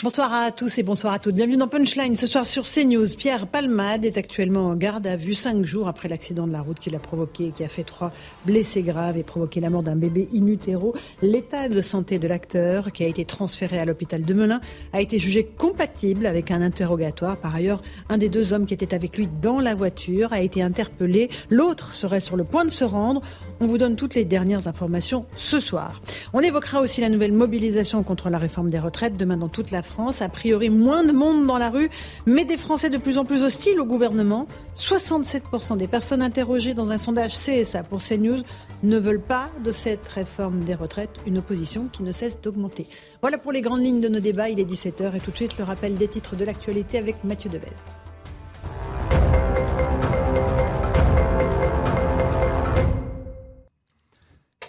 Bonsoir à tous et bonsoir à toutes. Bienvenue dans Punchline. Ce soir sur CNews, Pierre Palmade est actuellement en garde à vue cinq jours après l'accident de la route qu'il a provoqué qui a fait trois blessés graves et provoqué la mort d'un bébé in utero. L'état de santé de l'acteur, qui a été transféré à l'hôpital de Melun, a été jugé compatible avec un interrogatoire. Par ailleurs, un des deux hommes qui était avec lui dans la voiture a été interpellé. L'autre serait sur le point de se rendre. On vous donne toutes les dernières informations ce soir. On évoquera aussi la nouvelle mobilisation contre la réforme des retraites demain dans toute la France. A priori, moins de monde dans la rue, mais des Français de plus en plus hostiles au gouvernement. 67% des personnes interrogées dans un sondage CSA pour CNews ne veulent pas de cette réforme des retraites, une opposition qui ne cesse d'augmenter. Voilà pour les grandes lignes de nos débats. Il est 17h et tout de suite le rappel des titres de l'actualité avec Mathieu Devez.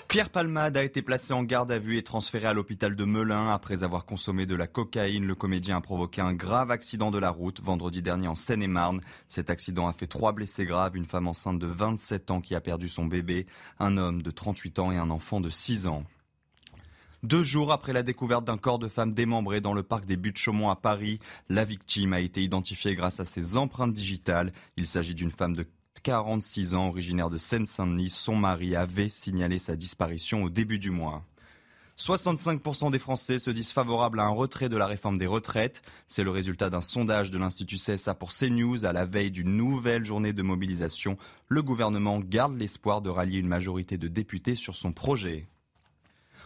Pierre Palmade a été placé en garde à vue et transféré à l'hôpital de Melun après avoir consommé de la cocaïne. Le comédien a provoqué un grave accident de la route vendredi dernier en Seine-et-Marne. Cet accident a fait trois blessés graves, une femme enceinte de 27 ans qui a perdu son bébé, un homme de 38 ans et un enfant de 6 ans. Deux jours après la découverte d'un corps de femme démembré dans le parc des Buttes-Chaumont à Paris, la victime a été identifiée grâce à ses empreintes digitales. Il s'agit d'une femme de 46 ans, originaire de Seine-Saint-Denis. Son mari avait signalé sa disparition au début du mois. 65% des Français se disent favorables à un retrait de la réforme des retraites. C'est le résultat d'un sondage de l'Institut CSA pour CNews à la veille d'une nouvelle journée de mobilisation. Le gouvernement garde l'espoir de rallier une majorité de députés sur son projet.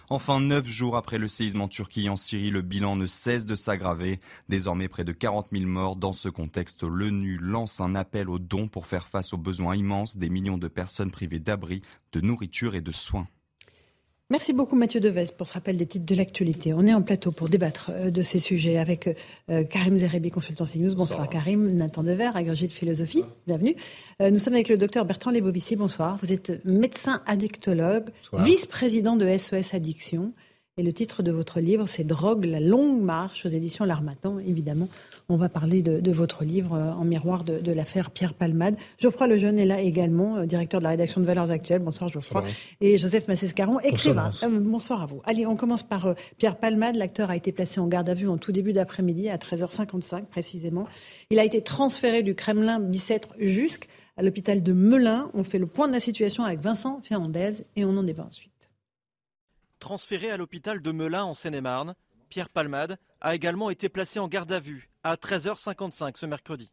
Enfin, neuf jours après le séisme en Turquie et en Syrie, le bilan ne cesse de s'aggraver. Désormais, près de 40 000 morts. Dans ce contexte, l'ONU lance un appel aux dons pour faire face aux besoins immenses des millions de personnes privées d'abri, de nourriture et de soins. Merci beaucoup Mathieu Devez pour ce rappel des titres de l'actualité. On est en plateau pour débattre euh, de ces sujets avec euh, Karim Zerebi, consultant CNews. Bonsoir Karim, Nathan Dever, agrégé de philosophie. Bienvenue. Euh, nous sommes avec le docteur Bertrand Lebovici. Bonsoir. Vous êtes médecin addictologue, vice-président de SOS Addiction. Et le titre de votre livre, c'est Drogue, la longue marche aux éditions L'Armatan, évidemment. On va parler de, votre livre euh, en miroir de, l'affaire Pierre Palmade. Geoffroy Lejeune est là également, euh, directeur de la rédaction de Valeurs Actuelles. Bonsoir Geoffroy. Et Joseph Massescaron, écrivain. Bonsoir, euh, bonsoir à vous. Allez, on commence par Pierre Palmade. L'acteur a été placé en garde à vue en tout début d'après-midi, à 13h55 précisément. Il a été transféré du Kremlin Bicêtre jusqu'à l'hôpital de Melun. On fait le point de la situation avec Vincent Ferrandez et on en débat ensuite. Transféré à l'hôpital de Melun en Seine-et-Marne, Pierre Palmade a également été placé en garde à vue à 13h55 ce mercredi.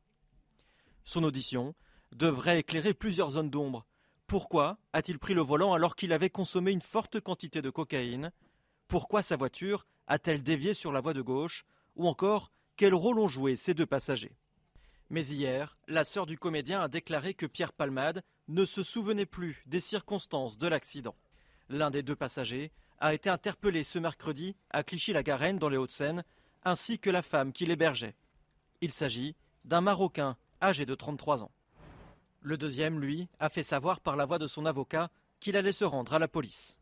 Son audition devrait éclairer plusieurs zones d'ombre. Pourquoi a-t-il pris le volant alors qu'il avait consommé une forte quantité de cocaïne? Pourquoi sa voiture a-t-elle dévié sur la voie de gauche? Ou encore, quel rôle ont joué ces deux passagers? Mais hier, la sœur du comédien a déclaré que Pierre Palmade ne se souvenait plus des circonstances de l'accident. L'un des deux passagers a été interpellé ce mercredi à Clichy-la-Garenne dans les Hauts-de-Seine, ainsi que la femme qui l'hébergeait. Il s'agit d'un Marocain âgé de 33 ans. Le deuxième, lui, a fait savoir par la voix de son avocat qu'il allait se rendre à la police.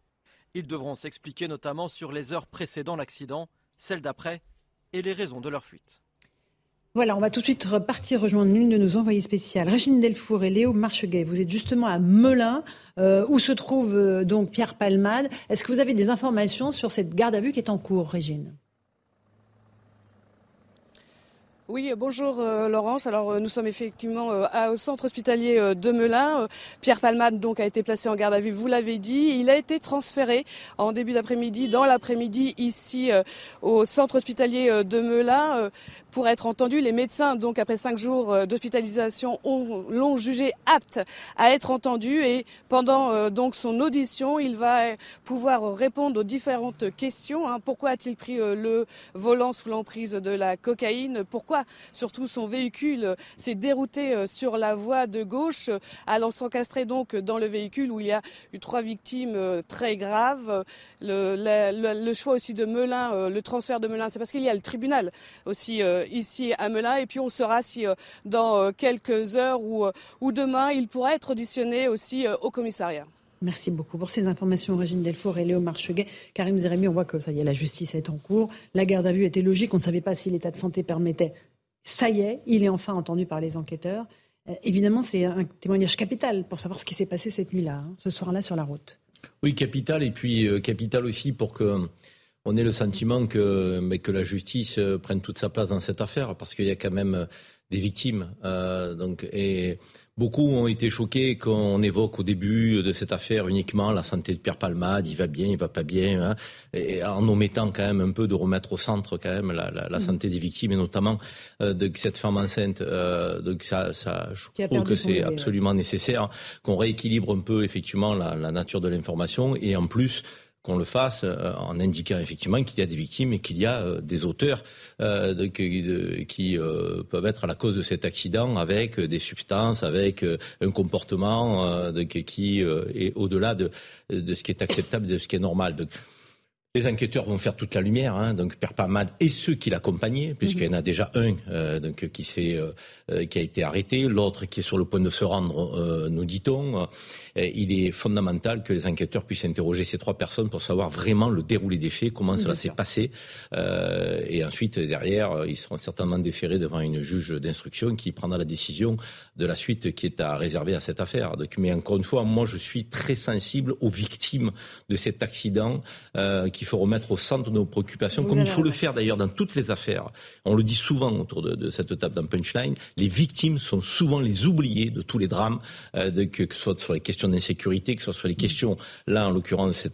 Ils devront s'expliquer notamment sur les heures précédant l'accident, celles d'après et les raisons de leur fuite. Voilà, on va tout de suite repartir rejoindre l'une de nos envoyées spéciales, Régine Delfour et Léo Marcheguet. Vous êtes justement à Melun, euh, où se trouve euh, donc Pierre Palmade. Est-ce que vous avez des informations sur cette garde à vue qui est en cours, Régine? Oui, bonjour euh, Laurence. Alors nous sommes effectivement au centre hospitalier de Melun. Pierre Palmade donc a été placé en garde à vue, vous l'avez dit. Il a été transféré en début d'après-midi, dans l'après-midi ici au centre hospitalier de Melun pour être entendu. Les médecins donc après cinq jours d'hospitalisation l'ont jugé apte à être entendu et pendant donc son audition, il va pouvoir répondre aux différentes questions. Hein. Pourquoi a-t-il pris le volant sous l'emprise de la cocaïne? Pourquoi surtout son véhicule s'est dérouté sur la voie de gauche, allant s'encastrer donc dans le véhicule où il y a eu trois victimes très graves. Le, choix aussi de Melun, le transfert de Melun, c'est parce qu'il y a le tribunal aussi ici à Melun. Et puis on saura si dans quelques heures ou, ou demain, il pourra être auditionné aussi au commissariat. Merci beaucoup pour ces informations, Régine Delfour et Léo Marcheguet. Karim Zeremi, on voit que ça y est, la justice est en cours. La garde à vue était logique, on ne savait pas si l'état de santé permettait. Ça y est, il est enfin entendu par les enquêteurs. Euh, évidemment, c'est un témoignage capital pour savoir ce qui s'est passé cette nuit-là, hein, ce soir-là sur la route. Oui, capital, et puis euh, capital aussi pour que on ait le sentiment que, mais que la justice euh, prenne toute sa place dans cette affaire, parce qu'il y a quand même des victimes. donc, et Beaucoup ont été choqués quand on évoque au début de cette affaire uniquement la santé de Pierre Palmade, il va bien, il va pas bien, hein, et en omettant quand même un peu de remettre au centre quand même la, la, la mm. santé des victimes et notamment euh, de cette femme enceinte. Euh, donc ça, ça, je trouve que c'est absolument nécessaire qu'on rééquilibre un peu effectivement la, la nature de l'information et en plus qu'on le fasse euh, en indiquant effectivement qu'il y a des victimes et qu'il y a euh, des auteurs euh, qui peuvent être à la cause de cet accident avec des substances, avec un comportement qui est au-delà de, ce qui est acceptable, de ce qui est normal. Les enquêteurs vont faire toute la lumière, hein, donc Père Pamad et ceux qui l'accompagnaient, puisqu'il y en a déjà un euh, donc, qui, euh, euh, qui a été arrêté, l'autre qui est sur le point de se rendre, nous dit-on. il est fondamental que les enquêteurs puissent interroger ces trois personnes pour savoir vraiment le déroulé des faits, comment cela s'est passé. et ensuite, derrière, ils seront certainement déférés devant une juge d'instruction qui prendra la décision de la suite qui est à réserver à cette affaire. Donc, mais encore une fois, moi, je suis très sensible aux victimes de cet accident qu'il faut remettre au centre de nos préoccupations, comme il faut le faire d'ailleurs dans toutes les affaires. On le dit souvent autour de, cette table dans Punchline, les victimes sont souvent les oubliés de tous les drames, euh, de, que, ce soit sur les questions d'insécurité, que ce soit sur les questions, là en l'occurrence,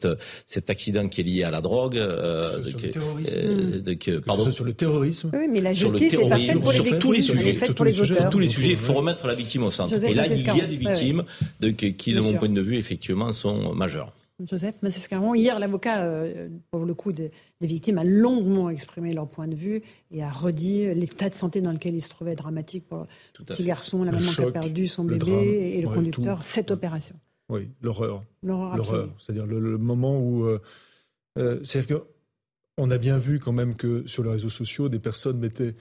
cet accident qui est lié à la drogue. Euh, sur, le terrorisme. Euh, pardon. sur le terrorisme. Oui, mais la justice est pas faite pour les victimes. Tous les sujets, sur tous les sujets, tous les sujets, il faut remettre la victime au centre. Et là, il y a des victimes qui, de mon point de vue, effectivement, sont majeures. Joseph Massescaron. Hier, l'avocat, euh, pour le coup, des, victimes, a longuement exprimé leur point de vue et a redit l'état de santé dans lequel il se trouvait dramatique pour le petit garçon, la maman qui a perdu son bébé et le conducteur. Cette opération. Oui, l'horreur. L'horreur. C'est-à-dire le, moment où. Euh, euh, c'est-à-dire qu'on a bien vu quand même que sur les réseaux sociaux, des personnes mettaient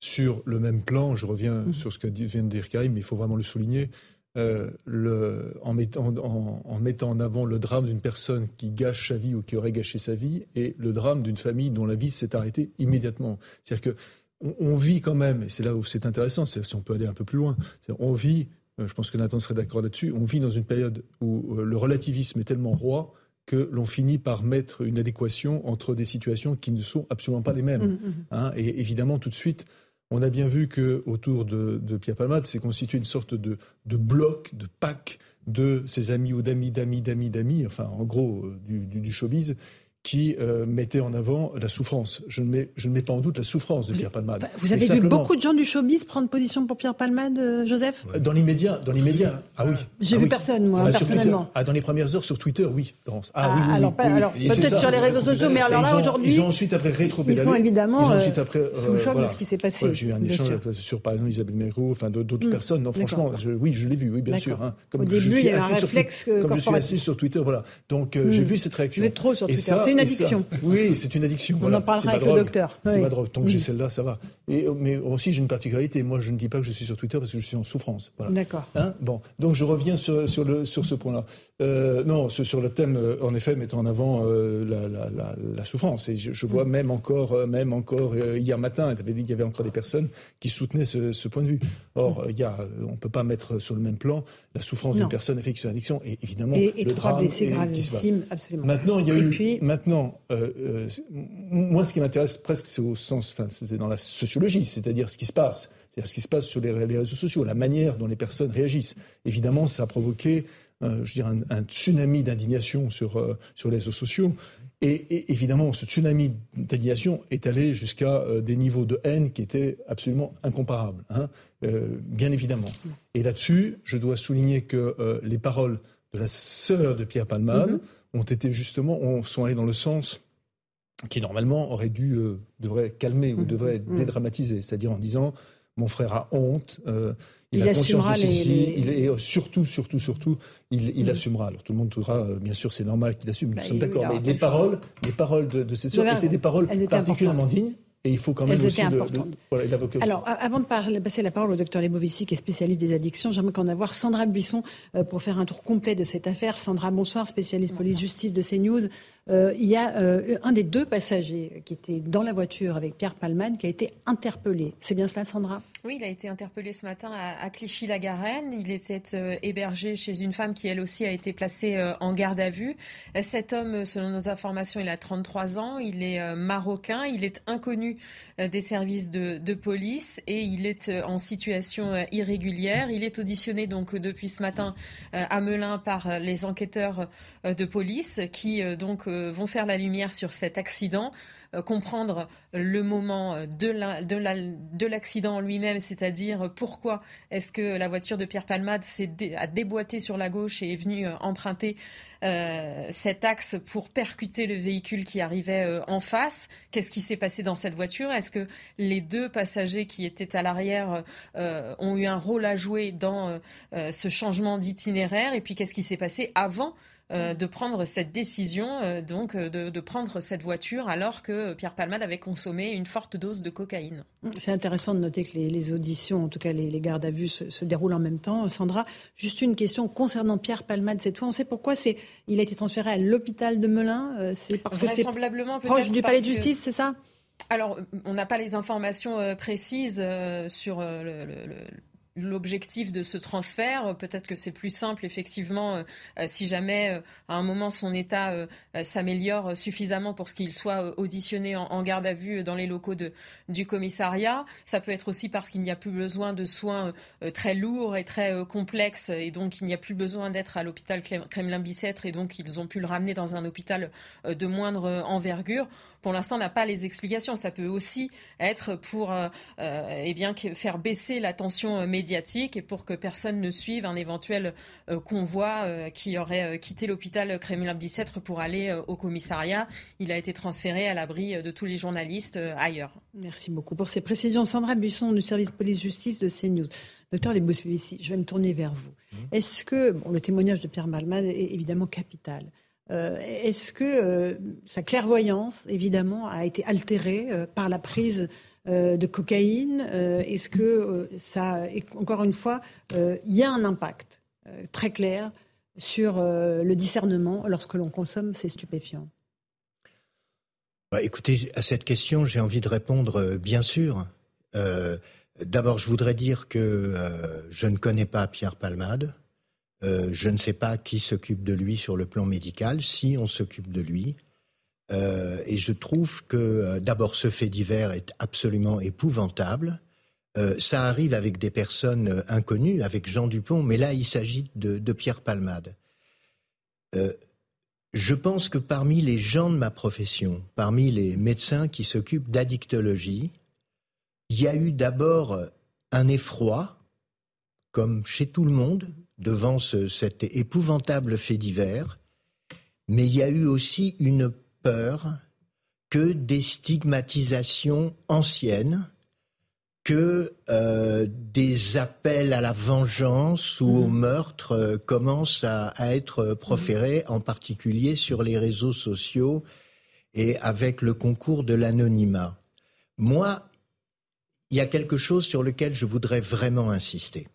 sur le même plan, je reviens mhm. sur ce que vient de dire Karim, mais il faut vraiment le souligner, euh, le, en, mettant, en, mettant en avant le drame d'une personne qui gâche sa vie ou qui aurait gâché sa vie et le drame d'une famille dont la vie s'est arrêtée immédiatement. C'est-à-dire que on, vit quand même, et c'est là où c'est intéressant, si on peut aller un peu plus loin, on vit, euh, je pense que Nathan serait d'accord là-dessus, on vit dans une période où euh, le relativisme est tellement roi que l'on finit par mettre une adéquation entre des situations qui ne sont absolument pas les mêmes. Mmh, mmh. Hein, et évidemment, tout de suite, on a bien vu que autour de, Pierre Palmade s'est constitué une sorte de, bloc, de pack de ses amis ou d'amis, d'amis, d'amis, d'amis, enfin en gros euh, du showbiz, qui euh, mettait en avant la souffrance. Je ne, mets, je ne mets pas en doute la souffrance de Pierre Palmade. Bah, vous avez vu beaucoup de gens du showbiz prendre position pour Pierre Palmade, euh, Joseph? Dans l'immédiat, dans l'immédiat. Ah oui. J'ai ah vu personne, moi, ah, personnellement. Ah, dans les premières heures sur Twitter, oui, Laurence. Ah, oui, oui, alors, alors peut-être sur les réseaux sociaux, mais alors là aujourd'hui, ils ont ensuite après rétro Ils sont évidemment ils ont ensuite, après, euh, sous le choc de ce qui s'est passé. J'ai eu un échange sur par exemple Isabelle Mergo, enfin d'autres mm. personnes. Non, franchement, oui, je l'ai vu, oui, bien sûr. Au début, il y a un réflexe Comme je suis assis sur Twitter, voilà. Donc j'ai mm. vu cette réaction. Vous êtes trop sur Twitter. Une addiction. Oui, c'est une addiction. On en parlera avec le docteur. C'est pas drogue. Tant que j'ai celle-là, ça va. Et, mais aussi, j'ai une particularité. Moi, je ne dis pas que je suis sur Twitter parce que je suis en souffrance. D'accord. Hein? Bon. Donc, je reviens sur, sur, le, sur ce point-là. Euh, non, sur le thème, euh, en effet, mettant en avant euh, la, la, la, souffrance. Et je, vois même encore, même encore hier matin, il avait dit qu'il y avait encore des personnes qui soutenaient ce, ce point de vue. Or, il y a, on ne peut pas mettre sur le même plan la souffrance d'une personne affectée sur l'addiction et évidemment et, et le trois drame blessés gravissimes, absolument. Maintenant, il y a eu, maintenant, moi, ce qui m'intéresse presque, c'est au sens, enfin, c'est dans la sociologie, c'est-à-dire ce qui se passe, c'est-à-dire ce qui se passe sur les, réseaux sociaux, la manière dont les personnes réagissent. Évidemment, ça a provoqué, euh, je dirais, un, tsunami d'indignation sur euh, sur les réseaux sociaux. Et, évidemment, ce tsunami d'indignation est allé jusqu'à euh, des niveaux de haine qui étaient absolument incomparables, hein, bien évidemment. Et là-dessus, je dois souligner que les paroles de la sœur de Pierre Palmade mm-hmm. Ont été justement, sont allées dans le sens qui normalement aurait dû, devrait calmer ou mmh, devrait mmh. dédramatiser, c'est-à-dire en disant mon frère a honte, il, a conscience de ceci, il est surtout, surtout, surtout, il, assumera. Alors tout le monde trouvera, bien sûr, c'est normal qu'il assume. Nous bah, sommes d'accord. Mais les paroles, les paroles de, cette sœur étaient des paroles particulièrement dignes. Et il faut quand même aussi de, de, Alors, avant de parler, passer la parole au docteur Lebovici, qui est spécialiste des addictions, j'aimerais qu'en avoir Sandra Buisson euh, pour faire un tour complet de cette affaire. Sandra, bonsoir, spécialiste police-justice de CNews. Euh, il y a euh, un des deux passagers qui était dans la voiture avec Pierre Palman qui a été interpellé. C'est bien cela, Sandra? Oui, il a été interpellé ce matin à, Clichy-la-Garenne. Il était hébergé chez une femme qui, elle aussi, a été placée en garde à vue. Cet homme, selon nos informations, il a 33 ans. Il est marocain. Il est inconnu euh, des services de, police et il est euh, en situation euh, irrégulière. Il est auditionné donc depuis ce matin à Melun par les enquêteurs de police qui donc vont faire la lumière sur cet accident, comprendre le moment de l'accident lui-même, c'est-à-dire pourquoi est-ce que la voiture de Pierre Palmade a déboîté sur la gauche et est venue emprunter euh, cet axe pour percuter le véhicule qui arrivait euh, en face? Qu'est-ce qui s'est passé dans cette voiture? Est-ce que les deux passagers qui étaient à l'arrière euh, ont eu un rôle à jouer dans ce changement d'itinéraire? Et puis qu'est-ce qui s'est passé avant euh, de prendre cette décision, euh, donc euh, de, prendre cette voiture alors que Pierre Palmade avait consommé une forte dose de cocaïne. C'est intéressant de noter que les, auditions, en tout cas les, gardes à vue, se, déroulent en même temps. Sandra, juste une question concernant Pierre Palmade cette fois. On sait pourquoi c'est, il a été transféré à l'hôpital de Melun. c'est parce que c'est proche du palais de justice, c'est ça? Alors, on n'a pas les informations précises sur le, l'objectif de ce transfert. Peut-être que c'est plus simple, effectivement, euh, euh, si jamais euh, à un moment son état s'améliore suffisamment pour qu'il soit auditionné en, garde à vue dans les locaux du commissariat. Ça peut être aussi parce qu'il n'y a plus besoin de soins très lourds et très complexes et donc il n'y a plus besoin d'être à l'hôpital Kremlin-Bicêtre et donc ils ont pu le ramener dans un hôpital de moindre envergure pour l'instant, n'a pas les explications. Ça peut aussi être pour euh, euh, eh bien, faire baisser la tension euh, médiatique et pour que personne ne suive un éventuel convoi qui aurait quitté l'hôpital Kremlin-Bicêtre pour aller au commissariat. Il a été transféré à l'abri de tous les journalistes ailleurs. Merci beaucoup pour ces précisions. Sandra Buisson du service police-justice de CNews. Docteur Lesbosvici, je vais me tourner vers vous. Mmh. Est-ce que bon, le témoignage de Pierre Malman est évidemment capital euh, est-ce que euh, sa clairvoyance, évidemment, a été altérée euh, par la prise de cocaïne Est-ce que ça, encore une fois, il y a un impact très clair sur le discernement lorsque l'on consomme ces stupéfiants? Bah, Écoutez, à cette question, j'ai envie de répondre bien sûr. D'abord, je voudrais dire que je ne connais pas Pierre Palmade. Euh, je ne sais pas qui s'occupe de lui sur le plan médical, si on s'occupe de lui. Euh, et je trouve que euh, d'abord ce fait divers est absolument épouvantable. ça arrive avec des personnes inconnues, avec Jean Dupont, mais là il s'agit de, de, Pierre Palmade. je pense que parmi les gens de ma profession, parmi les médecins qui s'occupent d'addictologie, il y a eu d'abord un effroi, comme chez tout le monde, devant cet épouvantable fait divers, mais il y a eu aussi une peur que des stigmatisations anciennes, que euh, des appels à la vengeance ou au mmh. meurtre euh, commencent à, être proférés, en particulier sur les réseaux sociaux et avec le concours de l'anonymat. Moi, il y a quelque chose sur lequel je voudrais vraiment insister.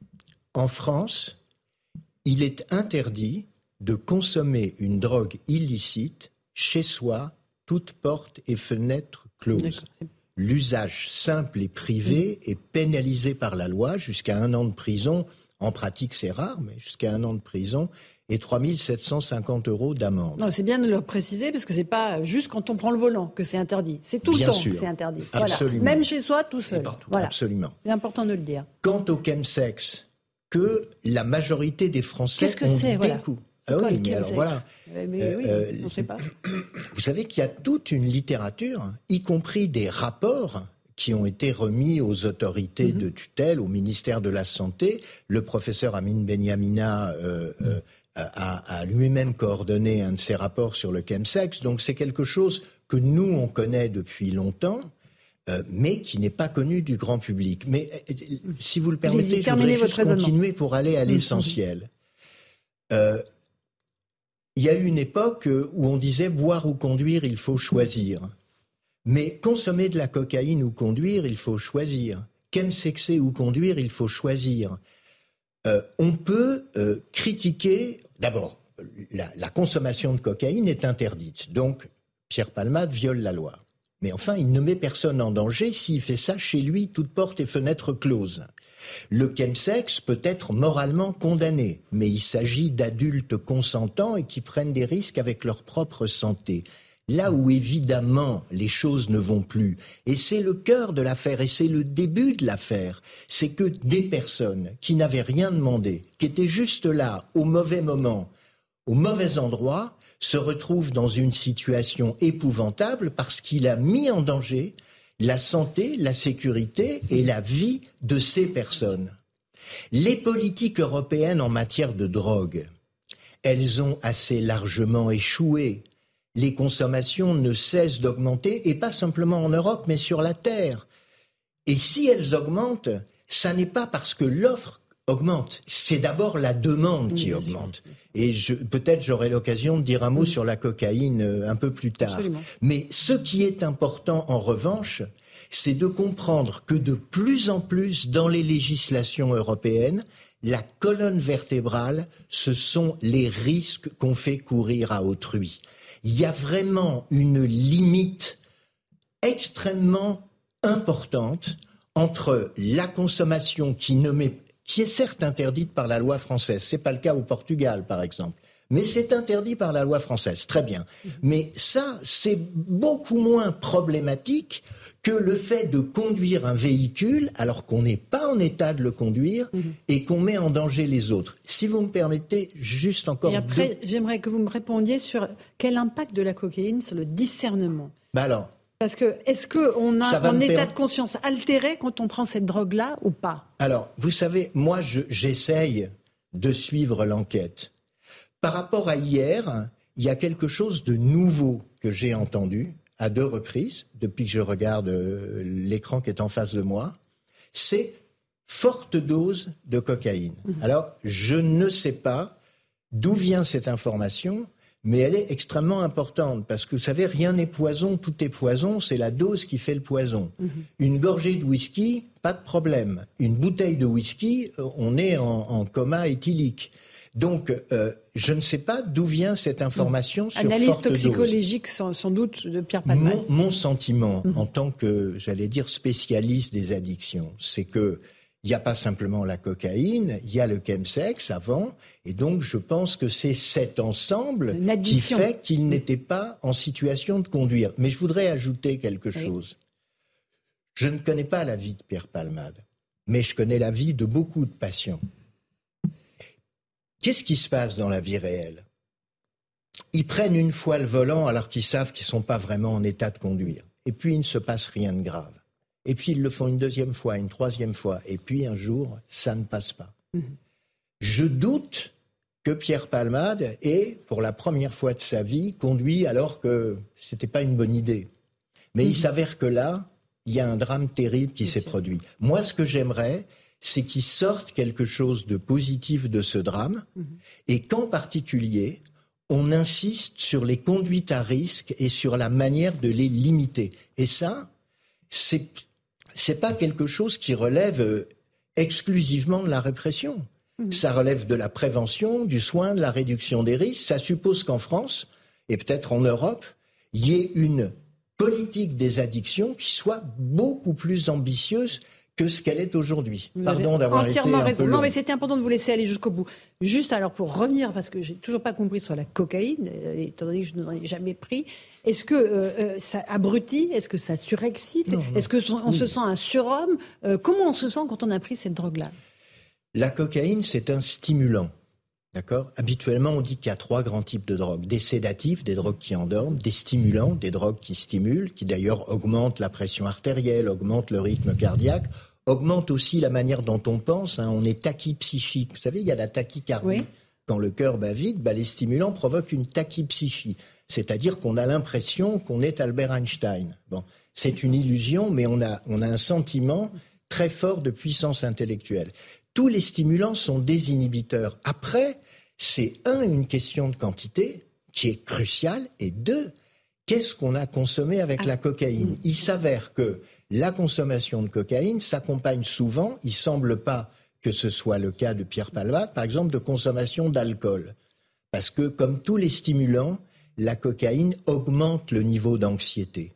En France, il est interdit de consommer une drogue illicite chez soi, toutes portes et fenêtres closes. L'usage simple et privé est pénalisé par la loi jusqu'à un an de prison. En pratique, c'est rare, mais jusqu'à un an de prison et 3 750 euros d'amende. C'est bien de le préciser parce que c'est pas juste quand on prend le volant que c'est interdit. C'est tout le temps que c'est interdit. Même chez soi, tout seul. Absolument. C'est important de le dire. Quant au chemsex, que la majorité des Français Qu'est-ce que c'est voilà. Ah oui, mais alors voilà. Euh, mais oui, euh, on sait pas. Vous savez qu'il y a toute une littérature, y compris des rapports qui ont été remis aux autorités mhm. de tutelle, au ministère de la Santé. Le professeur Amin Benyamina euh, a, a lui-même coordonné un de ces rapports sur le chemsex. Donc c'est quelque chose que nous, on connaît depuis longtemps, euh, mais qui n'est pas connu du grand public. Mais euh, si vous le permettez, je voudrais juste continuer pour aller à l'essentiel. Euh, il y a eu une époque où on disait boire ou conduire, il faut choisir. Mais consommer de la cocaïne ou conduire, il faut choisir. Chemsexer ou conduire, il faut choisir. on peut critiquer, d'abord, la, la, consommation de cocaïne est interdite. Donc, Pierre Palmade viole la loi. Mais enfin, il ne met personne en danger s'il fait ça chez lui, toutes portes et fenêtres closes. Le chemsex peut être moralement condamné, mais il s'agit d'adultes consentants et qui prennent des risques avec leur propre santé. Là où évidemment les choses ne vont plus, et c'est le cœur de l'affaire, et c'est le début de l'affaire, c'est que des personnes qui n'avaient rien demandé, qui étaient juste là, au mauvais moment, au mauvais endroit, se retrouve dans une situation épouvantable parce qu'il a mis en danger la santé, la sécurité et la vie de ces personnes. Les politiques européennes en matière de drogue, elles ont assez largement échoué. Les consommations ne cessent d'augmenter, et pas simplement en Europe, mais sur la Terre. Et si elles augmentent, ça n'est pas parce que l'offre augmente. C'est d'abord la demande qui augmente. Et peut-être j'aurai l'occasion de dire un mot sur la cocaïne euh, un peu plus tard. Mais ce qui est important en revanche, c'est de comprendre que de plus en plus dans les législations européennes, la colonne vertébrale, ce sont les risques qu'on fait courir à autrui. Il y a vraiment une limite extrêmement importante entre la consommation qui ne met qui est certes interdite par la loi française. C'est pas le cas au Portugal, par exemple. Mais c'est interdit par la loi française. Très bien. Mais ça, c'est beaucoup moins problématique que le fait de conduire un véhicule alors qu'on n'est pas en état de le conduire et qu'on met en danger les autres. Si vous me permettez, juste encore. Et après, j'aimerais que vous me répondiez sur quel impact de la cocaïne sur le discernement? Bah alors, parce que est-ce qu'on a un état de conscience altéré quand on prend cette drogue-là ou pas? Alors, vous savez, moi, j'essaye de suivre l'enquête. Par rapport à hier, il y a quelque chose de nouveau que j'ai entendu à deux reprises depuis que je regarde euh, l'écran qui est en face de moi. C'est forte dose de cocaïne. Mhm. Alors, je ne sais pas d'où vient cette information mais elle est extrêmement importante parce que vous savez, rien n'est poison, tout est poison, c'est la dose qui fait le poison. Mhm. Une gorgée de whisky, pas de problème. Une bouteille de whisky, euh, on est en, coma éthylique. Donc, euh, je ne sais pas d'où vient cette information sur Analyse toxicologique, sans, doute, de Pierre Palmade. Mon, sentiment, mhm. en tant que, j'allais dire, spécialiste des addictions, c'est que il n'y a pas simplement la cocaïne, il y a le chemsex avant, et donc je pense que c'est cet ensemble qui fait qu'il n'était pas en situation de conduire. Mais je voudrais ajouter quelque chose. Je ne connais pas la vie de Pierre Palmade, mais je connais la vie de beaucoup de patients. Qu'est-ce qui se passe dans la vie réelle? Ils prennent une fois le volant alors qu'ils savent qu'ils ne sont pas vraiment en état de conduire. Et puis il ne se passe rien de grave. Et puis ils le font une deuxième fois, une troisième fois. Et puis un jour, ça ne passe pas. Mhm. Je doute que Pierre Palmade ait, pour la première fois de sa vie, conduit alors que ce n'était pas une bonne idée. Mais il mhm. s'avère que là, il y a un drame terrible qui s'est produit. Moi, ce que j'aimerais, c'est qu'il sorte quelque chose de positif de ce drame mhm. et qu'en particulier, on insiste sur les conduites à risque et sur la manière de les limiter. Et ça, c'est c'est pas quelque chose qui relève euh, exclusivement de la répression. Mmh. Ça relève de la prévention, du soin, de la réduction des risques. Ça suppose qu'en France, et peut-être en Europe, il y ait une politique des addictions qui soit beaucoup plus ambitieuse que ce qu'elle est aujourd'hui. Pardon d'avoir été un raison. Peu. Non, mais c'était important de vous laisser aller jusqu'au bout. Juste alors pour revenir, parce que j'ai toujours pas compris sur la cocaïne, euh, étant donné que je n'en ai jamais pris, est-ce que euh, euh, ça abrutit? Est-ce que ça surexcite? Est-ce que on se sent un surhomme? Comment on se sent quand on a pris cette drogue-là? La cocaïne, c'est un stimulant. D'accord? Habituellement, on dit qu'il y a trois grands types de drogues. Des sédatifs, des drogues qui endorment, des stimulants, des drogues qui stimulent, qui d'ailleurs augmentent la pression artérielle, augmentent le rythme cardiaque, augmente aussi la manière dont on pense. Hein. On est tachypsychique. Vous savez, il y a la tachycardie. Quand le cœur bat vite, bah, les stimulants provoquent une tachypsychie. C'est-à-dire qu'on a l'impression qu'on est Albert Einstein. Bon, c'est une illusion, mais on a, on a un sentiment très fort de puissance intellectuelle. Tous les stimulants sont désinhibiteurs. Après, c'est un, une question de quantité qui est cruciale, et deux, qu'est-ce qu'on a consommé avec la cocaïne? Il s'avère que la consommation de cocaïne s'accompagne souvent, il semble pas que ce soit le cas de Pierre Palmade, par exemple, de consommation d'alcool. Parce que, comme tous les stimulants, la cocaïne augmente le niveau d'anxiété.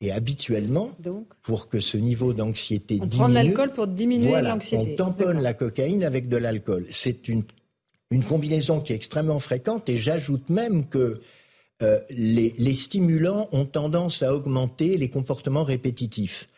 Et habituellement, pour que ce niveau d'anxiété diminue, on prend l'alcool pour diminuer l'anxiété. On tamponne la cocaïne avec de l'alcool. C'est une, une combinaison qui est extrêmement fréquente. Et j'ajoute même que euh, les, les stimulants ont tendance à augmenter les comportements répétitifs.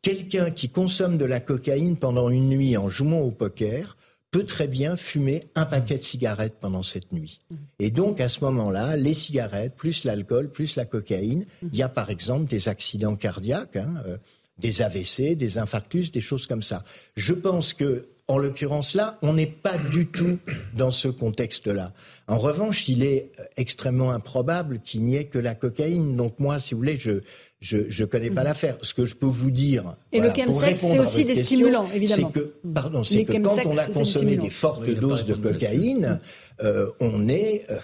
Quelqu'un qui consomme de la cocaïne pendant une nuit en jouant au poker peut très bien fumer un paquet de cigarettes pendant cette nuit. Et donc, à ce moment-là, les cigarettes, plus l'alcool, plus la cocaïne, il y a par exemple des accidents cardiaques, hein, euh, des AVC, des infarctus, des choses comme ça. Je pense que, en l'occurrence là, on n'est pas du tout dans ce contexte-là. En revanche, il est euh, extrêmement improbable qu'il n'y ait que la cocaïne. Donc moi, si vous voulez, je, je ne connais pas mhm. l'affaire. Ce que je peux vous dire. Et le chemsex, c'est aussi des stimulants, évidemment. C'est que, pardon, c'est que quand on a consommé des fortes doses de cocaïne, euh, on est. Euh,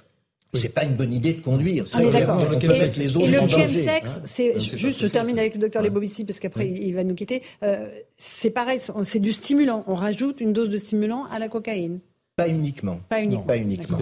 c'est pas une bonne idée de conduire. On est d'accord. Et, le chemsex, hein. c'est juste, je termine avec le docteur Lebovici parce qu'après il va nous quitter. Euh, c'est pareil, c'est du stimulant. On rajoute une dose de stimulant à la cocaïne. Pas uniquement. Pas uniquement. Pas uniquement.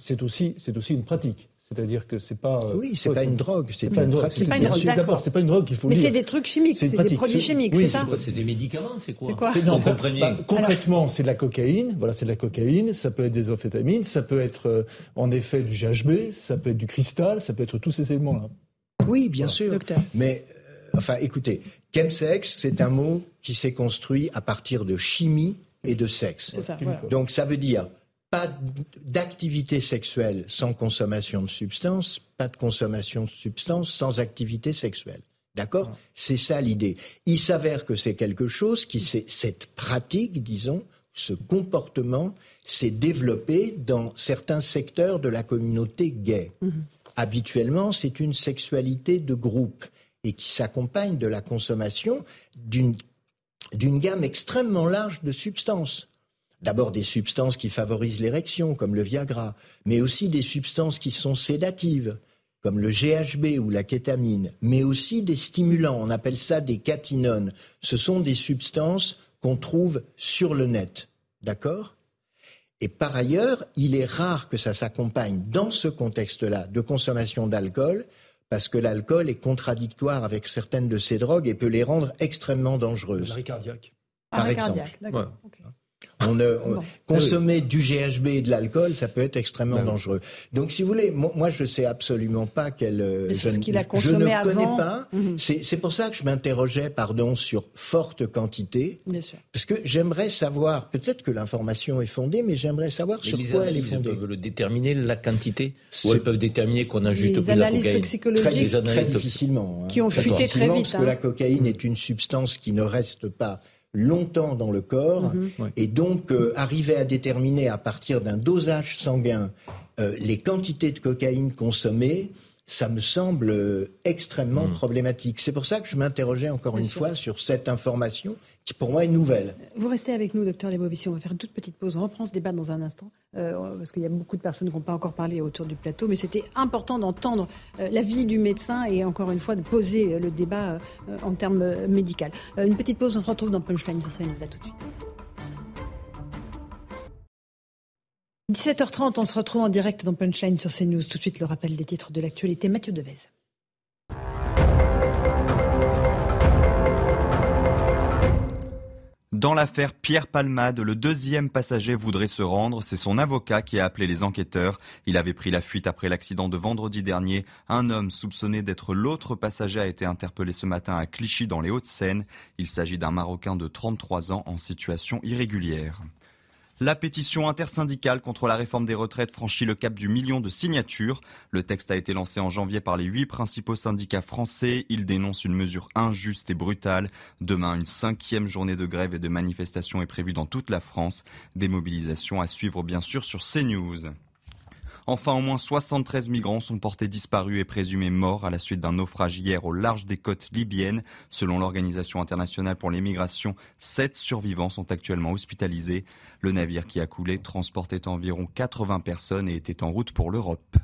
C'est aussi, aussi une pratique. C'est-à-dire que c'est pas. Euh, oui, c'est pas une drogue, c'est pas une pratique. D'abord, c'est pas une drogue qu'il faut. Mais c'est des trucs chimiques, c'est des produits chimiques, c'est ça. C'est des médicaments, c'est quoi C'est quoi bah, Concrètement, c'est de la cocaïne. Voilà, c'est de la cocaïne. Ça peut être des amphétamines, ça peut être euh, en effet du GHB, ça peut être du cristal, ça peut être tous ces éléments-là. Oui, bien sûr. Docteur. Mais euh, enfin, écoutez, chemsex, c'est un mot qui s'est construit à partir de chimie et de sexe. Ça, Donc ça veut dire pas d'activité sexuelle sans consommation de substances, pas de consommation de substances sans activité sexuelle. D'accord C'est ça l'idée. Il s'avère que c'est quelque chose qui, cette pratique, disons, ce comportement s'est développé dans certains secteurs de la communauté gay. Mm-hmm. Habituellement, c'est une sexualité de groupe et qui s'accompagne de la consommation d'une gamme extrêmement large de substances. D'abord des substances qui favorisent l'érection, comme le Viagra, mais aussi des substances qui sont sédatives, comme le GHB ou la kétamine, mais aussi des stimulants, on appelle ça des catinones. Ce sont des substances qu'on trouve sur le net. D'accord? Et par ailleurs, il est rare que ça s'accompagne dans ce contexte-là de consommation d'alcool, parce que l'alcool est contradictoire avec certaines de ces drogues et peut les rendre extrêmement dangereuses. L'arrêt cardiaque. Par exemple. On, consommer du GHB et de l'alcool, ça peut être extrêmement ben dangereux. Donc, si vous voulez, moi, je ne sais absolument pas quelle. Euh, je, ce qu'il a consommé je ne connais pas. Mhm. C'est pour ça que je m'interrogeais, pardon, sur forte quantité. Bien sûr. Parce que j'aimerais savoir, peut-être que l'information est fondée, mais j'aimerais savoir sur quoi elle est fondée. peuvent le déterminer, la quantité Ou elles peuvent déterminer qu'on a juste plus la cocaïne toxicologiques très, très difficilement. Hein. Qui ont fuité très vite. Parce que la cocaïne est une substance qui ne reste pas longtemps dans le corps mhm. et donc euh, arriver à déterminer à partir d'un dosage sanguin euh, les quantités de cocaïne consommées, ça me semble euh, extrêmement hmm. problématique. C'est pour ça que je m'interrogeais encore une fois sur cette information qui pour moi est nouvelle. Vous restez avec nous, docteur Lebovici. On va faire une toute petite pause. On reprend ce débat dans un instant, euh, parce qu'il y a beaucoup de personnes qui n'ont pas encore parlé autour du plateau, mais c'était important d'entendre euh, l'avis du médecin et encore une fois de poser le débat en termes médicaux. une petite pause, on se retrouve dans Punchline. Ça nous a tout de suite. 17h30, on se retrouve en direct dans Punchline sur CNews. Tout de suite, le rappel des titres de l'actualité. Mathieu Devez. Dans l'affaire Pierre Palmade, le deuxième passager voudrait se rendre. C'est son avocat qui a appelé les enquêteurs. Il avait pris la fuite après l'accident de vendredi dernier. Un homme soupçonné d'être l'autre passager a été interpellé ce matin à Clichy dans les Hauts-de-Seine. Il s'agit d'un Marocain de 33 ans en situation irrégulière. La pétition intersyndicale contre la réforme des retraites franchit le cap du million de signatures. Le texte a été lancé en janvier par les huit principaux syndicats français. Il dénonce une mesure injuste et brutale. Demain, une cinquième journée de grève et de manifestation est prévue dans toute la France. Des mobilisations à suivre bien sûr sur CNews. Enfin, au moins 73 migrants sont portés disparus et présumés morts à la suite d'un naufrage hier au large des côtes libyennes. Selon l'Organisation internationale pour les migrations, sept survivants sont actuellement hospitalisés. Le navire qui a coulé transportait environ 80 personnes et était en route pour l'Europe.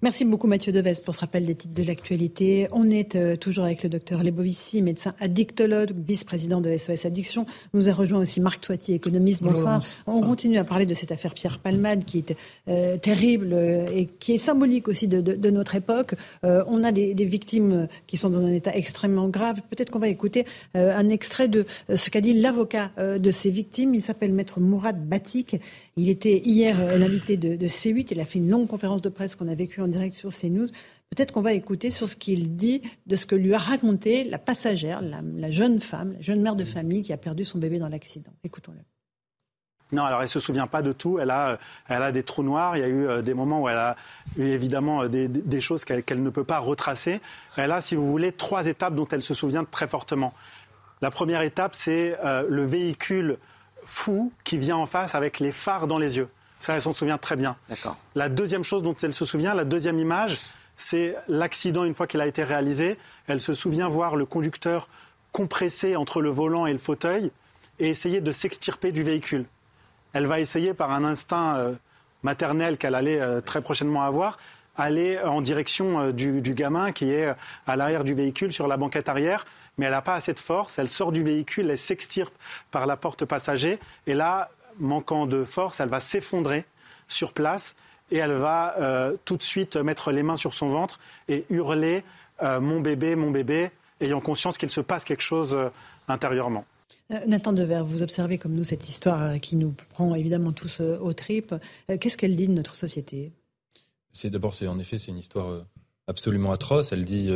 Merci beaucoup Mathieu Deves pour ce rappel des titres de l'actualité. On est euh, toujours avec le docteur Lebovici, médecin addictologue, vice-président de SOS Addiction. Nous a rejoint aussi Marc Toiti, économiste. Bonsoir. On continue à parler de cette affaire Pierre Palmade qui est euh, terrible euh, et qui est symbolique aussi de, de, de notre époque. on a des, des, victimes qui sont dans un état extrêmement grave. Peut-être qu'on va écouter un extrait de ce qu'a dit l'avocat de ces victimes. Il s'appelle Maître Mourad Batik. Il était hier l'invité de, de, C8. Il a fait une longue conférence de presse qu'on a vécue en direct sur CNews. Peut-être qu'on va écouter sur ce qu'il dit de ce que lui a raconté la passagère, la, la, jeune femme, la jeune mère de famille qui a perdu son bébé dans l'accident. Écoutons-le. Non, alors elle se souvient pas de tout. Elle a, elle a des trous noirs. Il y a eu euh, des moments où elle a eu évidemment euh, des, des choses qu'elle qu ne peut pas retracer. Elle a, si vous voulez, trois étapes dont elle se souvient très fortement. La première étape, c'est euh, le véhicule fou qui vient en face avec les phares dans les yeux. Ça, elle s'en souvient très bien. La deuxième chose dont elle se souvient, la deuxième image, c'est l'accident une fois qu'il a été réalisé. Elle se souvient voir le conducteur compressé entre le volant et le fauteuil et essayer de s'extirper du véhicule. Elle va essayer par un instinct euh, maternel qu'elle allait euh, très prochainement avoir, aller en direction euh, du, du, gamin qui est à l'arrière du véhicule sur la banquette arrière, mais elle n'a pas assez de force. Elle sort du véhicule, elle s'extirpe par la porte passager, et là, manquant de force, elle va s'effondrer sur place et elle va euh, tout de suite mettre les mains sur son ventre et hurler euh, Mon bébé, mon bébé, ayant conscience qu'il se passe quelque chose euh, intérieurement. Nathan Dever, vous observez comme nous cette histoire qui nous prend évidemment tous aux tripes. Qu'est-ce qu'elle dit de notre société? C'est d'abord, c'est en effet, c'est une histoire absolument atroce. Elle dit,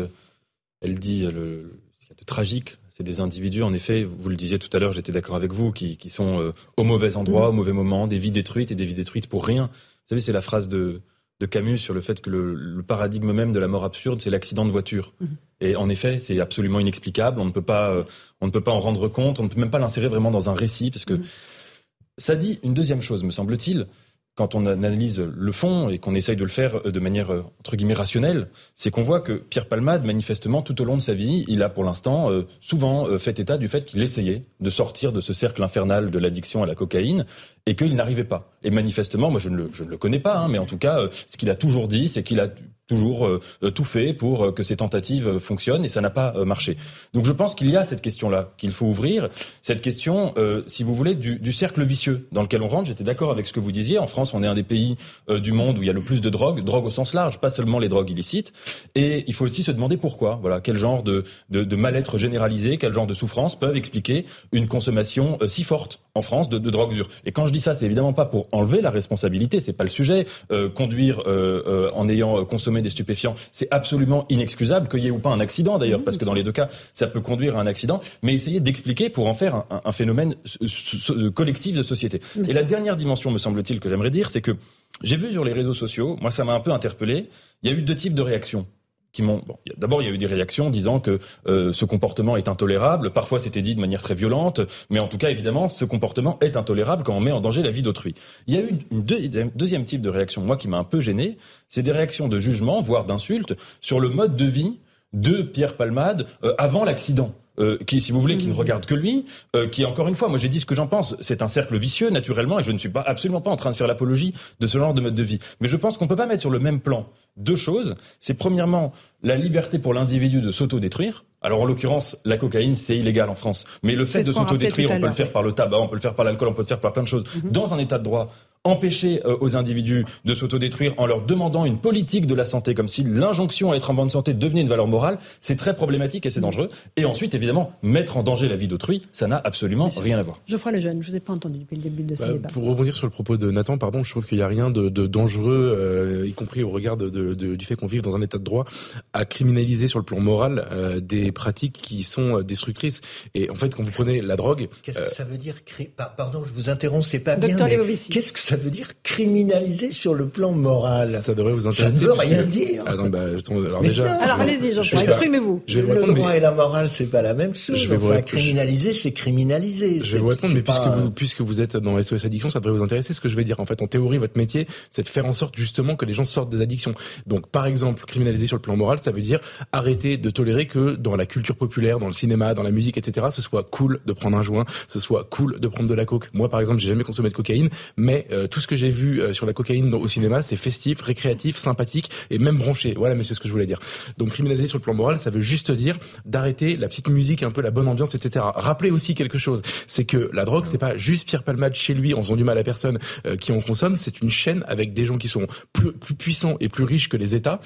elle dit le, ce qu'il y a de tragique c'est des individus, en effet, vous le disiez tout à l'heure, j'étais d'accord avec vous, qui, qui sont euh, au mauvais endroit, mmh. au mauvais moment, des vies détruites et des vies détruites pour rien. Vous savez, c'est la phrase de, de, Camus sur le fait que le, le paradigme même de la mort absurde, c'est l'accident de voiture. Mmh. Et en effet, c'est absolument inexplicable. On ne peut pas, euh, on ne peut pas en rendre compte. On ne peut même pas l'insérer vraiment dans un récit, parce que mmh. ça dit une deuxième chose, me semble-t-il quand on analyse le fond et qu'on essaye de le faire de manière entre guillemets rationnelle, c'est qu'on voit que Pierre Palmade, manifestement, tout au long de sa vie, il a pour l'instant euh, souvent euh, fait état du fait qu'il essayait de sortir de ce cercle infernal de l'addiction à la cocaïne et qu'il n'arrivait pas. Et manifestement, moi je ne le, je ne le connais pas, hein, mais en tout cas, euh, ce qu'il a toujours dit, c'est qu'il a toujours euh, tout fait pour euh, que ces tentatives euh, fonctionnent et ça n'a pas euh, marché. Donc je pense qu'il y a cette question-là qu'il faut ouvrir, cette question, euh, si vous voulez, du, cercle vicieux dans lequel on rentre. J'étais d'accord avec ce que vous disiez. En France, on est un des pays euh, du monde où il y a le plus de drogue, drogue au sens large, pas seulement les drogues illicites. Et il faut aussi se demander pourquoi. Voilà, quel genre de mal-être généralisé, quel genre de souffrance peuvent expliquer une consommation si forte en France de, de drogue dure. Et quand je dis ça, c'est évidemment pas pour enlever la responsabilité, c'est pas le sujet. conduire en ayant consommé des stupéfiants, c'est absolument inexcusable qu'il y ait ou pas un accident d'ailleurs, mmh. parce que dans les deux cas, ça peut conduire à un accident, mais essayer d'expliquer pour en faire un, un phénomène collectif de société. Et la dernière dimension, me semble-t-il, que j'aimerais dire, c'est que j'ai vu sur les réseaux sociaux, moi ça m'a un peu interpellé, il y a eu deux types de réactions D'abord, il y a eu des réactions disant que euh, ce comportement est intolérable. Parfois, c'était dit de manière très violente, mais en tout cas, évidemment, ce comportement est intolérable quand on met en danger la vie d'autrui. Il y a eu une deuxième, deuxième type de réaction, moi, qui m'a un peu gêné. C'est des réactions de jugement, voire d'insultes, sur le mode de vie de Pierre Palmade euh, avant l'accident. Euh, qui, si vous voulez, qui ne regarde que lui, euh, qui encore une fois, moi j'ai dit ce que j'en pense, c'est un cercle vicieux naturellement, et je ne suis pas absolument pas en train de faire l'apologie de ce genre de mode de vie. Mais je pense qu'on peut pas mettre sur le même plan deux choses. C'est premièrement la liberté pour l'individu de s'autodétruire. Alors en l'occurrence, la cocaïne, c'est illégal en France. Mais le fait de s'autodétruire, on peut le faire par le tabac, on peut le faire par l'alcool, on peut le faire par plein de choses. Mm -hmm. Dans un état de droit, empêcher euh, aux individus de s'autodétruire en leur demandant une politique de la santé, comme si l'injonction à être en bonne santé devenait une valeur morale, c'est très problématique et c'est dangereux. Et ensuite, évidemment, mettre en danger la vie d'autrui, ça n'a absolument rien à voir. Geoffroy Lejeune, je vous ai pas entendu depuis le début de ce bah, débat. Pour rebondir sur le propos de Nathan, pardon, je trouve qu'il n'y a rien de, de dangereux, euh, y compris au regard de, de, du fait qu'on vive dans un état de droit, à criminaliser sur le plan moral euh, des pratiques qui sont euh, destructrices. Et en fait, quand vous prenez la drogue... Qu'est-ce que ça veut dire Pardon, je vous interromps, c'est pas Docteur bien, mais qu'est-ce que ça ça veut dire criminaliser sur le plan moral. Ça devrait vous intéresser. Ça ne veut rien dire. Ah bah, alors déjà. Alors allez-y, Jean-Pierre, exprimez-vous. Le droit et la morale, c'est pas la même chose. Je vais enfin, criminaliser, c'est criminaliser. Je vais vous répondre, mais puisque vous, puisque vous êtes dans SOS Addiction, ça devrait vous intéresser ce que je vais dire. En fait, en théorie, votre métier, c'est de faire en sorte justement que les gens sortent des addictions. Donc, par exemple, criminaliser sur le plan moral, ça veut dire arrêter de tolérer que dans la culture populaire, dans le cinéma, dans la musique, etc., ce soit cool de prendre un joint, ce soit cool de prendre de la coke. Moi, par exemple, j'ai jamais consommé de cocaïne, mais euh, tout ce que j'ai vu euh, sur la cocaïne au cinéma, c'est festif, récréatif, sympathique et même branché. Voilà, monsieur, ce que je voulais dire. Donc, criminaliser sur le plan moral, ça veut juste dire d'arrêter la petite musique, un peu la bonne ambiance, etc. Rappelez aussi quelque chose, c'est que la drogue, c'est pas juste Pierre Palmade chez lui en faisant du mal à personne euh, qui en consomme, c'est une chaîne avec des gens qui sont plus, plus puissants et plus riches que les États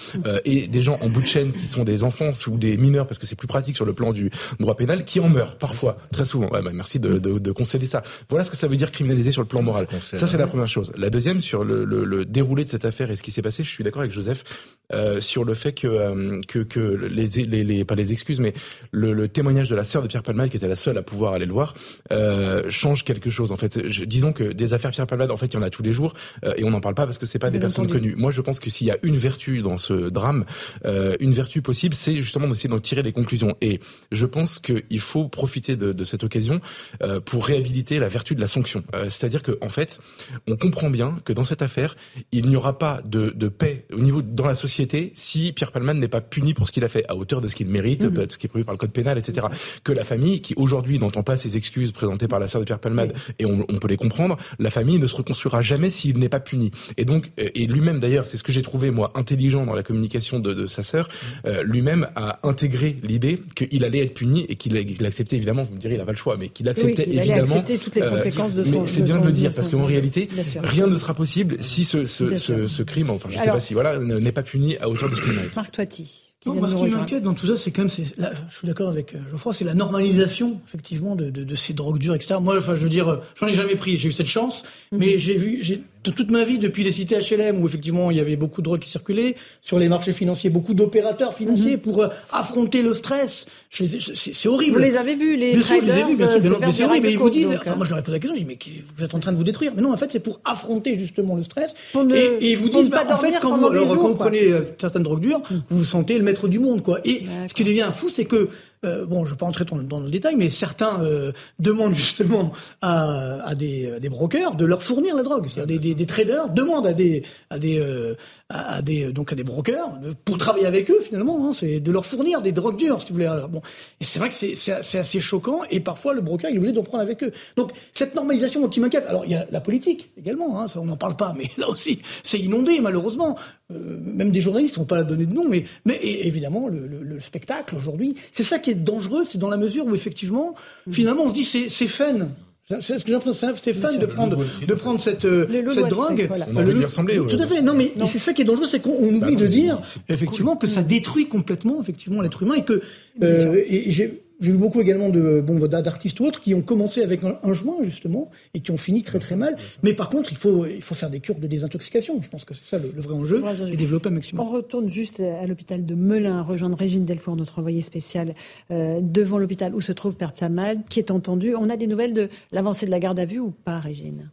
et des gens en bout de chaîne qui sont des enfants ou des mineurs parce que c'est plus pratique sur le plan du droit pénal qui en meurent parfois, très souvent. Ouais, bah, merci de, de, de concéder ça. Voilà ce que ça veut dire criminaliser sur le plan moral. Ça, c'est la première chose. La deuxième, sur le, le, le, déroulé de cette affaire et ce qui s'est passé, je suis d'accord avec Joseph euh, sur le fait que, euh, que, que les, les, les, pas les excuses, mais le, le témoignage de la sœur de Pierre Palmade, qui était la seule à pouvoir aller le voir, euh, change quelque chose. En fait, je, disons que des affaires Pierre Palmade, en fait, il y en a tous les jours euh, et on n'en parle pas parce que c'est pas des personnes connues. Moi, je pense que s'il y a une vertu dans ce drame, euh, une vertu possible, c'est justement d'essayer d'en tirer des conclusions. Et je pense qu'il faut profiter de, de cette occasion euh, pour réhabiliter la vertu de la sanction. C'est-à-dire que, en fait, on comprend bien que dans cette affaire, il n'y aura pas de, de paix au niveau dans la société si Pierre Palman n'est pas puni pour ce qu'il a fait, à hauteur de ce qu'il mérite, mmh. de ce qui est prévu par le code pénal, etc. Que la famille, qui aujourd'hui n'entend pas ces excuses présentées par la sœur de Pierre Palmade, et on, on, peut les comprendre, la famille ne se reconstruira jamais s'il n'est pas puni. Et donc, euh, et lui-même d'ailleurs, c'est ce que j'ai trouvé moi intelligent dans la communication de, de sa sœur, mmh. euh, lui-même a intégré l'idée qu'il allait être puni et qu'il acceptait évidemment, vous me direz, il n'a pas le choix, mais qu'il acceptait oui, évidemment. toutes les euh, conséquences de son, mais c'est bien de, de le dire parce qu'en réalité, rien ne sera possible si ce, ce, ce, ce crime, enfin je ne sais pas si voilà, n'est pas puni à hauteur de ce qu'il mérite. Marc Toiti. Non, moi, ce qui m'inquiète dans tout ça, c'est quand même, c'est, là, je suis d'accord avec Geoffroy, c'est la normalisation, effectivement, de, de, de, ces drogues dures, etc. Moi, enfin, je veux dire, j'en ai jamais pris, j'ai eu cette chance, mm -hmm. mais j'ai vu, j'ai, toute ma vie, depuis les cités HLM, où effectivement il y avait beaucoup de drogues qui circulaient, sur les marchés financiers, beaucoup d'opérateurs financiers mm -hmm. pour euh, affronter le stress. C'est horrible. Vous les avez vus, les Bien sûr, je les ai vus, bien sûr, bien, mais c'est horrible. Mais ils vous disent, donc, enfin, moi je leur ai posé la question, je dis, mais vous êtes en train de vous détruire? Mais non, en fait, c'est pour affronter justement le stress. Et, et, ils vous disent, bah, en fait, quand vous, vous prenez certaines drogues dures, vous vous sentez le maître du monde, quoi. Et ce qui devient fou, c'est que euh, bon, je ne vais pas entrer dans, le détail, mais certains euh, demandent justement à, des, brokers de leur fournir la drogue. C'est-à-dire des, traders demandent à des, à des, euh, à des, donc à des brokers pour travailler avec eux finalement. Hein, c'est de leur fournir des drogues dures, si vous voulez. Alors, bon, et c'est vrai que c'est assez choquant et parfois le broker il est obligé d'en prendre avec eux. Donc cette normalisation qui m'inquiète. Alors il y a la politique également, hein, ça on n'en parle pas, mais là aussi c'est inondé malheureusement. Euh, même des journalistes ne vont pas la donner de nom, mais, mais évidemment le, le, le spectacle aujourd'hui, c'est ça qui est dangereux, c'est dans la mesure où effectivement, finalement, on se dit c'est c'est fun. C'est ce que j'ai l'impression, c'est fun de prendre, de prendre cette, cette drogue. Voilà. On lui ressembler. Tout à fait. Non, mais c'est ça qui est dangereux, c'est qu'on oublie bah, de dire, effectivement, cool. que ça détruit complètement, effectivement, l'être humain et que, euh, et, et j'ai, j'ai vu beaucoup également de bon d'artistes ou autres qui ont commencé avec un, un, joint justement et qui ont fini très très mal. Mais par contre, il faut il faut faire des cures de désintoxication. Je pense que c'est ça le, le, vrai enjeu et développer un maximum. On retourne juste à l'hôpital de Melun, rejoindre Régine Delfour, notre envoyée spéciale euh, devant l'hôpital où se trouve Père Palmade, qui est entendu. On a des nouvelles de l'avancée de la garde à vue ou pas, Régine?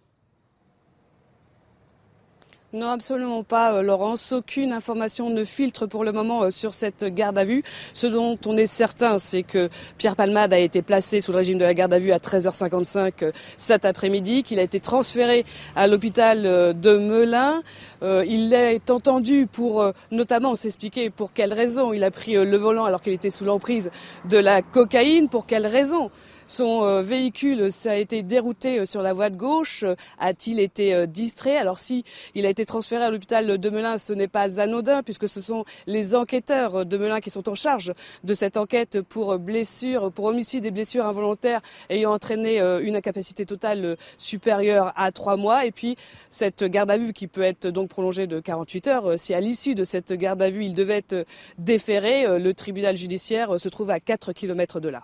Non, absolument pas, euh, Laurence. Aucune information ne filtre pour le moment euh, sur cette garde à vue. Ce dont on est certain, c'est que Pierre Palmade a été placé sous le régime de la garde à vue à 13h55 euh, cet après-midi, qu'il a été transféré à l'hôpital de Melun. il est entendu pour, notamment, s'expliquer pour quelles raisons il a pris le volant alors qu'il était sous l'emprise de la cocaïne, pour quelles raisons son euh, véhicule a été dérouté euh, sur la voie de gauche. Euh, a-t-il été distrait? Alors si il a été transféré à l'hôpital de Melun, ce n'est pas anodin puisque ce sont les enquêteurs de Melun qui sont en charge de cette enquête pour blessures, pour homicide et blessures involontaires ayant entraîné une incapacité totale supérieure à trois mois. Et puis cette garde à vue qui peut être donc prolongée de 48 heures. Si à l'issue de cette garde à vue il devait être déféré, le tribunal judiciaire se trouve à 4 kilomètres de là.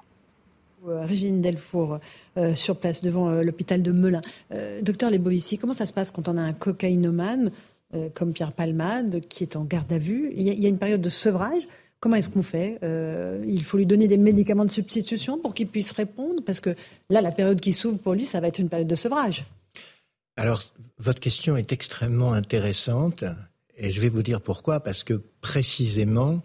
Euh, Régine Delfour euh, sur place devant euh, l'hôpital de Melun. Docteur Lebovici, comment ça se passe quand on a un cocaïnomane comme Pierre Palmade qui est en garde à vue? Il y, a, il y a une période de sevrage. Comment est-ce qu'on fait? Il faut lui donner des médicaments de substitution pour qu'il puisse répondre? Parce que là, la période qui s'ouvre pour lui, ça va être une période de sevrage. Alors, votre question est extrêmement intéressante et je vais vous dire pourquoi. Parce que précisément,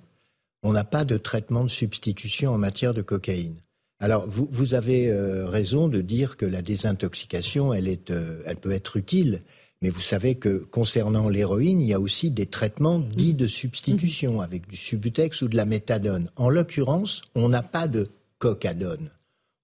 on n'a pas de traitement de substitution en matière de cocaïne. Alors, vous, vous avez euh, raison de dire que la désintoxication, elle, est, euh, elle peut être utile. Mais vous savez que concernant l'héroïne, il y a aussi des traitements dits de substitution avec du subutex ou de la méthadone. En l'occurrence, on n'a pas de cocadone.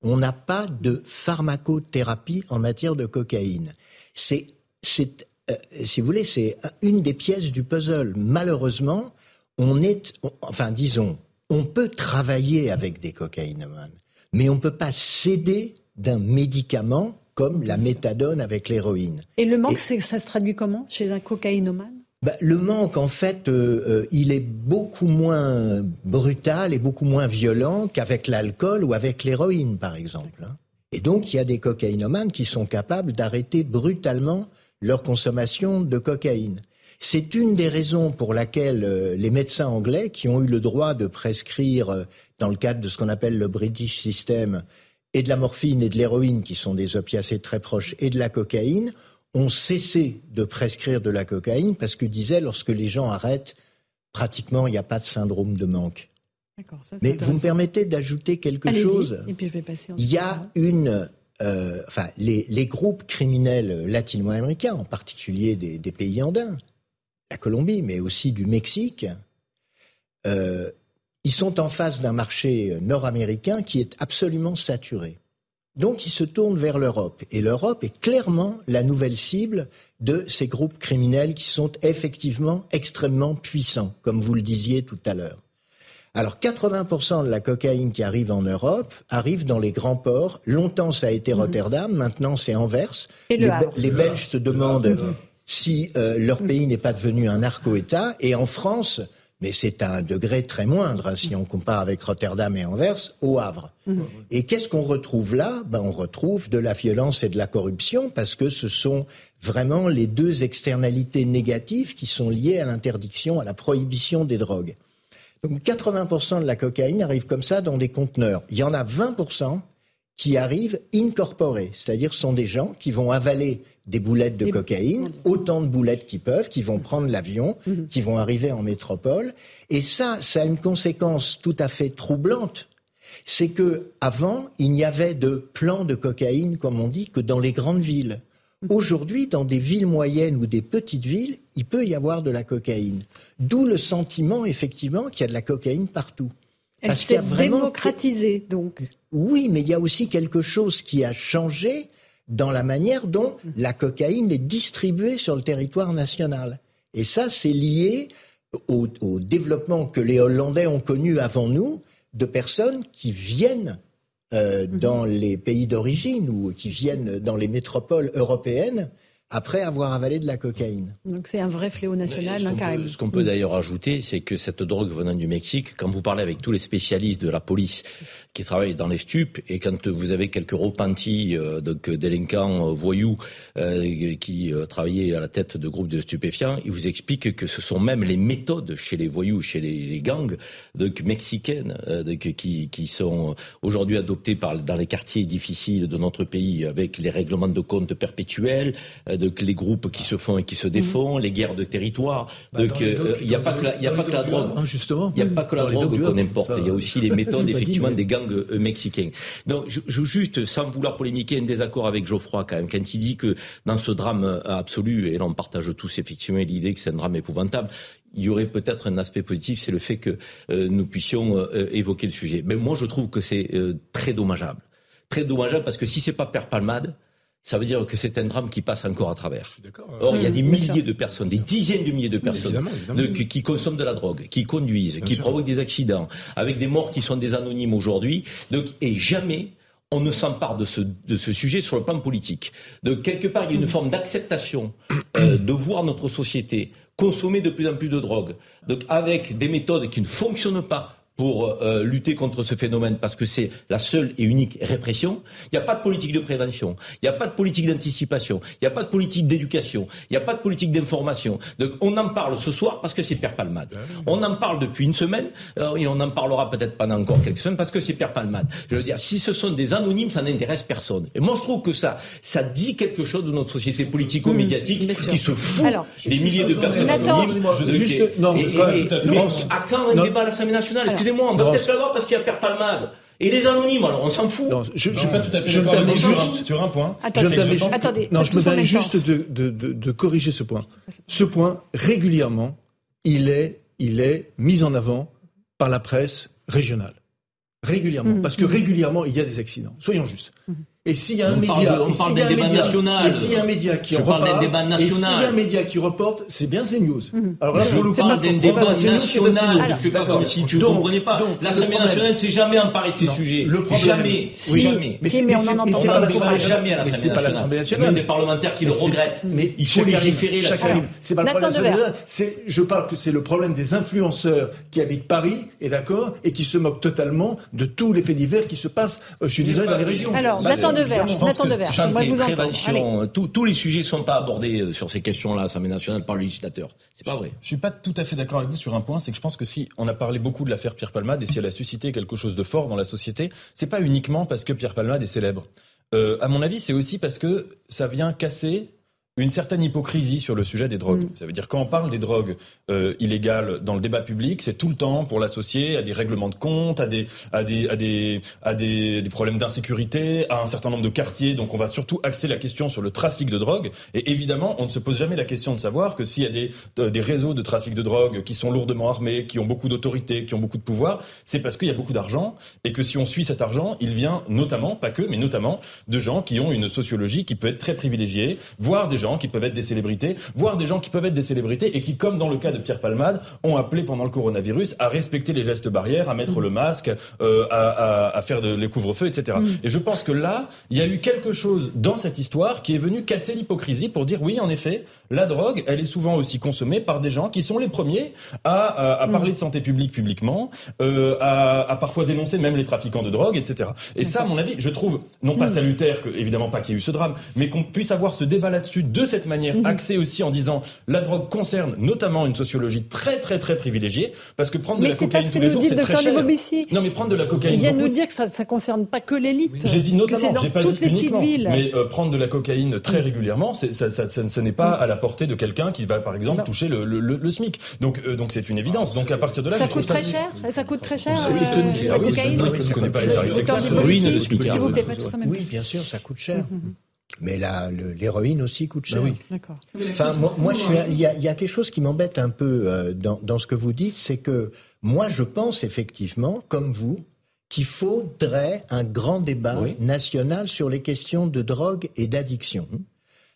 On n'a pas de pharmacothérapie en matière de cocaïne. C'est, c'est euh, si vous voulez, c'est une des pièces du puzzle. Malheureusement, on est, enfin, disons, on peut travailler avec des cocaïnomanes, mais on ne peut pas céder d'un médicament comme la méthadone avec l'héroïne. Et le manque, ça se traduit comment? Chez un cocaïnomane? Bah, le manque, en fait, euh, euh, il est beaucoup moins brutal et beaucoup moins violent qu'avec l'alcool ou avec l'héroïne, par exemple. Hein. Et donc, il y a des cocaïnomanes qui sont capables d'arrêter brutalement leur consommation de cocaïne. C'est une des raisons pour laquelle euh, les médecins anglais, qui ont eu le droit de prescrire, dans le cadre de ce qu'on appelle le British System, et de la morphine et de l'héroïne, qui sont des opiacés très proches, et de la cocaïne, ont cessé de prescrire de la cocaïne parce que disaient, lorsque les gens arrêtent, pratiquement, il n'y a pas de syndrome de manque. Mais vous me permettez d'ajouter quelque chose? et puis je vais passer Il y a une... Euh, enfin, les, les, groupes criminels latino-américains, en particulier des, des, pays andins, la Colombie, mais aussi du Mexique, euh, ils sont en face d'un marché nord-américain qui est absolument saturé. Donc ils se tournent vers l'Europe. Et l'Europe est clairement la nouvelle cible de ces groupes criminels qui sont effectivement extrêmement puissants, comme vous le disiez tout à l'heure. Alors 80% de la cocaïne qui arrive en Europe arrive dans les grands ports. Longtemps ça a été mhm. Rotterdam, maintenant c'est Anvers. Et les, les, Belges se demandent si euh, leur pays n'est pas devenu un narco-État. Et en France, mais c'est un degré très moindre hein, si on compare avec Rotterdam et Anvers, au Havre. Mhm. Et qu'est-ce qu'on retrouve là? Ben, On retrouve de la violence et de la corruption parce que ce sont vraiment les deux externalités négatives qui sont liées à l'interdiction, à la prohibition des drogues. Donc 80% de la cocaïne arrive comme ça dans des conteneurs. Il y en a 20% qui arrivent incorporés, c'est-à-dire sont des gens qui vont avaler des boulettes de cocaïne, autant de boulettes qu'ils peuvent, qui vont prendre l'avion, mhm. qui vont arriver en métropole. Et ça, ça a une conséquence tout à fait troublante. C'est que avant, il n'y avait de plan de cocaïne, comme on dit, que dans les grandes villes. Mhm. Aujourd'hui, dans des villes moyennes ou des petites villes, il peut y avoir de la cocaïne. D'où le sentiment, effectivement, qu'il y a de la cocaïne partout. Elle s'est démocratisée, donc. Oui, mais il y a aussi quelque chose qui a changé dans la manière dont la cocaïne est distribuée sur le territoire national. Et ça, c'est lié au, développement que les Hollandais ont connu avant nous de personnes qui viennent euh, mhm. dans les pays d'origine ou qui viennent dans les métropoles européennes après avoir avalé de la cocaïne. Donc c'est un vrai fléau national, hein, Ce qu'on peut, d'ailleurs ajouter, c'est que cette drogue venant du Mexique, quand vous parlez avec tous les spécialistes de la police qui travaillent dans les stupes, et quand vous avez quelques repentis, euh, donc délinquants, euh, voyous, euh, qui euh, travaillaient à la tête de groupes de stupéfiants, ils vous expliquent que ce sont même les méthodes chez les voyous, chez les, les gangs donc, mexicaines, donc, qui, qui sont aujourd'hui adoptées par, dans les quartiers difficiles de notre pays, avec les règlements de compte perpétuels, donc les groupes qui se font et qui se défont, mhm. les guerres de territoire. Bah, donc euh, il n'y a pas que la, y a pas que la drogue. Justement. Il n'y a pas que la drogue qu'on importe. Il y a aussi les méthodes effectivement des gangs euh, mexicains. Donc je, juste sans vouloir polémiquer un désaccord avec Geoffroy quand même quand il dit que dans ce drame euh, absolu et là on partage tous effectivement l'idée que c'est un drame épouvantable il y aurait peut-être un aspect positif, c'est le fait que nous puissions évoquer le sujet. Mais moi, je trouve que c'est très dommageable. Très dommageable parce que si c'est pas Père Palmade, ça veut dire que c'est un drame qui passe encore à travers. Or, il y a des milliers de personnes, des dizaines de milliers de personnes qui, consomment de la drogue, qui conduisent, qui provoquent des accidents, avec des morts qui sont des anonymes aujourd'hui. et jamais on ne s'empare de ce, de ce sujet sur le plan politique. Donc, quelque part, il y a une forme d'acceptation euh, de voir notre société consommer de plus en plus de drogue, donc avec des méthodes qui ne fonctionnent pas pour euh, lutter contre ce phénomène parce que c'est la seule et unique répression. Il n'y a pas de politique de prévention, il n'y a pas de politique d'anticipation, il n'y a pas de politique d'éducation, il n'y a pas de politique d'information. Donc on en parle ce soir parce que c'est Père Palmade. Ah on en parle depuis une semaine euh, et on en parlera peut-être pendant encore quelques semaines parce que c'est Père Palmade. Je veux dire, si ce sont des anonymes, ça n'intéresse personne. Et moi je trouve que ça, ça dit quelque chose de notre société politico-médiatique mmh, qui se fout des milliers de personnes anonymes. Juste, non, et, à quand un débat à l'Assemblée nationale Excusez-moi, on va peut-être l'avoir parce qu'il y a Père Palmade. Et les anonymes, alors on s'en fout. Non, je, ne suis pas tout à fait d'accord avec juste sur un point. Attendez, je me attendez, non, je me permets juste de, de, de, de, corriger ce point. Ce point, régulièrement, il est, il est mis en avant par la presse régionale. Régulièrement. Mmh, parce que mmh. régulièrement, il y a des accidents. Soyons justes. Mmh. Et s'il y a un média, et s'il y a un média, et s'il y a un média qui reparle, et s'il y a un média qui reporte, c'est bien CNews. Mmh. Alors là, je parle d'un débat national. Je fais pas comme si tu ne comprenais pas. L'Assemblée nationale ne s'est jamais emparée de ces sujets. Le problème, jamais, jamais. Mais c'est on en entend pas. jamais à l'Assemblée nationale. Même des parlementaires qui le regrettent. Mais il faut légiférer là C'est pas le problème de l'Assemblée nationale. Je parle que c'est le problème des influenceurs qui habitent Paris, et d'accord, et qui se moquent totalement de tous les faits divers qui se passent, je suis désolé, dans les régions. Alors, de verre. Je pense que santé, prévention, tous les sujets ne sont pas abordés euh, sur ces questions-là, Assemblée nationale, par le législateur. C'est pas vrai. Je suis pas tout à fait d'accord avec vous sur un point, c'est que je pense que si on a parlé beaucoup de l'affaire Pierre Palmade et si elle a suscité quelque chose de fort dans la société, c'est pas uniquement parce que Pierre Palmade est célèbre. Euh, à mon avis, c'est aussi parce que ça vient casser une certaine hypocrisie sur le sujet des drogues. Mm. Ça veut dire quand on parle des drogues euh, illégales dans le débat public, c'est tout le temps pour l'associer à des règlements de compte, à des à des à des à des, des problèmes d'insécurité, à un certain nombre de quartiers. Donc on va surtout axer la question sur le trafic de drogue. Et évidemment, on ne se pose jamais la question de savoir que s'il y a des euh, des réseaux de trafic de drogue qui sont lourdement armés, qui ont beaucoup d'autorité, qui ont beaucoup de pouvoir, c'est parce qu'il y a beaucoup d'argent et que si on suit cet argent, il vient notamment, pas que, mais notamment de gens qui ont une sociologie qui peut être très privilégiée, voire des gens qui peuvent être des célébrités, voire des gens qui peuvent être des célébrités et qui, comme dans le cas de Pierre Palmade, ont appelé pendant le coronavirus à respecter les gestes barrières, à mettre mm. le masque, euh, à, à, faire de, les couvre-feux, etc. Mm. Et je pense que là, il y a eu quelque chose dans cette histoire qui est venu casser l'hypocrisie pour dire oui, en effet, la drogue, elle est souvent aussi consommée par des gens qui sont les premiers à, à, mm. parler de santé publique publiquement, euh, à, à, parfois dénoncer même les trafiquants de drogue, etc. Et ça, à mon avis, je trouve non pas salutaire, que, évidemment pas qu'il y ait eu ce drame, mais qu'on puisse avoir ce débat là-dessus de cette manière mhm. axée aussi en disant la drogue concerne notamment une sociologie très très très privilégiée parce que prendre de la cocaïne tous les jours c'est très cher. Non mais prendre de la cocaïne. Il vient nous dire que ça ne concerne pas que l'élite. J'ai dit notamment, j'ai pas dit uniquement. Mais euh, prendre de la cocaïne très régulièrement, ça, ça, ça, ça n'est pas à la portée de quelqu'un qui va par exemple toucher le, le, le, SMIC. Donc euh, donc c'est une évidence. Donc à partir de là, ça coûte très cher. Ça coûte très cher. La cocaïne. Je ne connais pas les tarifs Oui, bien sûr, ça coûte cher. Mais l'héroïne aussi coûte cher. Ben oui. D'accord. Enfin, moi, il y, a, quelque chose qui m'embête un peu euh, dans, ce que vous dites, c'est que moi, je pense effectivement, comme vous, qu'il faudrait un grand débat national sur les questions de drogue et d'addiction.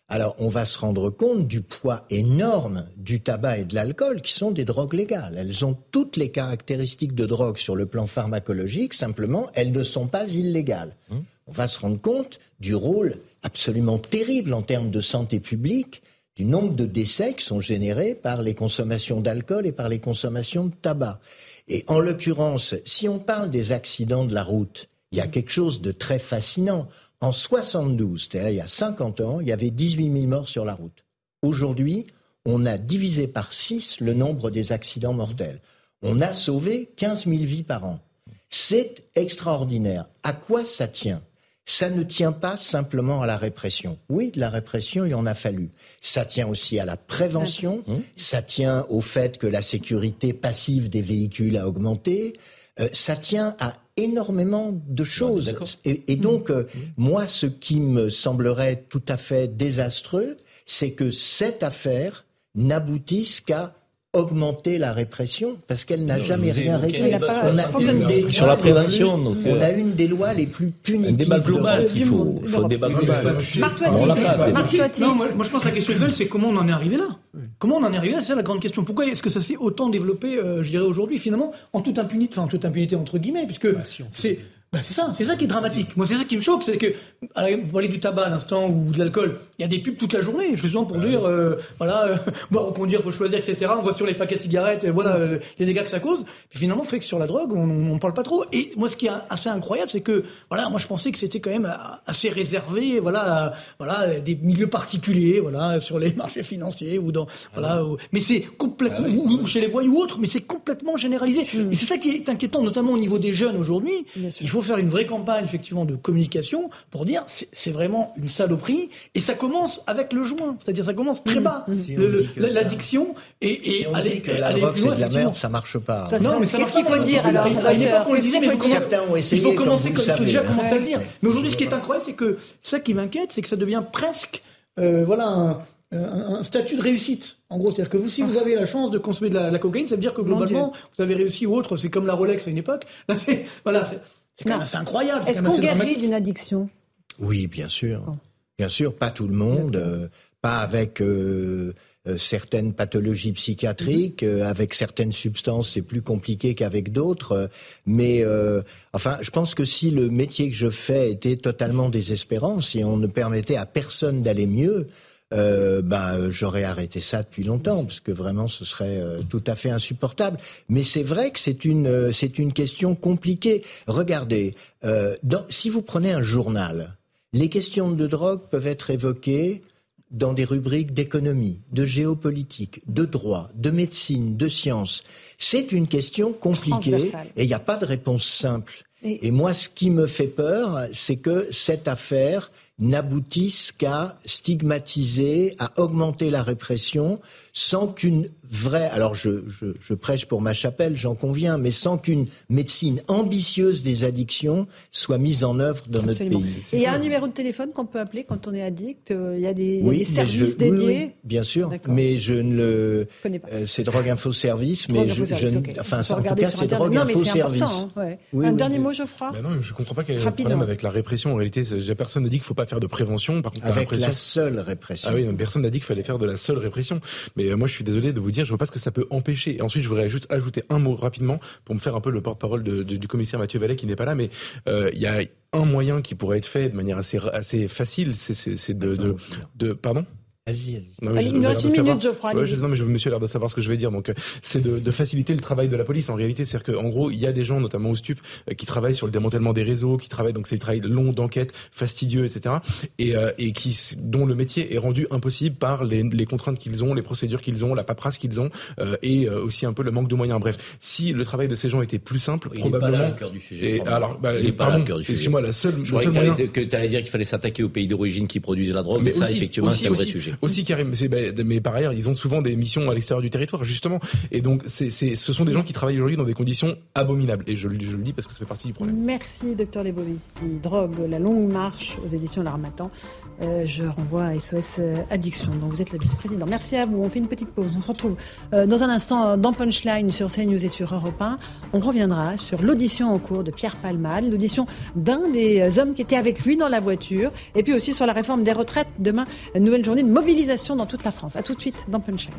Alors, on va se rendre compte du poids énorme du tabac et de l'alcool, qui sont des drogues légales. Elles ont toutes les caractéristiques de drogue sur le plan pharmacologique, simplement, elles ne sont pas illégales. Hum. On va se rendre compte du rôle absolument terrible en termes de santé publique du nombre de décès qui sont générés par les consommations d'alcool et par les consommations de tabac. Et en l'occurrence, si on parle des accidents de la route, il y a quelque chose de très fascinant. En 72, c'est-à-dire il y a 50 ans, il y avait 18 000 morts sur la route. Aujourd'hui, on a divisé par 6 le nombre des accidents mortels. On a sauvé 15 000 vies par an. C'est extraordinaire. À quoi ça tient? Ça ne tient pas simplement à la répression. Oui, de la répression, il en a fallu. Ça tient aussi à la prévention, mmh. ça tient au fait que la sécurité passive des véhicules a augmenté, euh, ça tient à énormément de choses. Et, donc, euh, mmh. moi, ce qui me semblerait tout à fait désastreux, c'est que cette affaire n'aboutisse qu'à augmenter la répression parce qu'elle n'a jamais rien réglé. On a une des sur la prévention. Donc, on a une des lois les plus punitives. Un débat global qu'il faut. Il faut un débat global. Non, moi, je pense que la question essentielle, c'est comment on en est arrivé là? Comment on en est arrivé là? C'est ça la grande question. Pourquoi est-ce que ça s'est autant développé, euh, je dirais aujourd'hui, finalement, en toute impunité, enfin en toute impunité entre guillemets, puisque c'est Ben c'est ça, c'est ça qui est dramatique. Moi, c'est ça qui me choque, c'est que vous parlez du tabac à l'instant ou de l'alcool. Il y a des pubs toute la journée, justement pour dire, euh, voilà, euh, bon, dire faut choisir, etc. On voit sur les paquets de cigarettes, euh, voilà euh, les dégâts que ça cause. Puis finalement, que sur la drogue, on, on parle pas trop. Et moi, ce qui est assez incroyable, c'est que, voilà, moi, je pensais que c'était quand même assez réservé, voilà, voilà, des milieux particuliers, voilà, sur les marchés financiers ou dans, ah voilà. mais c'est complètement, ah ou, chez les voyous ou autres, mais c'est complètement généralisé. Hmm. Et c'est ça qui est inquiétant, notamment au niveau des jeunes aujourd'hui. Il faut faire une vraie campagne effectivement de communication pour dire c'est vraiment une saloperie et ça commence avec le joint, c'est-à-dire ça commence très mmh. bas, l'addiction et, et si aller, que la drogue c'est de la merde, ça marche pas. non, mais qu'est-ce qu'il faut dire alors Certains ont essayé. Il faut commencer, il faut déjà commencer à le dire. Mais aujourd'hui, ce qui est incroyable, c'est que ça qui m'inquiète, c'est que ça devient presque euh, voilà un, statut de réussite. En gros, c'est-à-dire que vous, si vous avez la chance de consommer de la, cocaïne, ça veut dire que globalement, vous avez réussi ou autre. C'est comme la Rolex à une époque. voilà, c'est incroyable. Est-ce qu'on guérit d'une addiction? Oui, bien sûr. Bien sûr, pas tout le monde, euh, pas avec euh, euh, certaines pathologies psychiatriques, mhm. avec certaines substances, c'est plus compliqué qu'avec d'autres. mais enfin, je pense que si le métier que je fais était totalement désespérant, si on ne permettait à personne d'aller mieux, euh, bah, j'aurais arrêté ça depuis longtemps, parce que vraiment, ce serait euh, tout à fait insupportable. Mais c'est vrai que c'est une, euh, c'est une question compliquée. Regardez, dans, si vous prenez un journal, les questions de drogue peuvent être évoquées dans des rubriques d'économie, de géopolitique, de droit, de médecine, de sciences. C'est une question compliquée et il n'y a pas de réponse simple. et moi, ce qui me fait peur, c'est que cette affaire n'aboutissent qu'à stigmatiser, à augmenter la répression, sans qu'une vraie, alors je, je, je, prêche pour ma chapelle, j'en conviens, mais sans qu'une médecine ambitieuse des addictions soit mise en œuvre dans notre pays. Et il y a un numéro de téléphone qu'on peut appeler quand on est addict euh, Il y a des, services dédiés Bien sûr, mais je ne le... Euh, c'est Drogue Info Service, mais je, enfin en tout cas c'est Drogue Info Service. Hein, un dernier mot, Geoffroy ben Non, je ne comprends pas quel est le problème avec la répression. En réalité, personne n'a dit qu'il ne faut pas faire de prévention. Par contre, avec la, seule répression. Ah oui, personne n'a dit qu'il fallait faire de la seule répression. Mais euh, moi, je suis désolé de vous dire, je vois pas ce que ça peut empêcher. Et ensuite, je voudrais juste ajouter un mot rapididement pour me faire un peu le porte-parole du commissaire Mathieu Vallet qui n'est pas là, mais euh, il y a un moyen qui pourrait être fait de manière assez assez facile, c'est de, de, de, pardon? Allez-y, allez-y. il nous reste une minute, Geoffroy. Ouais, je, non, mais je, monsieur a l'air de savoir ce que je vais dire. Donc, euh, c'est de, de, faciliter le travail de la police. En réalité, c'est-à-dire qu'en gros, il y a des gens, notamment au STUP, euh, qui travaillent sur le démantèlement des réseaux, qui travaillent, donc c'est des travail long d'enquête, fastidieux, etc. Et, euh, et qui, dont le métier est rendu impossible par les, les contraintes qu'ils ont, les procédures qu'ils ont, la paperasse qu'ils ont, euh, et aussi un peu le manque de moyens. Bref, si le travail de ces gens était plus simple, il probablement. Est pas là, cœur du sujet. Et, alors, bah, il est pas là, le cœur du sujet. Excuse-moi, la seule. Je croyais que tu allais dire qu'il fallait s'attaquer aux pays d'origine qui produisent la drogue, mais, ça, effectivement, c'est un vrai sujet. Aussi, Karim, c'est mais par ailleurs, ils ont souvent des missions à l'extérieur du territoire, justement. Et donc, ce sont des gens qui travaillent aujourd'hui dans des conditions abominables. Et je, le dis parce que ça fait partie du problème. Merci, docteur Lebovici. Drogue, la longue marche aux éditions L'Armatan. Euh, je renvoie à SOS euh, Addiction, dont vous êtes le vice-président. Merci à vous. On fait une petite pause. On se retrouve euh, dans un instant dans Punchline sur CNews et sur Europe 1. On reviendra sur l'audition en cours de Pierre Palmade, l'audition d'un des hommes qui était avec lui dans la voiture, et puis aussi sur la réforme des retraites. Demain, nouvelle journée de mobilisation dans toute la France tout de suite dans Punchline.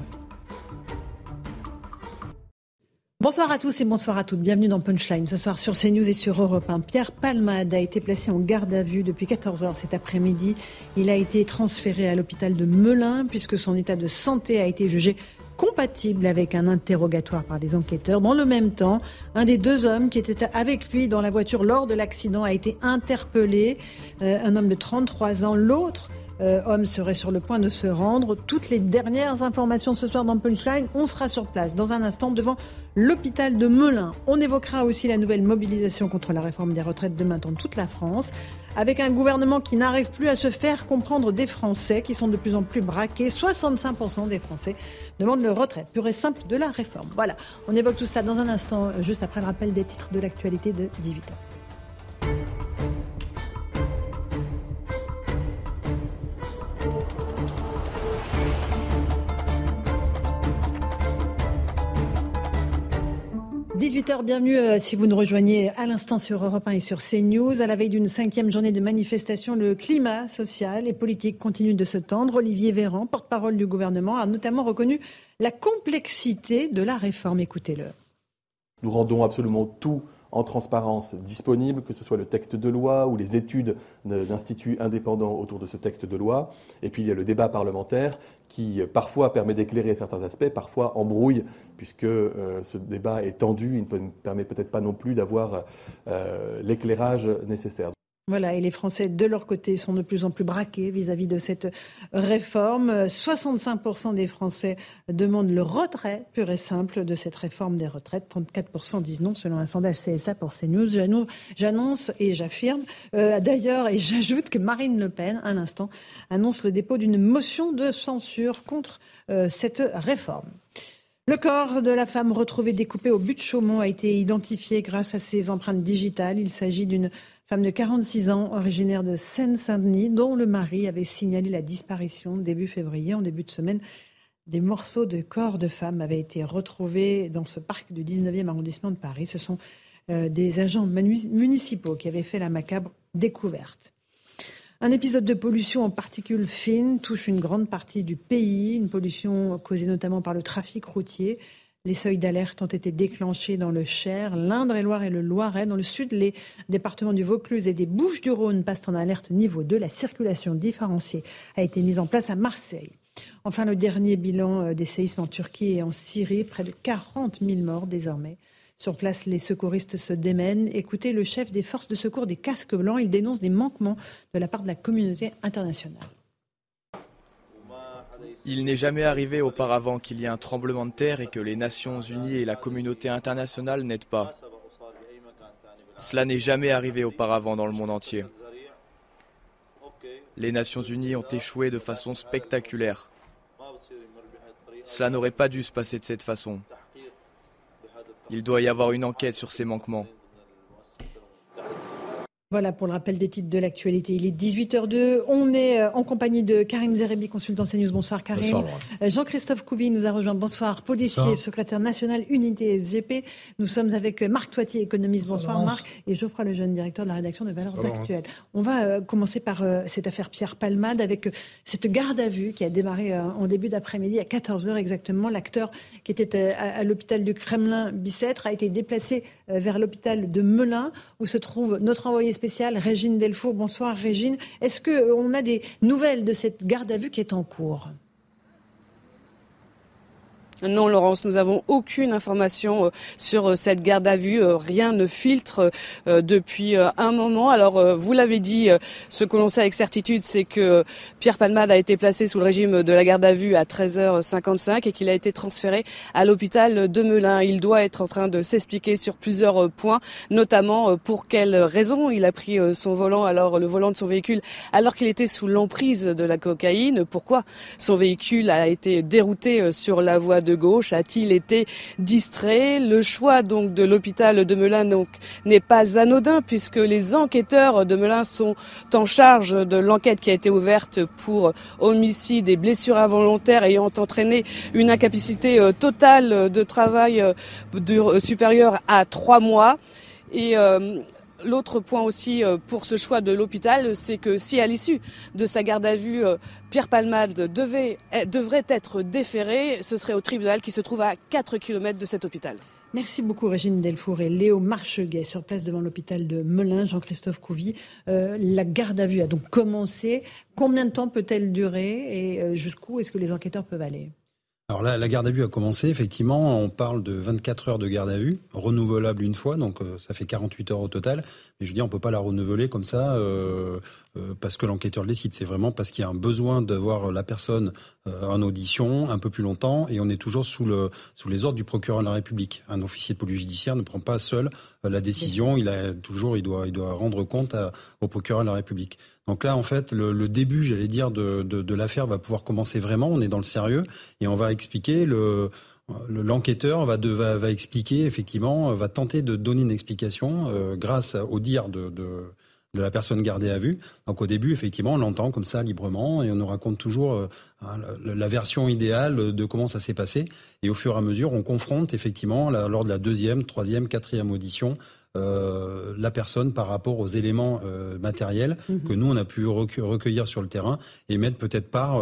Bonsoir à tous et bonsoir à toutes. Bienvenue dans Punchline. Ce soir sur CNews et sur Europe 1. Pierre Palmade a été placé en garde à vue depuis 14 heures cet après-midi. Il a été transféré à l'hôpital de Melun puisque son état de santé a été jugé compatible avec un interrogatoire par des enquêteurs. Dans le même temps, un des deux hommes qui était avec lui dans la voiture lors de l'accident a été interpellé. Euh, un homme de 33 ans. L'autre euh, homme serait sur le point de se rendre. Toutes les dernières informations ce soir dans Punchline, on sera sur place dans un instant devant l'hôpital de Melun. On évoquera aussi la nouvelle mobilisation contre la réforme des retraites demain dans toute la France, avec un gouvernement qui n'arrive plus à se faire comprendre des Français, qui sont de plus en plus braqués. 65% des Français demandent le retrait pur et simple de la réforme. Voilà, on évoque tout ça dans un instant, juste après le rappel des titres de l'actualité de 18h. 18h, bienvenue euh, si vous nous rejoignez à l'instant sur Europe 1 et sur CNews. À la veille d'une cinquième journée de manifestation, le climat social et politique continue de se tendre. Olivier Véran, porte-parole du gouvernement, a notamment reconnu la complexité de la réforme. Écoutez-le. Nous rendons absolument tout en transparence disponible, que ce soit le texte de loi ou les études d'instituts indépendants autour de ce texte de loi. Et puis il y a le débat parlementaire qui parfois permet d'éclairer certains aspects, parfois embrouille, puisque euh, ce débat est tendu, il ne permet peut-être pas non plus d'avoir euh, l'éclairage nécessaire. Voilà, et les Français, de leur côté, sont de plus en plus braqués vis-à-vis de cette réforme. 65% des Français demandent le retrait pur et simple de cette réforme des retraites. 34% disent non, selon un sondage CSA pour CNews. J'annonce et j'affirme, euh, d'ailleurs, et j'ajoute que Marine Le Pen, à l'instant, annonce le dépôt d'une motion de censure contre euh, cette réforme. Le corps de la femme retrouvée découpé au but de Chaumont a été identifié grâce à ses empreintes digitales. Il s'agit d'une femme de 46 ans, originaire de Seine-Saint-Denis, dont le mari avait signalé la disparition début février. En début de semaine, des morceaux de corps de femmes avaient été retrouvés dans ce parc du 19e arrondissement de Paris. Ce sont euh, des agents municipaux qui avaient fait la macabre découverte. Un épisode de pollution en particules fines touche une grande partie du pays, une pollution causée notamment par le trafic routier. Les seuils d'alerte ont été déclenchés dans le Cher, l'Indre-et-Loire et le Loiret. Dans le sud, les départements du Vaucluse et des Bouches-du-Rhône passent en alerte niveau 2. La circulation différenciée a été mise en place à Marseille. Enfin, le dernier bilan euh, des séismes en Turquie et en Syrie, près de 40 000 morts désormais. Sur place, les secouristes se démènent. Écoutez le chef des forces de secours des casques blancs. Il dénonce des manquements de la part de la communauté internationale. Il n'est jamais arrivé auparavant qu'il y ait un tremblement de terre et que les Nations Unies et la communauté internationale n'aident pas. Cela n'est jamais arrivé auparavant dans le monde entier. Les Nations Unies ont échoué de façon spectaculaire. Cela n'aurait pas dû se passer de cette façon. Il doit y avoir une enquête sur ces manquements. Voilà pour le rappel des titres de l'actualité. Il est 18h02. On est euh, en compagnie de Karim Zerebi, consultant CNews. Bonsoir Karim. Euh, Jean-Christophe Couvi nous a rejoint. Bonsoir. Policier, secrétaire national unité SGP. Nous sommes avec euh, Marc Toitier, économiste. Bonsoir, Marc. Et Geoffroy Lejeune, directeur de la rédaction de Valeurs Actuelles. On va commencer par cette affaire Pierre Palmade avec cette garde à vue qui a démarré en début d'après-midi à 14h exactement. L'acteur qui était à, l'hôpital du Kremlin-Bicêtre a été déplacé vers l'hôpital de Melun où se trouve notre envoyé spéciale Régine Delfour. Bonsoir Régine. Est-ce qu'on a des nouvelles de cette garde à vue qui est en cours? Non, Laurence, nous n'avons aucune information euh, sur euh, cette garde à vue. Euh, rien ne filtre depuis un moment. Alors, vous l'avez dit, ce que l'on sait avec certitude, c'est que Pierre Palmade a été placé sous le régime de la garde à vue à 13h55 et qu'il a été transféré à l'hôpital de Melun. Il doit être en train de s'expliquer sur plusieurs points, notamment pour quelles raisons il a pris son volant, alors le volant de son véhicule, alors qu'il était sous l'emprise de la cocaïne. Pourquoi son véhicule a été dérouté sur la voie de gauche a-t-il été distrait? Le choix donc de l'hôpital de Melun n'est pas anodin puisque les enquêteurs de Melun sont en charge de l'enquête qui a été ouverte pour homicide et blessures involontaires ayant entraîné une incapacité euh, totale de travail euh, euh, supérieure à trois mois. Et L'autre point aussi euh, pour ce choix de l'hôpital, c'est que si à l'issue de sa garde à vue, euh, Pierre Palmade devait, eh, devrait être déféré, ce serait au tribunal qui se trouve à 4 km de cet hôpital. Merci beaucoup Régine Delfour et Léo Marcheguet sur place devant l'hôpital de Melun, Jean-Christophe Couvi. Euh, la garde à vue a donc commencé. Combien de temps peut-elle durer et jusqu'où est-ce que les enquêteurs peuvent aller? Alors là, la garde à vue a commencé, effectivement, on parle de 24 heures de garde à vue, renouvelable une fois, donc euh, ça fait 48 heures au total. Mais je dis, on peut pas la renouveler comme ça euh, parce que l'enquêteur le décide. C'est vraiment parce qu'il y a un besoin d'avoir la personne en audition un peu plus longtemps et on est toujours sous, le, sous les ordres du procureur de la République. Un officier de police judiciaire ne prend pas seul la décision, il a toujours, il doit, il doit rendre compte au procureur de la République. Donc là, en fait, le, début, j'allais dire, de, l'affaire va pouvoir commencer vraiment. On est dans le sérieux et on va expliquer le l'enquêteur va, expliquer effectivement, va tenter de donner une explication euh, grâce au dire de, de, la personne gardée à vue. Donc au début, effectivement, on l'entend comme ça librement et on nous raconte toujours euh, hein, la, version idéale de comment ça s'est passé. Et au fur et à mesure, on confronte effectivement lors de la deuxième, troisième, quatrième audition la personne par rapport aux éléments matériels mhm. que nous on a pu recueillir sur le terrain et mettre peut-être pas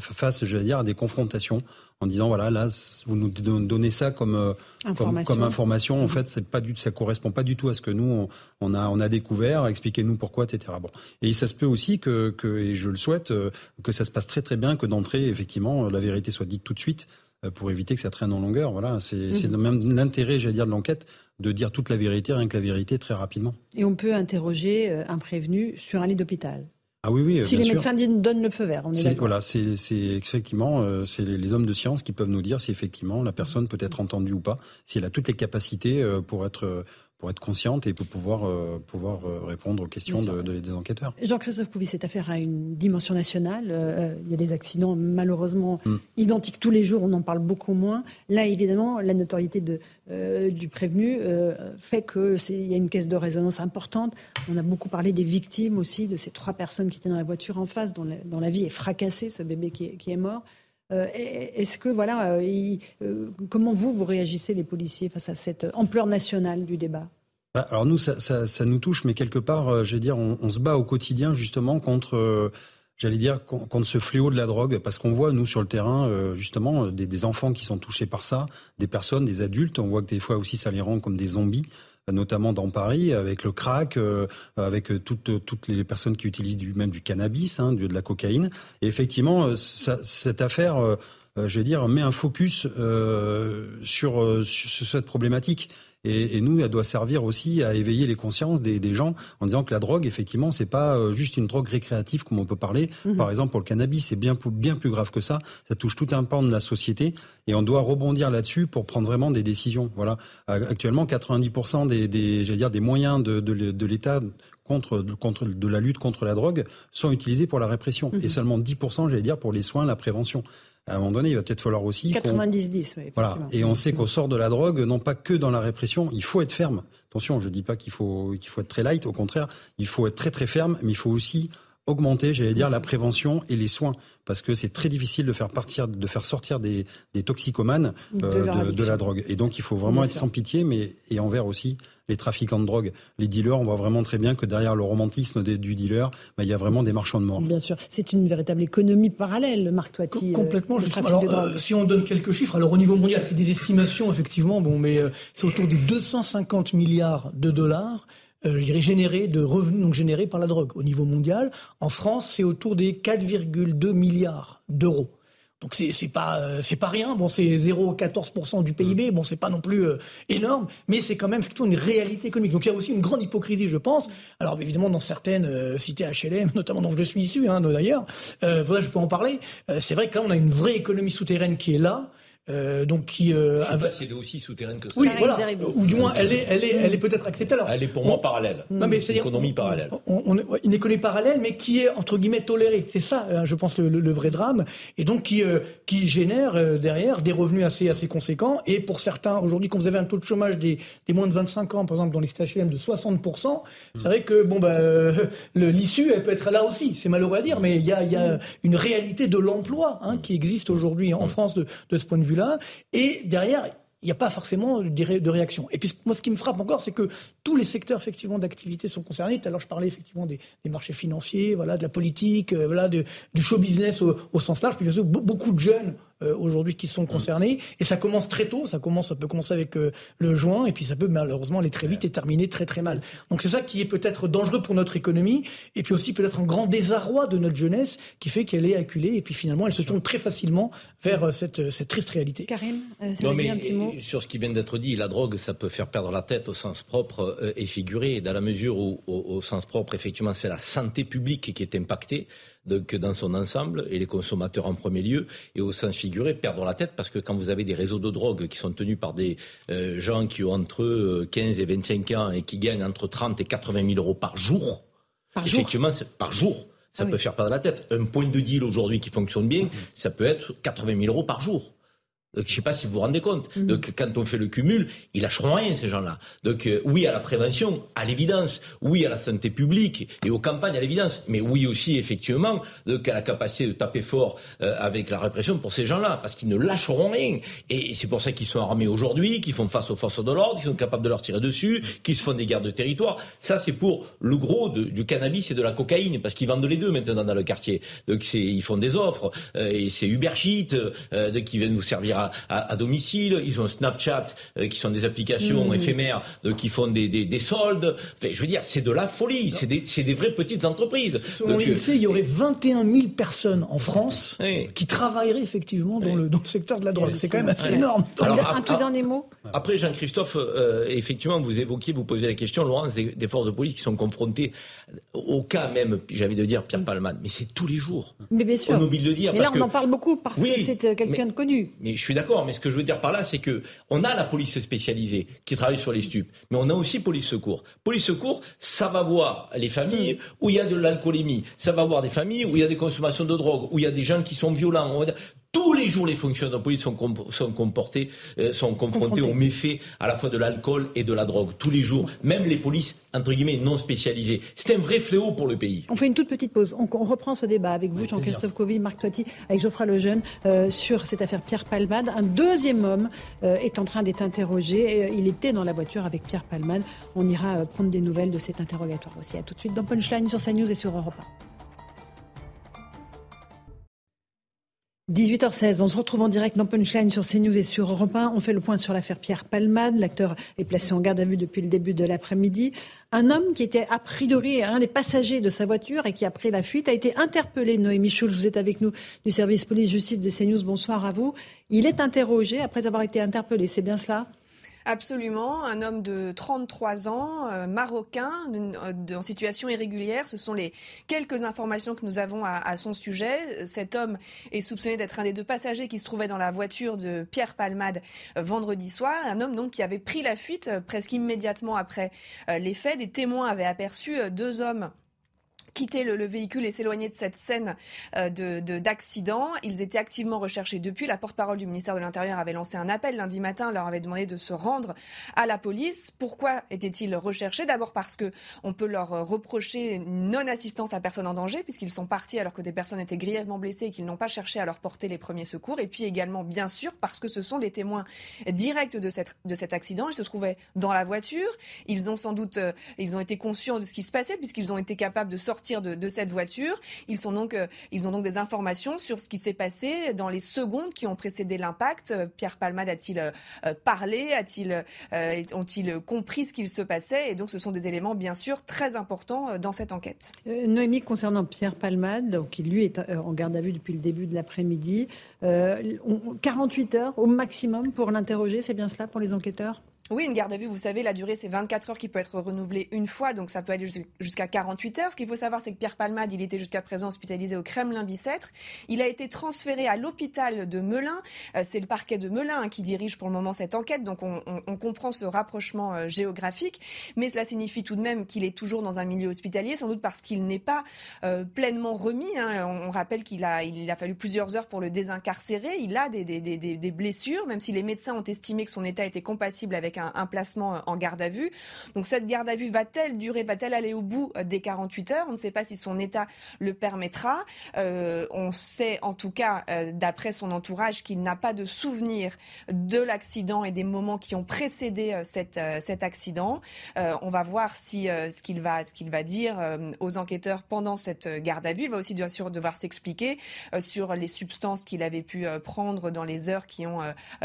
face, j'allais dire, à des confrontations en disant voilà là vous nous donnez ça comme information. Comme, information en fait c'est pas du ça correspond pas du tout à ce que nous on, a on a découvert expliquez-nous pourquoi etc bon et ça se peut aussi que, que et je le souhaite que ça se passe très très bien que d'entrée effectivement la vérité soit dite tout de suite euh, pour éviter que ça traîne en longueur. Voilà, c'est mmh. même l'intérêt, j'allais dire, de l'enquête, de dire toute la vérité, rien que la vérité, très rapidement. Et on peut interroger euh, un prévenu sur un lit d'hôpital. Ah oui, oui. Si les médecins donnent le feu vert, on est, Voilà, c'est effectivement euh, c'est les, hommes de science qui peuvent nous dire si effectivement la personne peut être entendue ou pas, si elle a toutes les capacités pour être pour être consciente et pour pouvoir, euh, pouvoir euh, répondre aux questions de, des enquêteurs. Jean-Christophe Pouvis, cette affaire a une dimension nationale. Euh, il y a des accidents malheureusement hmm. identiques tous les jours, on en parle beaucoup moins. Là, évidemment, la notoriété de, du prévenu fait qu'il y a une caisse de résonance importante. On a beaucoup parlé des victimes aussi, de ces trois personnes qui étaient dans la voiture en face, dont la, vie est fracassée, ce bébé qui qui est mort. Euh, est-ce que voilà, euh, euh, comment vous vous réagissez les policiers face à cette ampleur nationale du débat? Bah, alors nous, ça, nous touche, mais quelque part, je vais dire, on, se bat au quotidien justement contre, j'allais dire, contre ce fléau de la drogue, parce qu'on voit nous sur le terrain justement des, des, enfants qui sont touchés par ça, des personnes, des adultes. On voit que des fois aussi ça les rend comme des zombies notamment dans Paris, avec le crack, euh, avec toutes, toutes les personnes qui utilisent même du cannabis, hein, de la cocaïne. Et effectivement, euh, cette affaire, euh, je vais dire, met un focus sur, sur cette problématique. Et, et, nous, elle doit servir aussi à éveiller les consciences des, des, gens en disant que la drogue, effectivement, c'est pas euh, juste une drogue récréative comme on peut parler. Mhm. Par exemple, pour le cannabis, c'est bien, bien plus grave que ça. Ça touche tout un pan de la société et on doit rebondir là-dessus pour prendre vraiment des décisions. Voilà. Actuellement, 90% des, des, dire, des moyens de, de, de l'État contre, contre, de la lutte contre la drogue sont utilisés pour la répression mhm. et seulement 10%, j'allais dire, pour les soins, la prévention à un moment donné, il va peut-être falloir aussi. 90-10, oui. Voilà. Et on sait qu'on sort de la drogue, non pas que dans la répression, il faut être ferme. Attention, je ne dis pas qu'il faut, qu'il faut être très light, au contraire, il faut être très très ferme, mais il faut aussi augmenter, j'allais dire, la prévention et les soins, parce que c'est très difficile de faire partir, de faire sortir des, des toxicomanes euh, de, la drogue. Et donc, il faut vraiment être sans pitié, mais et envers aussi les trafiquants de drogue, les dealers. On voit vraiment très bien que derrière le romantisme du dealer, bah, il y a vraiment des marchands de mort. Bien sûr, c'est une véritable économie parallèle, Marc Toiti. Euh, complètement. alors, euh, si on donne quelques chiffres, alors au niveau mondial, c'est des estimations effectivement, bon, mais c'est autour des 250 milliards de dollars euh, je dirais, générés de revenus donc générés par la drogue au niveau mondial. En France, c'est autour des 4,2 milliards d'euros. Donc c'est c'est pas euh, c'est pas rien. Bon, c'est 0,14% du PIB. Bon, c'est pas non plus euh, énorme, mais c'est quand même effectivement une réalité économique. Donc il y a aussi une grande hypocrisie, je pense. Alors évidemment dans certaines euh, cités HLM, notamment dont je suis issu, hein, d'ailleurs, euh, je peux en parler. c'est vrai que là on a une vraie économie souterraine qui est là. Euh, donc qui euh, c'est aussi souterraine que ça. Oui, voilà. Ou du moins, elle est, elle est, elle est peut-être acceptée. Alors, elle est pour moi parallèle. Non, mais c'est une économie parallèle. On, une économie parallèle, mais qui est entre guillemets tolérée. C'est ça, hein, je pense, le, vrai drame, et donc qui euh, qui génère euh, derrière des revenus assez assez conséquents. Et pour certains, aujourd'hui, quand vous avez un taux de chômage des, des moins de 25 ans, par exemple dans les HLM de 60% c'est vrai que bon bah l'issue, elle peut être là aussi. C'est malheureux à dire, mais il y a, y a une réalité de l'emploi hein, qui existe aujourd'hui en France de, de ce point de vue Et derrière, il n'y a pas forcément de réaction. Et puis moi, ce qui me frappe encore, c'est que tous les secteurs effectivement d'activité sont concernés. Tout à l'heure, je parlais effectivement des, marchés financiers, voilà, de la politique, euh, voilà, du show business au, sens large. Puis bien sûr, beaucoup de jeunes euh, aujourd'hui qui sont concernés. Et ça commence très tôt. Ça commence, ça peut commencer avec euh, le juin, et puis ça peut malheureusement aller très vite et terminer très très mal. Donc c'est ça qui est peut-être dangereux pour notre économie, et puis aussi peut-être un grand désarroi de notre jeunesse qui fait qu'elle est acculée, et puis finalement elle se tourne très facilement vers cette, cette triste réalité. Karim, non, mais, un petit mot sur ce qui vient d'être dit, la drogue, ça peut faire perdre la tête au sens propre euh, et figuré, dans la mesure où, au, sens propre, effectivement, c'est la santé publique qui est impactée, donc dans son ensemble, et les consommateurs en premier lieu, et au sens figuré, perdre la tête, parce que quand vous avez des réseaux de drogue qui sont tenus par des euh, gens qui ont entre 15 euh, et 25 ans et qui gagnent entre 30 et 80 000 euros par jour, effectivement, par jour. Ça ah peut faire perdre la tête. Un point de deal aujourd'hui qui fonctionne bien, ça peut être 80 000 euros par jour. Donc, je ne sais pas si vous vous rendez compte. Donc, quand on fait le cumul, ils lâcheront rien, ces gens-là. Donc, euh, oui à la prévention, à l'évidence. Oui à la santé publique et aux campagnes, à l'évidence. Mais oui aussi, effectivement, donc, à la capacité de taper fort euh, avec la répression pour ces gens-là. Parce qu'ils ne lâcheront rien. Et c'est pour ça qu'ils sont armés aujourd'hui, qu'ils font face aux forces de l'ordre, qu'ils sont capables de leur tirer dessus, qu'ils se font des guerres de territoire. Ça, c'est pour le gros du cannabis et de la cocaïne. Parce qu'ils vendent les deux maintenant dans le quartier. Donc, ils font des offres. Euh, et c'est Uber Sheet, qui viennent vous servir à, domicile. Ils ont Snapchat, euh, qui sont des applications mmh. éphémères euh, qui font des, des, soldes. Enfin, je veux dire, c'est de la folie. C'est des, des, vraies petites entreprises. Selon l'INSEE, il y aurait 21 000 personnes en France qui travailleraient effectivement dans, le, dans le secteur de la drogue. C'est quand même assez énorme. un tout dernier mot. Après, Jean-Christophe, euh, effectivement, vous évoquiez, vous posez la question, Laurence, des, des, forces de police qui sont confrontées au cas même, j'avais de dire Pierre Palman, mais c'est tous les jours. Mais bien sûr. On oublie de le dire. Mais là, on en parle beaucoup parce que c'est quelqu'un de connu. Mais je suis d'accord mais ce que je veux dire par là, c'est que on a la police spécialisée qui travaille sur les stupes, mais on a aussi police secours. Police secours, ça va voir les familles où il y a de l'alcoolémie, ça va voir des familles où il y a des consommations de drogue, où il y a des gens qui sont violents. Tous les jours, les fonctionnaires de police sont, sont, comportés, euh, sont confrontés aux méfaits à la fois de l'alcool et de la drogue. Tous les jours, même les polices, entre guillemets, non spécialisées. C'est un vrai fléau pour le pays. On fait une toute petite pause. On, reprend ce débat avec vous, Jean-Christophe Covy, Marc Toiti, avec Geoffroy Lejeune, euh, sur cette affaire Pierre Palmade. Un deuxième homme euh, est en train d'être interrogé. Il était dans la voiture avec Pierre Palmade. On ira prendre des nouvelles de cet interrogatoire aussi. À tout de suite dans Punchline sur CNews et sur Europe 1. 18h16, on se retrouve en direct dans Punchline sur CNews et sur Europe 1. On fait le point sur l'affaire Pierre Palmade. L'acteur est placé en garde à vue depuis le début de l'après-midi. Un homme qui était a priori un des passagers de sa voiture et qui a pris la fuite a été interpellé. Noémie Schulz, vous êtes avec nous du service police-justice de CNews. Bonsoir à vous. Il est interrogé après avoir été interpellé, c'est bien cela? Absolument, un homme de 33 ans, euh, marocain, euh, en situation irrégulière. Ce sont les quelques informations que nous avons à, son sujet. Cet homme est soupçonné d'être un des deux passagers qui se trouvaient dans la voiture de Pierre Palmade euh, vendredi soir. Un homme donc qui avait pris la fuite presque immédiatement après les faits. Des témoins avaient aperçu deux hommes quitter le, véhicule et s'éloigner de cette scène euh, de d'accident. Ils étaient activement recherchés depuis. La porte-parole du ministère de l'Intérieur avait lancé un appel lundi matin, leur avait demandé de se rendre à la police. Pourquoi étaient-ils recherchés? D'abord parce que on peut leur reprocher non-assistance à personne en danger, puisqu'ils sont partis alors que des personnes étaient grièvement blessées et qu'ils n'ont pas cherché à leur porter les premiers secours. Et puis également, bien sûr, parce que ce sont les témoins directs de, cette, de cet accident. Ils se trouvaient dans la voiture. Ils ont sans doute, euh, ils ont été conscients de ce qui se passait, puisqu'ils ont été capables de sortir de, cette voiture. Ils, sont donc, euh, ils ont donc des informations sur ce qui s'est passé dans les secondes qui ont précédé l'impact. Euh, Pierre Palmade a-t-il euh, parlé? A-t-il, ont-ils compris ce qu'il se passait? Et donc, ce sont des éléments, bien sûr, très importants dans cette enquête. Noémie, concernant Pierre Palmade, qui lui est en garde à vue depuis le début de l'après-midi, 48 heures au maximum pour l'interroger, c'est bien cela pour les enquêteurs? Oui, une garde à vue, vous savez, la durée, c'est 24 heures qui peut être renouvelée une fois, donc ça peut aller jusqu'à 48 heures. Ce qu'il faut savoir, c'est que Pierre Palmade, il était jusqu'à présent hospitalisé au Kremlin-Bicêtre. Il a été transféré à l'hôpital de Melun. Euh, c'est le parquet de Melun hein, qui dirige pour le moment cette enquête, donc on, comprend ce rapprochement euh, géographique. Mais cela signifie tout de même qu'il est toujours dans un milieu hospitalier, sans doute parce qu'il n'est pas euh, pleinement remis. Hein. On, rappelle qu'il a, fallu plusieurs heures pour le désincarcérer. Il a des, blessures, même si les médecins ont estimé que son état était compatible avec placement euh, en garde à vue. Donc cette garde à vue va-t-elle durer, va-t-elle aller au bout euh, des 48 heures? On ne sait pas si son état le permettra. Euh, on sait en tout cas, d'après son entourage, qu'il n'a pas de souvenir de l'accident et des moments qui ont précédé cette, cet accident. on va voir si ce qu'il va, ce qu'il va dire aux enquêteurs pendant cette garde à vue. Il va aussi bien sûr devoir s'expliquer sur les substances qu'il avait pu prendre dans les heures qui ont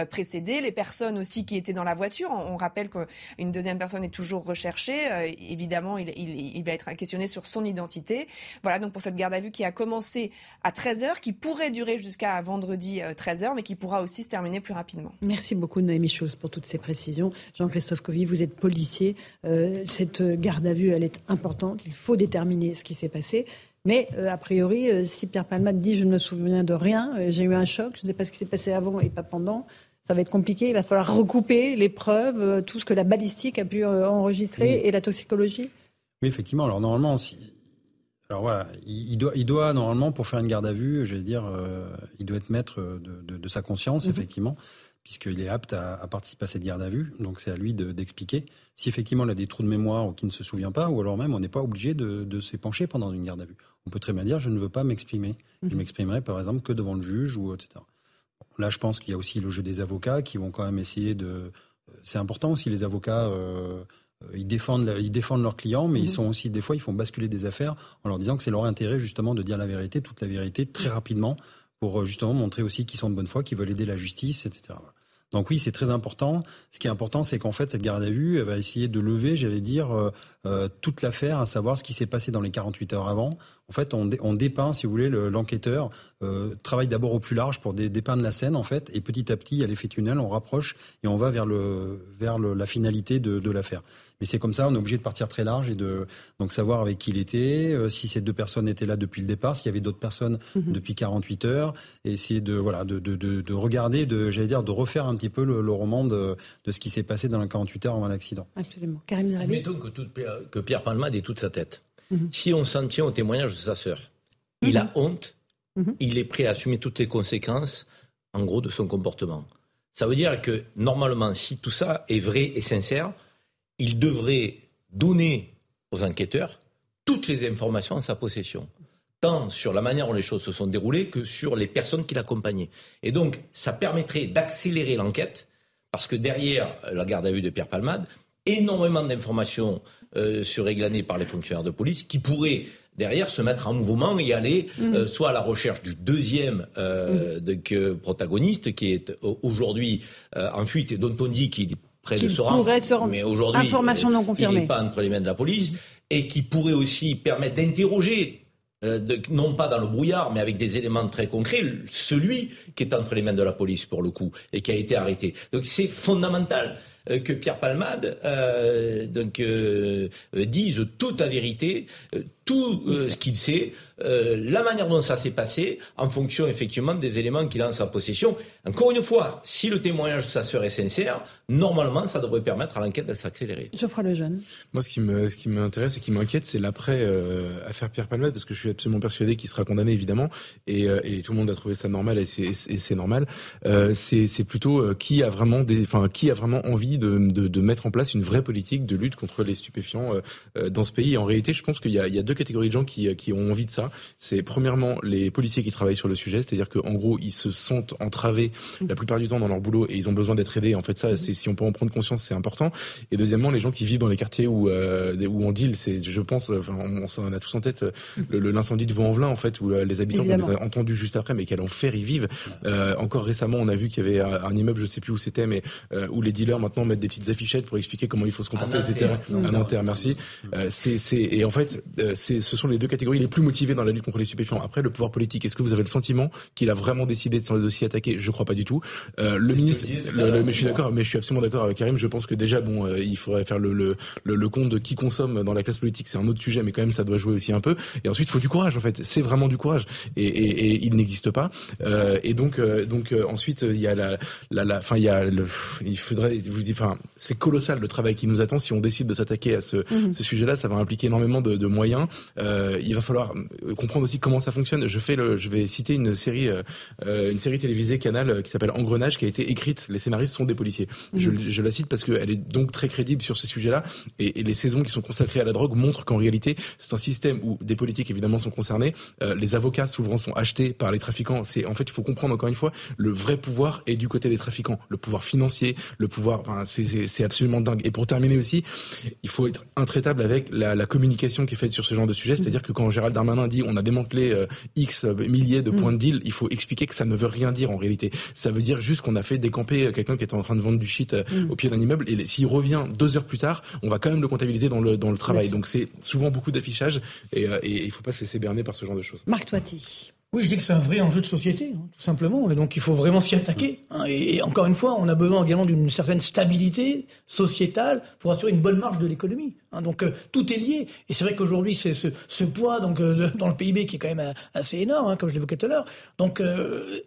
précédé, les personnes aussi qui étaient dans la voiture rappelle qu'une deuxième personne est toujours recherchée. Euh, évidemment, il, va être questionné sur son identité. Voilà donc pour cette garde à vue qui a commencé à 13h, qui pourrait durer jusqu'à vendredi 13h, euh, mais qui pourra aussi se terminer plus rapidement. Merci beaucoup Noémie Chose pour toutes ces précisions. Jean-Christophe Covy, vous êtes policier. Euh, cette garde à vue, elle est importante. Il faut déterminer ce qui s'est passé. Mais a priori, si Pierre Palmade dit je ne me souviens de rien, j'ai eu un choc, je ne sais pas ce qui s'est passé avant et pas pendant, ça va être compliqué. Il va falloir recouper les preuves, euh, tout ce que la balistique a pu euh, enregistrer et la toxicologie. Oui, effectivement. Alors normalement, si, Alors voilà, il, doit, il doit normalement, pour faire une garde à vue, j'allais dire, euh, il doit être maître de, sa conscience, mhm. effectivement, puisqu'il est apte à, participer à cette garde à vue. Donc c'est à lui d'expliquer si effectivement il a des trous de mémoire ou qu'il ne se souvient pas, ou alors même on n'est pas obligé de, s'épancher pendant une garde à vue. On peut très bien dire je ne veux pas m'exprimer. Je mhm. m'exprimerai par exemple que devant le juge ou etc. là, je pense qu'il y a aussi le jeu des avocats qui vont quand même essayer de. Euh, c'est important aussi les avocats. Euh, euh, ils défendent, ils défendent leurs clients, mais ils mhm. sont aussi, des fois, ils font basculer des affaires en leur disant que c'est leur intérêt, justement, de dire la vérité, toute la vérité, très rapidement, pour justement montrer aussi qu'ils sont de bonne foi, qu'ils veulent aider la justice, etc. Donc oui, c'est très important. Ce qui est important, c'est qu'en fait, cette garde à vue, elle va essayer de lever, j'allais dire, euh, toute l'affaire, à savoir ce qui s'est passé dans les 48 heures avant. En fait, on, on dépeint, si vous voulez, l'enquêteur travaille d'abord au plus large pour dépeindre la scène, en fait, et petit à petit, à l'effet tunnel, on rapproche et on va vers, le, vers le, la finalité de, de l'affaire. Mais c'est comme ça, on est obligé de partir très large et de donc savoir avec qui il était, euh, si ces deux personnes étaient là depuis le départ, s'il y avait d'autres personnes mhm. depuis 48 heures, et essayer de voilà de, de, de, de regarder, de j'allais dire de refaire un petit peu le, roman de, de ce qui s'est passé dans les 48 heures avant l'accident. Absolument. Karim Admettons que, que Pierre Palmade ait toute sa tête. Mhm. Si on s'en tient au témoignage de sa sœur, il a mhm. honte, il est prêt à assumer toutes les conséquences, en gros, de son comportement. Ça veut dire que normalement, si tout ça est vrai et sincère, il devrait donner aux enquêteurs toutes les informations en sa possession, tant sur la manière dont les choses se sont déroulées que sur les personnes qui l'accompagnaient. Et donc, ça permettrait d'accélérer l'enquête, parce que derrière la garde à vue de Pierre Palmade, énormément d'informations euh, seraient glanées par les fonctionnaires de police qui pourraient derrière se mettre en mouvement et aller mmh. euh, soit à la recherche du deuxième euh, mmh. protagoniste qui est aujourd'hui en fuite et dont on dit qu'il près de Soran, mais aujourd'hui, information non confirmée. il n'est pas entre les mains de la police, et qui pourrait aussi permettre d'interroger non pas dans le brouillard, mais avec des éléments très concrets, celui qui est entre les mains de la police pour le coup et qui a été arrêté. Donc c'est fondamental. Euh, que Pierre Palmade euh, donc, euh, dise toute la vérité, tout ce qu'il sait, la manière dont ça s'est passé, en fonction effectivement des éléments qu'il a en sa possession. Encore une fois, si le témoignage de sa sœur est sincère, normalement, ça devrait permettre à l'enquête de s'accélérer. Geoffroy Lejeune. Moi, ce qui me, ce qui m'intéresse et qui m'inquiète, c'est l'après affaire Pierre Palmade, parce que je suis absolument persuadé qu'il sera condamné, évidemment, et, et, tout le monde a trouvé ça normal, et c'est normal. c'est plutôt qui a vraiment des, enfin, qui a vraiment envie de, mettre en place une vraie politique de lutte contre les stupéfiants euh, euh, dans ce pays. Et en réalité, je pense qu'il y, a deux catégories de gens qui, ont envie de ça. C'est premièrement les policiers qui travaillent sur le sujet, c'est-à-dire qu'en gros, ils se sentent entravés la plupart du temps dans leur boulot et ils ont besoin d'être aidés. En fait, ça, c'est si on peut en prendre conscience, c'est important. Et deuxièmement, les gens qui vivent dans les quartiers où euh, où on deal, c'est, je pense, enfin, on, a tous en tête l'incendie de Vaux-en-Velin, en fait, où les habitants, on les a entendus juste après, mais quel enfer ils vivent. encore récemment, on a vu qu'il y avait un, immeuble, je sais plus où c'était, mais où les dealers maintenant mettent des petites affichettes pour expliquer comment il faut se comporter, etc. À Nanterre, merci. Euh, c'est, c'est, et en fait, euh, c'est, ce sont les deux catégories les plus motivées dans la lutte contre les stupéfiants. Après, le pouvoir politique, est-ce que vous avez le sentiment qu'il a vraiment décidé de s'en dossier attaquer? Je crois pas du tout. Euh, le ministre, le, mais je suis d'accord, mais je suis absolument d'accord avec Karim. Je pense que déjà, bon, euh, il faudrait faire le, le, le, compte de qui consomme dans la classe politique. C'est un autre sujet, mais quand même, ça doit jouer aussi un peu. Et ensuite, il faut du courage. En fait, c'est vraiment du courage, et, et, et il n'existe pas. Euh, et donc, donc ensuite, il y a la, la, fin, il y a le, il faudrait, vous enfin, c'est colossal le travail qui nous attend. Si on décide de s'attaquer à ce, mhm. ce sujet-là, ça va impliquer énormément de, de moyens. Euh, il va falloir euh, comprendre aussi comment ça fonctionne. Je fais le, je vais citer une série, euh, euh une série télévisée Canal euh, qui s'appelle Engrenage, qui a été écrite. Les scénaristes sont des policiers. Mhm. Je, je, la cite parce qu'elle est donc très crédible sur ces sujets-là. Et, et, les saisons qui sont consacrées à la drogue montrent qu'en réalité, c'est un système où des politiques évidemment sont concernés. Euh, les avocats souvent sont achetés par les trafiquants. C'est en fait, il faut comprendre encore une fois, le vrai pouvoir est du côté des trafiquants. Le pouvoir financier, le pouvoir, enfin, c'est absolument dingue. Et pour terminer aussi, il faut être intraitable avec la, la, communication qui est faite sur ce genre de sujet. C'est-à-dire que quand Gérald Darmanin dit on a démantelé euh, X milliers de points de deal, il faut expliquer que ça ne veut rien dire en réalité. Ça veut dire juste qu'on a fait décamper quelqu'un qui était en train de vendre du shit euh, mm. au pied d'un immeuble et s'il revient deux heures plus tard, on va quand même le comptabiliser dans le, dans le travail. Donc c'est souvent beaucoup d'affichage et, euh, et il ne faut pas se laisser berner par ce genre de choses. Marc Toiti. Oui, je dis que c'est un vrai enjeu de société, hein, tout simplement, et donc il faut vraiment s'y attaquer. Hein. et, encore une fois, on a besoin également d'une certaine stabilité sociétale pour assurer une bonne marge de l'économie. Hein, donc euh, tout est lié. Et c'est vrai qu'aujourd'hui, c'est ce, ce, poids donc euh, dans le PIB qui est quand même euh, assez énorme, hein, comme je l'évoquais tout à l'heure. Donc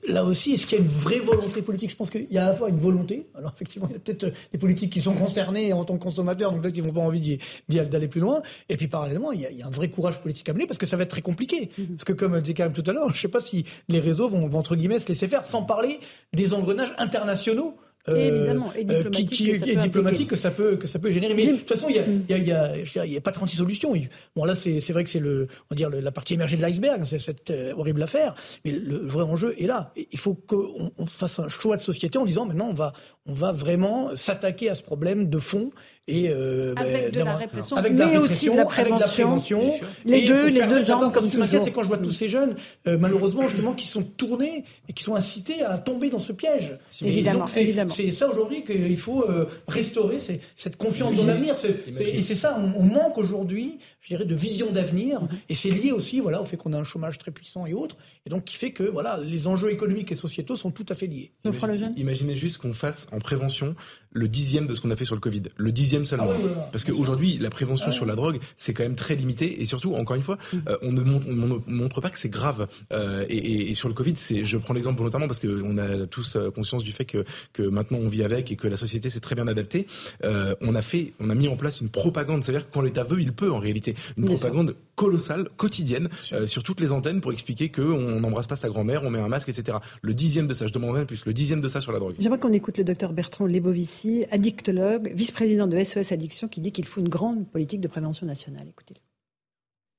là aussi, est-ce qu'il y a une vraie volonté politique? Je pense qu'il y a à la fois une volonté. Alors effectivement, il y a peut-être des politiques qui sont concernés en tant que consommateurs, donc peut-être qu'ils n'ont pas envie d'aller plus loin. Et puis parallèlement, il y, a, il y, a, un vrai courage politique à mener parce que ça va être très compliqué. Mm-hmm. Parce que comme quand même tout à l'heure, je ne sais pas si les réseaux vont entre guillemets se laisser faire, sans parler des engrenages internationaux évidemment, et euh, diplomatique, qui, qui, que, ça diplomatique que ça peut que ça peut générer. Mais de toute façon, il y a, mm. y a, y a, y a pas 36 solutions. Bon là, c'est c'est vrai que c'est le on va dire la partie émergée de l'iceberg, c'est cette euh, horrible affaire. Mais le vrai enjeu est là. Il faut qu'on on fasse un choix de société en disant maintenant on va on va vraiment s'attaquer à ce problème de fond et euh, avec de la répression, avec mais aussi de la prévention. les deux, les deux jambes comme toujours. c'est quand je vois tous ces jeunes, euh, malheureusement justement, qui sont tournés et qui sont incités à tomber dans ce piège. Évidemment, évidemment. C'est ça aujourd'hui qu'il faut euh, restaurer, cette confiance dans l'avenir. Et c'est ça, on, manque aujourd'hui, je dirais, de vision d'avenir. Mm-hmm. Et c'est lié aussi, voilà, au fait qu'on a un chômage très puissant et autres, et donc qui fait que voilà, les enjeux économiques et sociétaux sont tout à fait liés. Imaginez, imaginez juste qu'on fasse en prévention le dixième de ce qu'on a fait sur le Covid, le dixième seulement. Ah Parce qu'aujourd'hui, la prévention ah sur la drogue, c'est quand même très limité. Et surtout, encore une fois, mm. euh, on, ne montre, pas que c'est grave. Euh, et, sur le Covid, c'est, je prends l'exemple volontairement parce qu'on a tous euh, conscience du fait que, que maintenant on vit avec et que la société s'est très bien adaptée. on a fait, on a mis en place une propagande. C'est-à-dire que quand l'État veut, il peut en réalité. Une propagande colossale, quotidienne, sur toutes les antennes pour expliquer qu'on n'embrasse pas sa grand-mère, on met un masque, etc. Le dixième de ça, je demande même plus, le dixième de ça sur la drogue. J'aimerais qu'on écoute le docteur Bertrand Lebovici, addictologue, vice-président de SOS Addiction qui dit qu'il faut une grande politique de prévention nationale. Écoutez.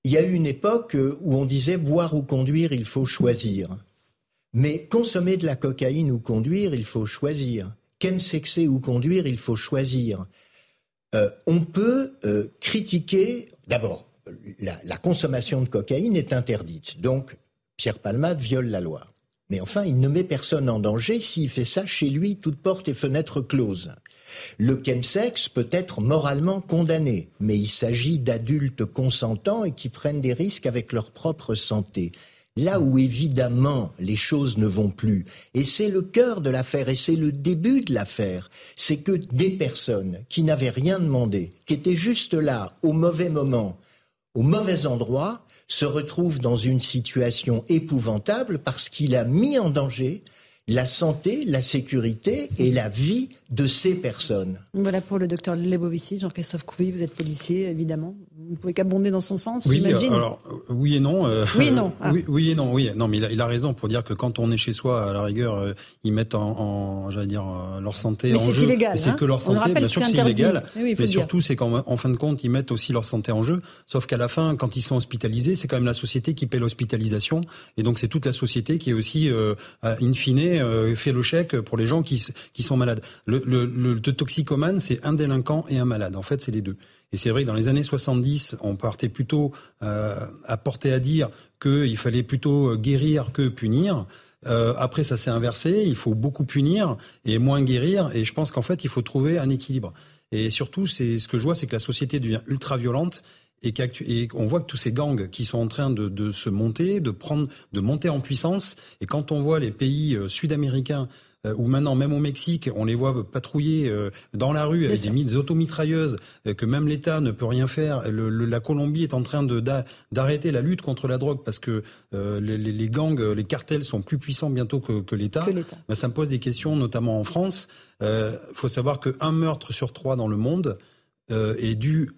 Il y a eu une époque où on disait boire ou conduire, il faut choisir. Mais consommer de la cocaïne ou conduire, il faut choisir. Chemsexer ou conduire, il faut choisir. Euh, on peut euh, critiquer, d'abord, la, consommation de cocaïne est interdite. Donc, Pierre Palmade viole la loi. Mais enfin, il ne met personne en danger s'il fait ça chez lui, toutes portes et fenêtres closes. Le chemsex peut être moralement condamné, mais il s'agit d'adultes consentants et qui prennent des risques avec leur propre santé. Là où évidemment les choses ne vont plus, et c'est le cœur de l'affaire, et c'est le début de l'affaire, c'est que des personnes qui n'avaient rien demandé, qui étaient juste là au mauvais moment, au mauvais endroit, se retrouvent dans une situation épouvantable parce qu'il a mis en danger la santé, la sécurité et la vie de ces personnes. Voilà pour le docteur Lebovici, Jean-Christophe Couvi, vous êtes policier, évidemment. Vous ne pouvez qu'abonder dans son sens, oui, Alors, oui et non. Euh, oui et non. Ah. Oui, et non, oui. Non, mais il a, raison pour dire que quand on est chez soi, à la rigueur, euh, ils mettent en, j'allais dire, euh, leur santé mais en jeu. Illégal, c'est hein que leur santé, bien sûr, c'est illégal. mais surtout, c'est qu'en fin de compte, ils mettent aussi leur santé en jeu. Sauf qu'à la fin, quand ils sont hospitalisés, c'est quand même la société qui paie l'hospitalisation. Et donc, c'est toute la société qui est aussi, in fine, fait le chèque pour les gens qui, qui sont malades. Le, le, toxicomane, c'est un délinquant et un malade. En fait, c'est les deux. Et c'est vrai que dans les années 70, on partait plutôt euh, à porter à dire qu'il fallait plutôt guérir que punir. Euh, après, ça s'est inversé. Il faut beaucoup punir et moins guérir. Et je pense qu'en fait, il faut trouver un équilibre. Et surtout, c'est ce que je vois, c'est que la société devient ultra violente et qu'on voit que tous ces gangs qui sont en train de, de, se monter, de prendre, de monter en puissance. Et quand on voit les pays euh, sud-américains euh, où maintenant même au Mexique, on les voit patrouiller euh, dans la rue avec des, automitrailleuses, euh, que même l'État ne peut rien faire. la Colombie est en train d'arrêter la lutte contre la drogue parce que les, gangs, les cartels sont plus puissants bientôt que, l'État. Ben, ça me pose des questions, notamment en France. Il faut savoir qu'un meurtre sur trois dans le monde est dû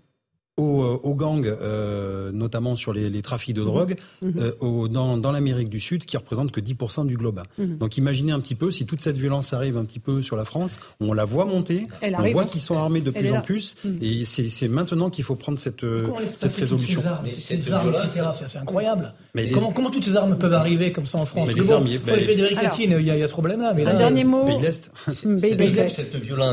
aux, aux gangs, euh, notamment sur les, les, trafics de mhm. drogue, mhm. euh, dans, dans l'Amérique du Sud, qui représente que 10% du globe. Mhm. Donc imaginez un petit peu, si toute cette violence arrive un petit peu sur la France, on la voit monter, on voit qu'ils sont armés de plus en plus, et c'est maintenant qu'il faut prendre cette, cette résolution. Ces armes, c'est incroyable. Mais comment, comment, toutes ces armes peuvent arriver comme ça en France? Mais les armes, les il y, a ce problème-là. un dernier mot. Pays de l'Est.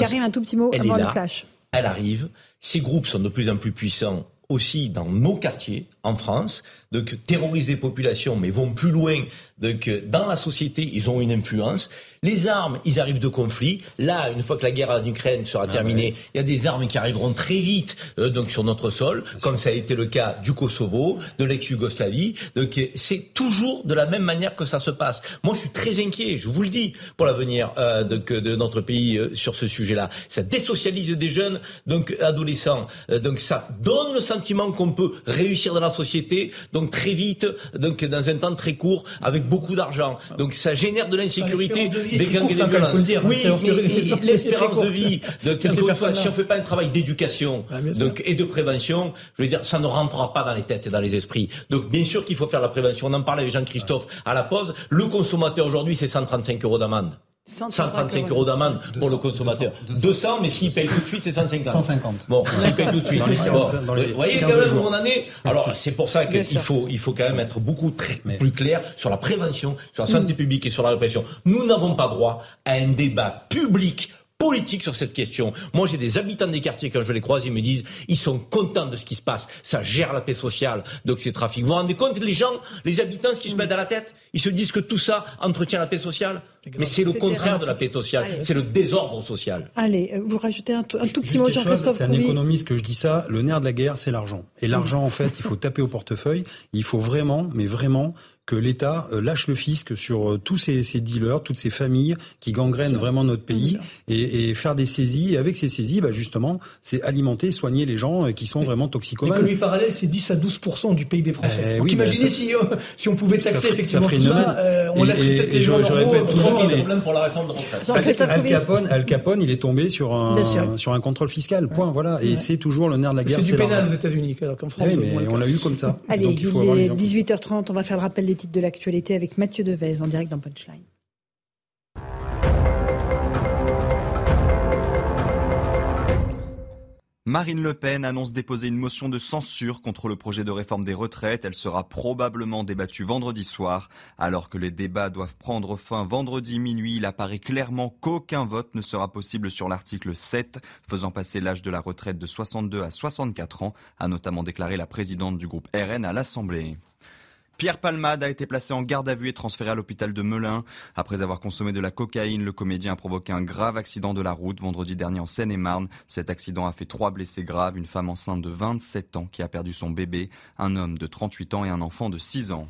Karim, un tout petit mot avant le flash elle arrive. Ces groupes sont de plus en plus puissants aussi dans nos quartiers en France, donc terrorisent des populations mais vont plus loin donc dans la société, ils ont une influence. Les armes, ils arrivent de conflits. Là, une fois que la guerre en Ukraine sera ah terminée, il y a des armes qui arriveront très vite euh, donc sur notre sol, comme ça a été le cas du Kosovo, de l'ex-Yougoslavie. Donc c'est toujours de la même manière que ça se passe. Moi, je suis très inquiet, je vous le dis, pour l'avenir euh, de, de, notre pays euh, sur ce sujet-là. Ça désocialise des jeunes, donc adolescents. Euh, donc ça donne le sentiment qu'on peut réussir dans la société, donc très vite, donc dans un temps très court, avec beaucoup d'argent. Donc ça génère de l'insécurité, des gangs et des violences. Oui, mais l'espérance de vie, donc, si on fait pas un travail d'éducation ah, donc et de prévention, je veux dire, ça ne rentrera pas dans les têtes et dans les esprits. Donc bien sûr qu'il faut faire la prévention. On en parlait avec Jean-Christophe à la pause. Le consommateur aujourd'hui, c'est 135 euros d'amende. 135 euros d'amende pour le consommateur. 200, mais s'il paye tout de suite, c'est 150. 150. Bon, s'il paye tout de suite. vous voyez quand même où on en est Alors, c'est pour ça qu'il faut, il faut quand même être beaucoup plus clair sur la prévention, sur la santé publique et sur la répression. Nous n'avons pas droit à un débat public politique sur cette question. Moi, j'ai des habitants des quartiers, quand je les croise, ils me disent, ils sont contents de ce qui se passe. Ça gère la paix sociale, donc ces trafics. Vous vous rendez compte, les gens, les habitants, ce qu'ils se mettent à la tête Ils se disent que tout ça entretient la paix sociale mais c'est le contraire de la paix sociale, c'est le désordre social. Allez, euh, vous rajoutez un, tout petit mot, Jean-Christophe. C'est un économiste que je dis ça. Le nerf de la guerre, c'est l'argent. Et l'argent, en fait, il faut taper au portefeuille. Il faut vraiment, mais vraiment, que l'État euh, lâche le fisc sur euh, tous ces, dealers, toutes ces familles qui gangrènent vraiment notre pays et, faire des saisies. Et avec ces saisies, bah justement, c'est alimenter, soigner les gens euh, qui sont vraiment toxicomanes. L'économie parallèle, c'est 10 à 12 du PIB français. Donc imaginez si, si on pouvait taxer effectivement tout ça, on laisserait peut-être les gens je, répète toujours, problème pour la réforme de retraite. Al Capone, Al Capone, il est tombé sur un, sur un contrôle fiscal. Point. Voilà. Et c'est toujours le nerf de la guerre. C'est du pénal aux États-Unis, qu'en France. on l'a eu comme ça. Allez, il est 18h30. On va faire le rappel des titres de l'actualité avec Mathieu Devez en direct dans Punchline. Marine Le Pen annonce déposer une motion de censure contre le projet de réforme des retraites. Elle sera probablement débattue vendredi soir. Alors que les débats doivent prendre fin vendredi minuit, il apparaît clairement qu'aucun vote ne sera possible sur l'article 7, faisant passer l'âge de la retraite de 62 à 64 ans, a notamment déclaré la présidente du groupe RN à l'Assemblée. Pierre Palmade a été placé en garde à vue et transféré à l'hôpital de Melun. Après avoir consommé de la cocaïne, le comédien a provoqué un grave accident de la route vendredi dernier en Seine-et-Marne. Cet accident a fait trois blessés graves, une femme enceinte de 27 ans qui a perdu son bébé, un homme de 38 ans et un enfant de 6 ans.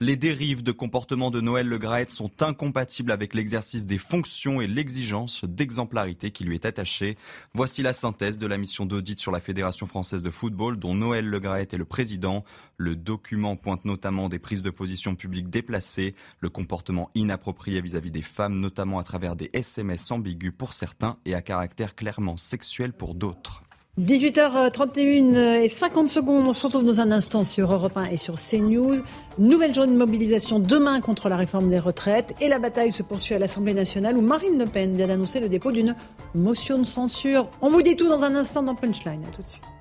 Les dérives de comportement de Noël Le Graët sont incompatibles avec l'exercice des fonctions et l'exigence d'exemplarité qui lui est attachée. Voici la synthèse de la mission d'audit sur la Fédération française de football dont Noël Le Graët est le président. Le document pointe notamment des prises de position publiques déplacées, le comportement inapproprié vis-à-vis des femmes, notamment à travers des SMS ambigus pour certains et à caractère clairement sexuel pour d'autres. 18h31 et 50 secondes, on se retrouve dans un instant sur Europe 1 et sur CNews. Nouvelle journée de mobilisation demain contre la réforme des retraites et la bataille se poursuit à l'Assemblée nationale où Marine Le Pen vient d'annoncer le dépôt d'une motion de censure. On vous dit tout dans un instant dans Punchline. Tout de suite.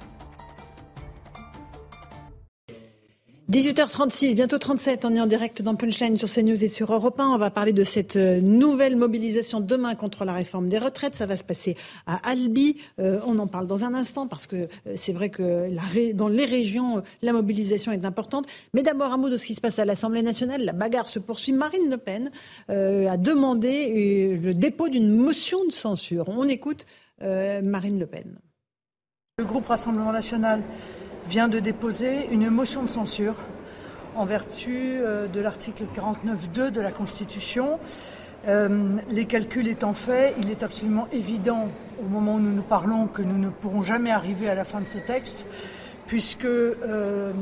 18h36, bientôt 37, on est en direct dans Punchline sur CNews et sur Europe 1. On va parler de cette euh, nouvelle mobilisation demain contre la réforme des retraites. Ça va se passer à Albi. Euh, on en parle dans un instant parce que euh, c'est vrai que dans les régions, la mobilisation est importante. Mais d'abord, un mot de ce qui se passe à l'Assemblée nationale. La bagarre se poursuit. Marine Le Pen a demandé le dépôt d'une motion de censure. On écoute Marine Le Pen. Le groupe Rassemblement national vient de déposer une motion de censure en vertu euh, de l'article 49.2 de la Constitution. Euh, les calculs étant faits, il est absolument évident au moment où nous nous parlons que nous ne pourrons jamais arriver à la fin de ce texte, puisque euh,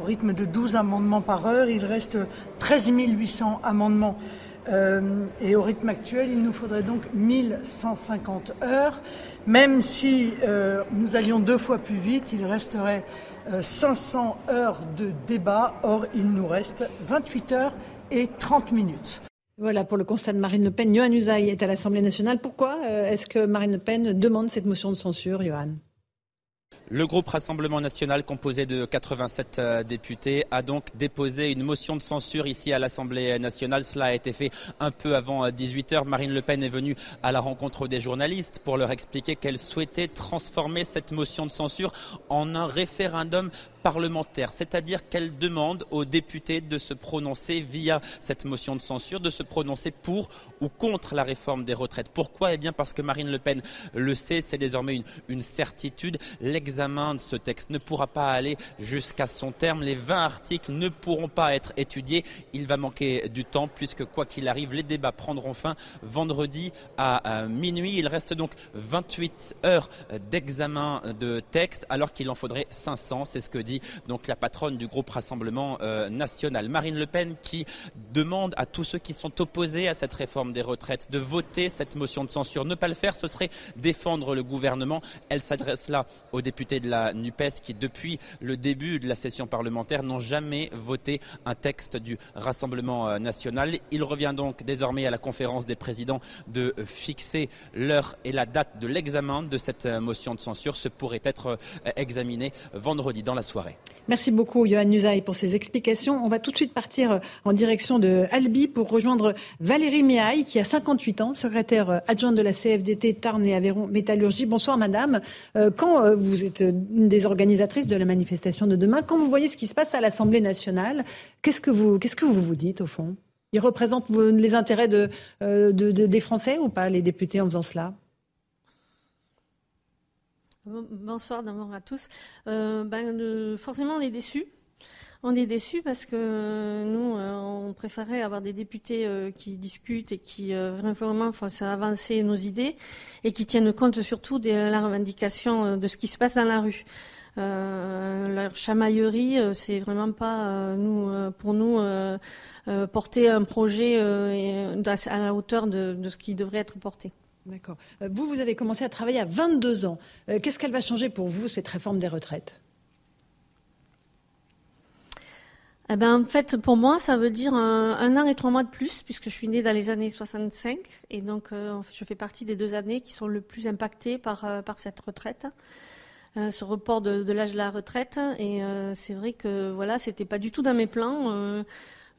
au rythme de 12 amendements par heure, il reste 13 800 amendements. Et au rythme actuel, il nous faudrait donc 1150 heures. Même si euh, nous allions deux fois plus vite, il resterait 500 euh, heures de débat. Or, il nous reste 28 heures et 30 minutes. Voilà pour le constat de Marine Le Pen. Johan Usaï est à l'Assemblée nationale. Pourquoi euh, est-ce que Marine Le Pen demande cette motion de censure, Johan? Le groupe Rassemblement national, composé de 87 euh, députés, a donc déposé une motion de censure ici à l'Assemblée nationale. Cela a été fait un peu avant 18 euh, h Marine Le Pen est venue à la rencontre des journalistes pour leur expliquer qu'elle souhaitait transformer cette motion de censure en un référendum parlementaire, c'est-à-dire qu'elle demande aux députés de se prononcer via cette motion de censure, de se prononcer pour ou contre la réforme des retraites. Pourquoi? Eh bien parce que Marine Le Pen le sait, c'est désormais une, une certitude. L'examen de ce texte ne pourra pas aller jusqu'à son terme. Les 20 articles ne pourront pas être étudiés. Il va manquer du temps puisque quoi qu'il arrive, les débats prendront fin vendredi à minuit. Il reste donc 28 heures d'examen de texte alors qu'il en faudrait 500. C'est ce que dit donc la patronne du groupe Rassemblement euh, national, Marine Le Pen, qui demande à tous ceux qui sont opposés à cette réforme des retraites de voter cette motion de censure. Ne pas le faire, ce serait défendre le gouvernement. Elle s'adresse là aux députés de la NUPES qui, depuis le début de la session parlementaire, n'ont jamais voté un texte du Rassemblement euh, national. Il revient donc désormais à la conférence des présidents de fixer l'heure et la date de l'examen de cette euh, motion de censure. Ce pourrait être examiné vendredi dans la soirée. Merci beaucoup, Johan Nuzaï, pour ces explications. On va tout de suite partir euh, en direction de Albi pour rejoindre Valérie Miaille, qui a 58 ans, secrétaire euh, adjointe de la CFDT Tarn et Aveyron Métallurgie. Bonsoir, madame. Euh, quand vous êtes une des organisatrices de la manifestation de demain, quand vous voyez ce qui se passe à l'Assemblée nationale, qu'est-ce que vous, que vous vous dites, au fond? Ils représentent les intérêts de, des Français ou pas, les députés, en faisant cela? Bonsoir d'abord à tous. Euh, ben, forcément, on est déçus. On est déçus parce que nous, euh, on préférait avoir des députés euh, qui discutent et qui vraiment font avancer nos idées et qui tiennent compte surtout de la revendication de ce qui se passe dans la rue. la chamaillerie, c'est vraiment pas nous, pour nous porter un projet à la hauteur de ce qui devrait être porté. D'accord. Euh, vous, vous avez commencé à travailler à 22 ans. Euh, qu'est-ce qu'elle va changer pour vous, cette réforme des retraites? Eh ben, en fait, pour moi, ça veut dire un, an et trois mois de plus, puisque je suis née dans les années 65, et donc euh, je fais partie des deux années qui sont le plus impactées par, par cette retraite, ce report de, de l'âge de la retraite. Et c'est vrai que voilà, c'était pas du tout dans mes plans.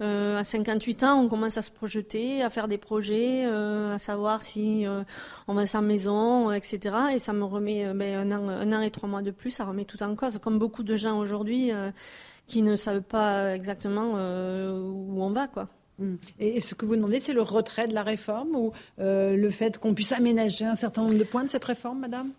Euh, à 58 ans, on commence à se projeter, à faire des projets, euh, à savoir si euh, on va sa maison, etc. Et ça me remet ben, un, an, et trois mois de plus, ça remet tout en cause, comme beaucoup de gens aujourd'hui qui ne savent pas exactement où on va, quoi. Hum. Et ce que vous demandez, c'est le retrait de la réforme ou le fait qu'on puisse aménager un certain nombre de points de cette réforme, madame?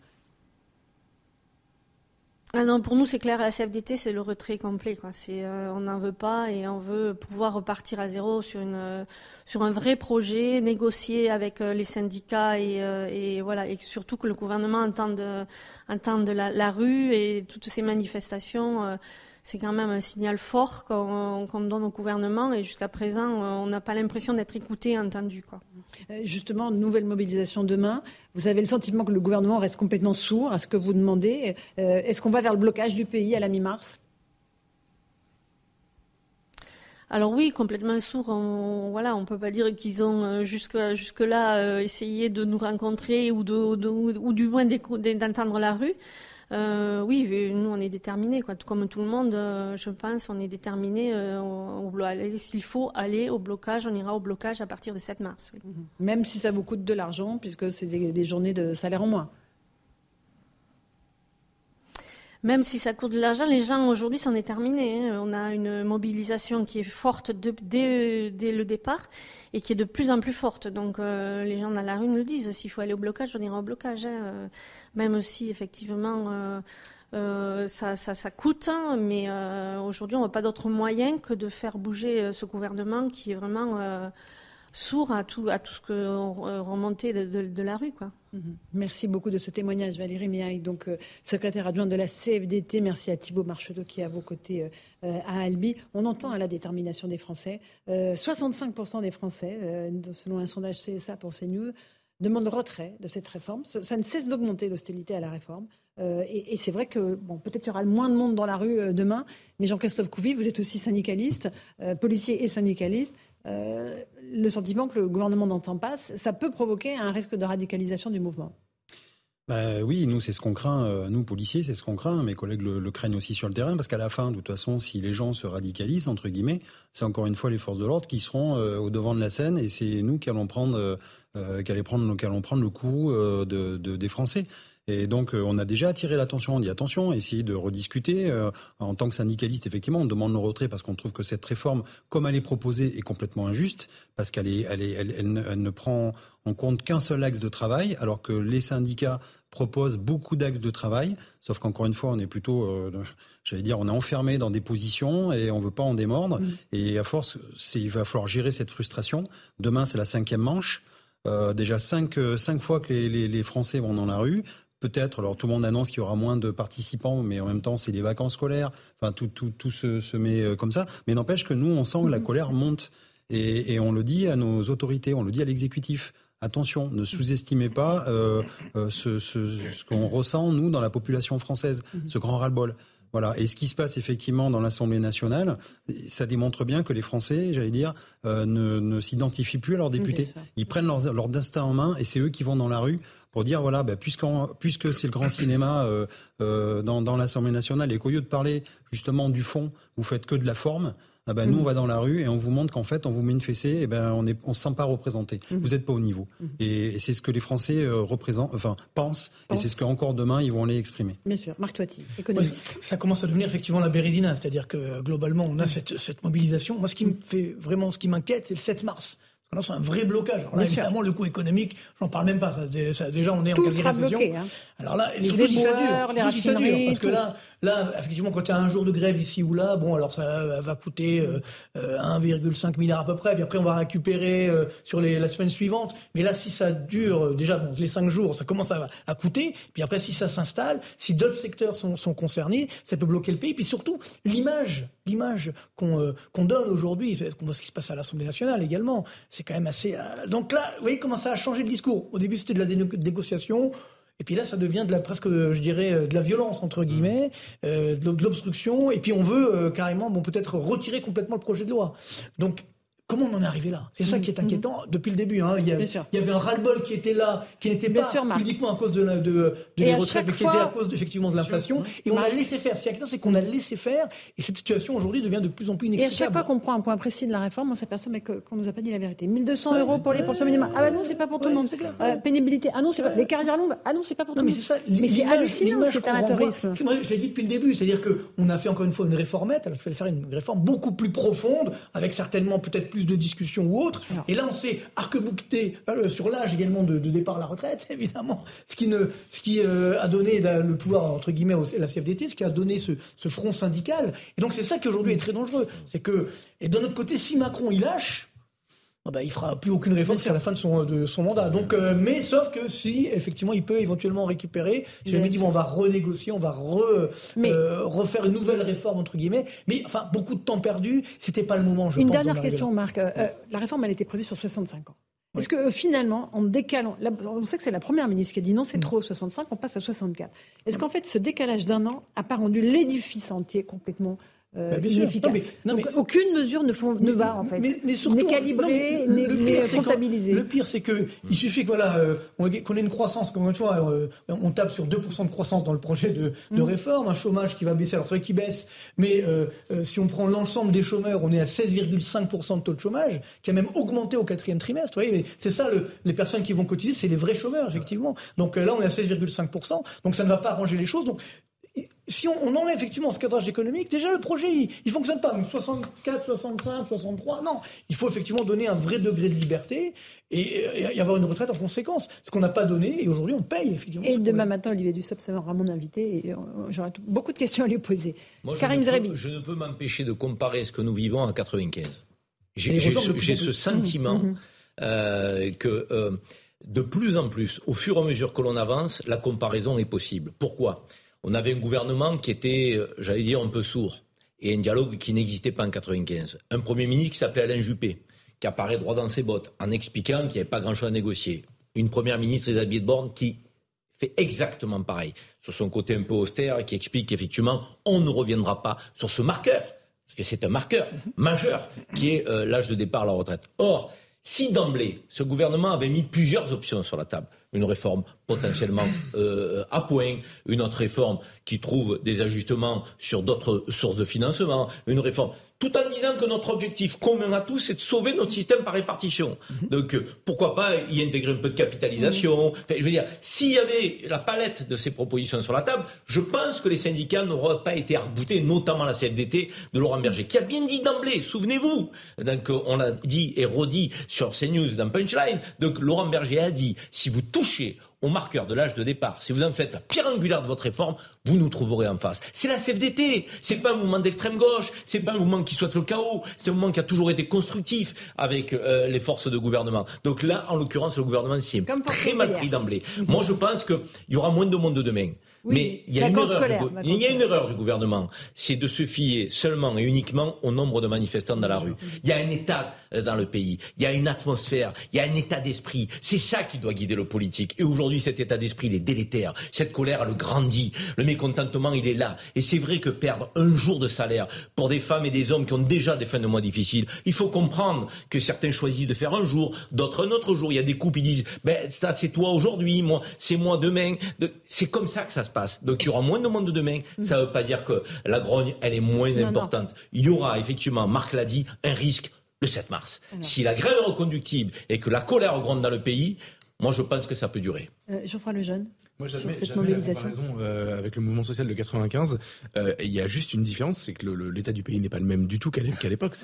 Ah non, pour nous c'est clair, la CFDT c'est le retrait complet. Quoi. Euh, on n'en veut pas et on veut pouvoir repartir à zéro sur, une, euh, sur un vrai projet, négocier avec euh, les syndicats et, et, voilà, et surtout que le gouvernement entende, entende la, la rue et toutes ces manifestations c'est quand même un signal fort qu'on donne au gouvernement et jusqu'à présent, on n'a pas l'impression d'être écouté et entendu. Quoi. Euh, justement, nouvelle mobilisation demain. Vous avez le sentiment que le gouvernement reste complètement sourd à ce que vous demandez. Euh, est-ce qu'on va vers le blocage du pays à la mi-mars? Alors oui, complètement sourd. On, voilà, on peut pas dire qu'ils ont euh, jusque jusque là essayé de nous rencontrer ou de, ou du moins d'entendre la rue. Euh, oui, nous on est déterminés, quoi. Comme tout le monde, euh, je pense, on est déterminés. Euh, s'il faut aller au blocage, on ira au blocage à partir de 7 mars. Mhm. Même si ça vous coûte de l'argent, puisque c'est des, journées de salaire en moins. Même si ça coûte de l'argent, les gens aujourd'hui sont déterminés. Hein. On a une mobilisation qui est forte dès, le départ et qui est de plus en plus forte. Donc les gens dans la rue nous le disent. S'il faut aller au blocage, on ira au blocage. Hein même si effectivement euh, euh, ça, coûte, hein, mais euh, aujourd'hui on n'a pas d'autre moyen que de faire bouger ce gouvernement qui est vraiment sourd à tout, à tout ce que remontait de, la rue. Quoi. Mhm. Merci beaucoup de ce témoignage, Valérie Miaille, donc secrétaire adjointe de la CFDT. Merci à Thibault Marcheteau qui est à vos côtés à Albi. On entend la détermination des Français. 65% des Français, selon un sondage CSA pour CNews, demande le retrait de cette réforme. Ça ne cesse d'augmenter l'hostilité à la réforme. Euh, et, c'est vrai que bon, peut-être il y aura moins de monde dans la rue euh, demain, mais Jean-Christophe Couvi, vous êtes aussi syndicaliste, euh, policier et syndicaliste. Le sentiment que le gouvernement n'entend pas, ça peut provoquer un risque de radicalisation du mouvement. bah, oui, nous c'est ce qu'on craint, euh, nous policiers c'est ce qu'on craint, mes collègues le, craignent aussi sur le terrain, parce qu'à la fin, de toute façon, si les gens se radicalisent, entre guillemets, c'est encore une fois les forces de l'ordre qui seront euh, au devant de la scène, et c'est nous qui allons prendre, euh, qui allons prendre, qui allons prendre le coup de, de, des Français. Et donc, on a déjà attiré l'attention. On dit attention, essayez de rediscuter. en tant que syndicaliste, effectivement, on demande le retrait parce qu'on trouve que cette réforme, comme elle est proposée, est complètement injuste parce qu'elle est, elle, est, elle, elle, ne prend en compte qu'un seul axe de travail, alors que les syndicats proposent beaucoup d'axes de travail. Sauf qu'encore une fois, on est plutôt, euh, j'allais dire, on est enfermé dans des positions et on veut pas en démordre. Mm. Et à force, il va falloir gérer cette frustration. Demain, c'est la cinquième manche. Euh, déjà cinq, cinq fois que les, les, Français vont dans la rue peut-être, alors tout le monde annonce qu'il y aura moins de participants, mais en même temps, c'est les vacances scolaires. Enfin, tout, tout, tout se, se, met euh, comme ça. Mais n'empêche que nous, on sent que la mm. colère monte. Et, et, on le dit à nos autorités, on le dit à l'exécutif. Attention, ne sous-estimez pas euh, euh, ce, ce, ce qu'on ressent, nous, dans la population française, mhm. ce grand ras-le-bol. Voilà. Et ce qui se passe effectivement dans l'Assemblée nationale, ça démontre bien que les Français, j'allais dire, euh, ne, ne s'identifient plus à leurs députés. Ils prennent leur, leur, destin en main et c'est eux qui vont dans la rue pour dire voilà, bah, puisque c'est le grand cinéma euh, euh, dans, dans l'Assemblée nationale et qu'au lieu de parler justement du fond, vous faites que de la forme, ah ben, nous, on va dans la rue et on vous montre qu'en fait, on vous met une fessée, et ben, on ne on se sent pas représenté. Mhm. Vous n'êtes pas au niveau. Mhm. Et, c'est ce que les Français euh, représentent, enfin, pensent, et c'est ce qu'encore demain, ils vont aller exprimer. Bien sûr. Marc Toiti, économiste. ça commence à devenir effectivement la bérédina, c'est-à-dire que globalement, on a cette, cette mobilisation. Moi, ce qui me fait vraiment, ce qui m'inquiète, c'est le 7 mars c'est un vrai blocage. Alors là, évidemment, le coût économique, j'en parle même pas. Ça, déjà, on est en quasi récession. Hein. Alors là, les surtout si ça dure, les si ça dure, parce que là, là, effectivement, quand il y a un jour de grève ici ou là, bon, alors ça va coûter euh, 1,5 euh, milliard à peu près. Puis après, on va récupérer euh, sur les, la semaine suivante. Mais là, si ça dure, euh, déjà, bon, les cinq jours, ça commence à, à coûter. Puis après, si ça s'installe, si d'autres secteurs sont, sont, concernés, ça peut bloquer le pays. Puis surtout, l'image, l'image qu'on qu'on donne aujourd'hui, qu'on voit ce qui se passe à l'Assemblée nationale également, c'est quand même assez. donc là, vous voyez comment ça a changé le discours. Au début, c'était de la négociation. Et puis là, ça devient de la presque, je dirais, de la violence entre guillemets, euh, de l'obstruction. Et puis on veut euh, carrément, bon, peut-être retirer complètement le projet de loi. Donc Comment on en est arrivé là? C'est ça qui est inquiétant depuis le début. Hein. Il, y avait un ras-le-bol qui était là, qui n'était pas uniquement à cause de, de, de les retraites, mais qui était à cause effectivement de l'inflation. Et on a laissé faire. Ce qui est inquiétant, c'est qu'on a laissé faire. Et cette situation aujourd'hui devient de plus en plus inexplicable. Et à chaque fois qu'on prend un point précis de la réforme, on s'aperçoit qu'on nous a pas dit la vérité. 1200 euros pour les pensions minimales. Ah bah non, c'est pas pour tout le monde. Euh, pénibilité. Ah non, c'est pas. Les carrières longues. Ah non, c'est pas pour tout le monde. Mais c'est hallucinant cet amateurisme. Moi, je l'ai dit depuis le début. C'est-à-dire qu'on a fait encore une fois une réformette, alors qu'il fallait faire une réforme beaucoup plus profonde, avec certainement peut-être plus de discussions ou et là, on s'est arc-boucté euh, sur l'âge également de, départ à la retraite, évidemment, ce qui, ne, ce qui euh, a donné le pouvoir, entre guillemets, à la CFDT, ce qui a donné ce, front syndical. Et donc, c'est ça qui aujourd'hui est très dangereux. C'est que, et d'un autre côté, si Macron il lâche, ah bah, il fera plus aucune réforme jusqu'à la fin de son, de son mandat. Donc, euh, mais sauf que si effectivement il peut éventuellement récupérer, j'ai jamais dit on va renégocier, on va refaire une nouvelle réforme entre guillemets. Mais enfin beaucoup de temps perdu, c'était pas le moment. Je une dernière question, Marc. la réforme elle était prévue sur 65 ans. Est-ce que finalement, en décalant, on sait que c'est la première ministre qui a dit non, c'est mm. trop 65, on passe à 64. Est-ce qu'en fait, ce décalage d'un an a pas rendu l'édifice entier complètement euh, bah, inefficace. Donc aucune mesure ne, font, ne va en fait. Mais, mais surtout, n'est calibrée, n'est comptabilisée. Le pire, c'est que il suffit que voilà, euh, qu'on ait une croissance, comme une fois, euh, on tape sur 2% de croissance dans le projet de, de mm. réforme, un chômage qui va baisser. Alors c'est vrai qu'il baisse, mais si on prend l'ensemble des chômeurs, on est à 16,5% de taux de chômage, qui a même augmenté au quatrième trimestre. Vous voyez, c'est ça le, les personnes qui vont cotiser, c'est les vrais chômeurs effectivement. Donc là, on est à 16,5%. Donc ça ne va pas arranger les choses. Donc si on, on, enlève effectivement ce cadrage économique, déjà le projet il, il fonctionne pas. 64, 65, 63, non. Il faut effectivement donner un vrai degré de liberté et, y avoir une retraite en conséquence. Ce qu'on n'a pas donné et aujourd'hui on paye effectivement. Et demain matin, Olivier Dussopt sera mon invité et euh, j'aurai beaucoup de questions à lui poser. Moi, Karim je, ne peux, je ne peux m'empêcher de comparer ce que nous vivons en 95. J'ai ce, ce, sentiment mmh, mmh. euh, que euh, de plus en plus, au fur et à mesure que l'on avance, la comparaison est possible. Pourquoi? On avait un gouvernement qui était, euh, j'allais dire, un peu sourd et un dialogue qui n'existait pas en 95. Un Premier ministre qui s'appelait Alain Juppé, qui apparaît droit dans ses bottes en expliquant qu'il n'y avait pas grand-chose à négocier. Une Première ministre, Elisabeth Borne, qui fait exactement pareil, sur son côté un peu austère, qui explique qu'effectivement, on ne reviendra pas sur ce marqueur, parce que c'est un marqueur majeur, qui est euh, l'âge de départ à la retraite. Or, si d'emblée, ce gouvernement avait mis plusieurs options sur la table, une réforme potentiellement euh, à point, une autre réforme qui trouve des ajustements sur d'autres sources de financement, une réforme tout en disant que notre objectif commun à tous, c'est de sauver notre système par répartition. Mhm. Donc, euh, pourquoi pas y intégrer un peu de capitalisation mhm. Je veux dire, s'il y avait la palette de ces propositions sur la table, je pense que les syndicats n'auraient pas été arboutés, notamment la CFDT de Laurent Berger, qui a bien dit d'emblée, souvenez-vous, donc on l'a dit et redit sur CNews dans Punchline, donc Laurent Berger a dit, si vous touchez au marqueur de l'âge de départ, si vous en faites la pierre angulaire de votre réforme, vous nous trouverez en face. C'est la CFDT, c'est pas un mouvement d'extrême gauche, c'est pas un mouvement qui souhaite le chaos, c'est un mouvement qui a toujours été constructif avec euh, les forces de gouvernement. Donc là, en l'occurrence, le gouvernement s'y est très mal pris d'emblée. Moi, je pense qu'il y aura moins de monde demain mais il y, a une erreur du, il y a une erreur du gouvernement, c'est de se fier seulement et uniquement au nombre de manifestants dans la rue. Il y a un état euh, dans le pays, il y a une atmosphère, il y a un état d'esprit. C'est ça qui doit guider le politique. Et aujourd'hui, cet état d'esprit, il est délétère. Cette colère, elle grandit. Le mécontentement, il est là. Et c'est vrai que perdre un jour de salaire pour des femmes et des hommes qui ont déjà des fins de mois difficiles, il faut comprendre que certains choisissent de faire un jour, d'autres un autre jour. Il y a des couples qui disent, ben ça c'est toi aujourd'hui, moi c'est moi demain. C'est comme ça que ça se passe. Donc il y aura moins de monde demain. Ça ne veut pas dire que la grogne, elle est moins importante. Il y aura effectivement, Marc l'a dit, un risque le 7 mars. Si la grève est reconductible et que la colère gronde dans le pays, moi je pense que ça peut durer. Euh, Jean-François Lejeune moi, j'admets la comparaison euh, avec le mouvement social de 95. Euh, il y a juste une différence, c'est que l'état du pays n'est pas le même du tout qu'à l'époque.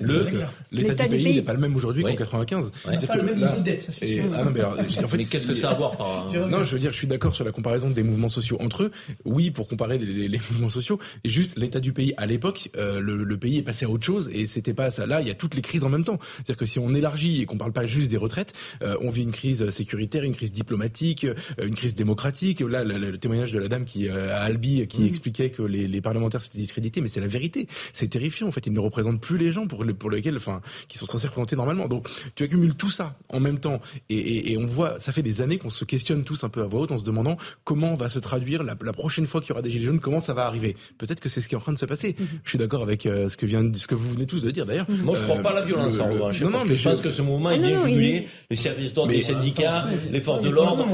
L'état du, pays n'est pas le même aujourd'hui qu'en 95. C'est pas le même niveau de dette, ça c'est sûr. Ah, non, mais, alors, en fait, qu'est-ce que ça a à voir par Non, je veux dire, je suis d'accord sur la comparaison des mouvements sociaux entre eux. Oui, pour comparer les, les, mouvements sociaux. Et juste l'état du pays à l'époque, euh, le, le, pays est passé à autre chose et c'était pas ça. Là, il y a toutes les crises en même temps. C'est-à-dire que si on élargit et qu'on parle pas juste des retraites, euh, on vit une crise sécuritaire, une crise diplomatique, une crise démocratique. Là, le, le témoignage de la dame qui euh, à Albi qui mm. expliquait que les, les parlementaires s'étaient discrédités, mais c'est la vérité. C'est terrifiant en fait. Ils ne représentent plus les gens pour, pour lesquels, enfin, qui sont censés représenter normalement. Donc tu accumules tout ça en même temps et, et, et on voit, ça fait des années qu'on se questionne tous un peu à voix haute en se demandant comment va se traduire la, la prochaine fois qu'il y aura des gilets jaunes, comment ça va arriver. Peut-être que c'est ce qui est en train de se passer. Mm-hmm. Je suis d'accord avec euh, ce que vient, ce que vous venez tous de dire d'ailleurs. Moi, je ne crois pas à la violence en revanche. Non, non, mais je pense que ce mouvement est bien jubilé. Les services d'ordre des syndicats, les forces de l'ordre.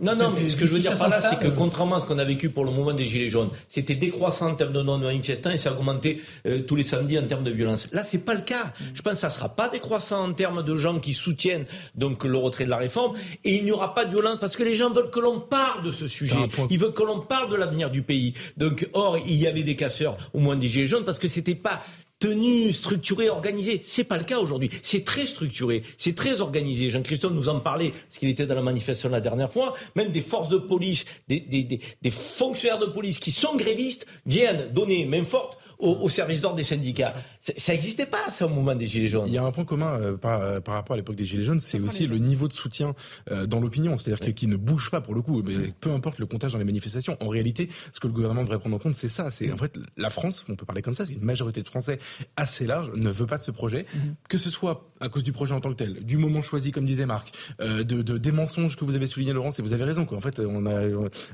Non, non, mais ce que je veux dire par là, c'est que contrairement à ce qu'on a vécu pour le moment des Gilets jaunes. C'était décroissant en termes de non-manifestants et ça a augmenté euh, tous les samedis en termes de violence. Là, c'est pas le cas. Je pense que ça sera pas décroissant en termes de gens qui soutiennent donc le retrait de la réforme et il n'y aura pas de violence parce que les gens veulent que l'on parle de ce sujet. Ils veulent que l'on parle de l'avenir du pays. Donc, or, il y avait des casseurs au moins des Gilets jaunes parce que c'était pas tenu, structuré, organisé. C'est pas le cas aujourd'hui. C'est très structuré, c'est très organisé. Jean-Christophe nous en parlait, parce qu'il était dans la manifestation la dernière fois. Même des forces de police, des, des, des, des fonctionnaires de police qui sont grévistes viennent donner main forte au, au service d'ordre des syndicats. Ça n'existait pas, ça, au moment des Gilets jaunes. Il y a un point commun euh, par, euh, par, rapport à l'époque des Gilets jaunes, c'est aussi le niveau de soutien euh, dans l'opinion. C'est-à-dire oui. qu'il ne bouge pas, pour le coup, mais peu importe le comptage dans les manifestations. En réalité, ce que le gouvernement devrait prendre en compte, c'est ça. C'est en fait la France, on peut parler comme ça, c'est une majorité de Français assez large, ne veut pas de ce projet, mm -hmm. que ce soit à cause du projet en tant que tel, du moment choisi, comme disait Marc, euh, de, de, des mensonges que vous avez souligné, Laurence, et vous avez raison. Quoi. En fait, on a,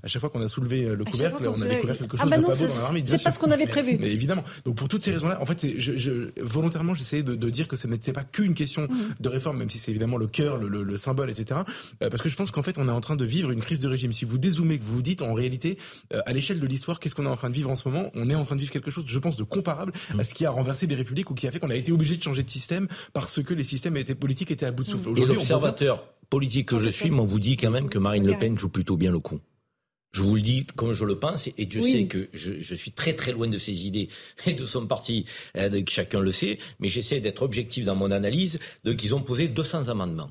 à chaque fois qu'on a soulevé le couvercle, on a découvert quelque chose ah bah de pas beau dans l'armée. C'est pas ce qu'on avait prévu. Mais évidemment. Donc pour toutes ces raisons-là, en fait, je, je, volontairement, j'essayais de, de, dire que ce n'est pas qu'une question mmh. de réforme, même si c'est évidemment le cœur, le, le, le, symbole, etc. Euh, parce que je pense qu'en fait, on est en train de vivre une crise de régime. Si vous dézoomez, que vous vous dites, en réalité, euh, à l'échelle de l'histoire, qu'est-ce qu'on est en train de vivre en ce moment? On est en train de vivre quelque chose, je pense, de comparable mmh. à ce qui a renversé des républiques ou qui a fait qu'on a été obligé de changer de système parce que les systèmes étaient politiques étaient à bout de souffle. Et l'observateur politique que je suis m'en vous dit quand même que Marine Le Pen joue plutôt bien le coup. Je vous le dis comme je le pense, et Dieu oui. sait que je, je, suis très très loin de ses idées et de son parti, euh, chacun le sait, mais j'essaie d'être objectif dans mon analyse. Donc ils ont posé 200 amendements.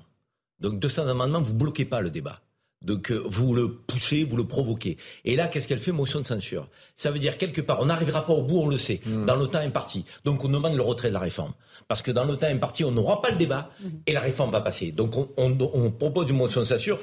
Donc 200 amendements, vous bloquez pas le débat. Donc euh, vous le poussez, vous le provoquez. Et là, qu'est-ce qu'elle fait? Motion de censure. Ça veut dire quelque part, on n'arrivera pas au bout, on le sait, mmh. dans le temps imparti. Donc on demande le retrait de la réforme. Parce que dans le temps imparti, on n'aura pas le débat mmh. et la réforme va passer. Donc on, on, on propose une motion de censure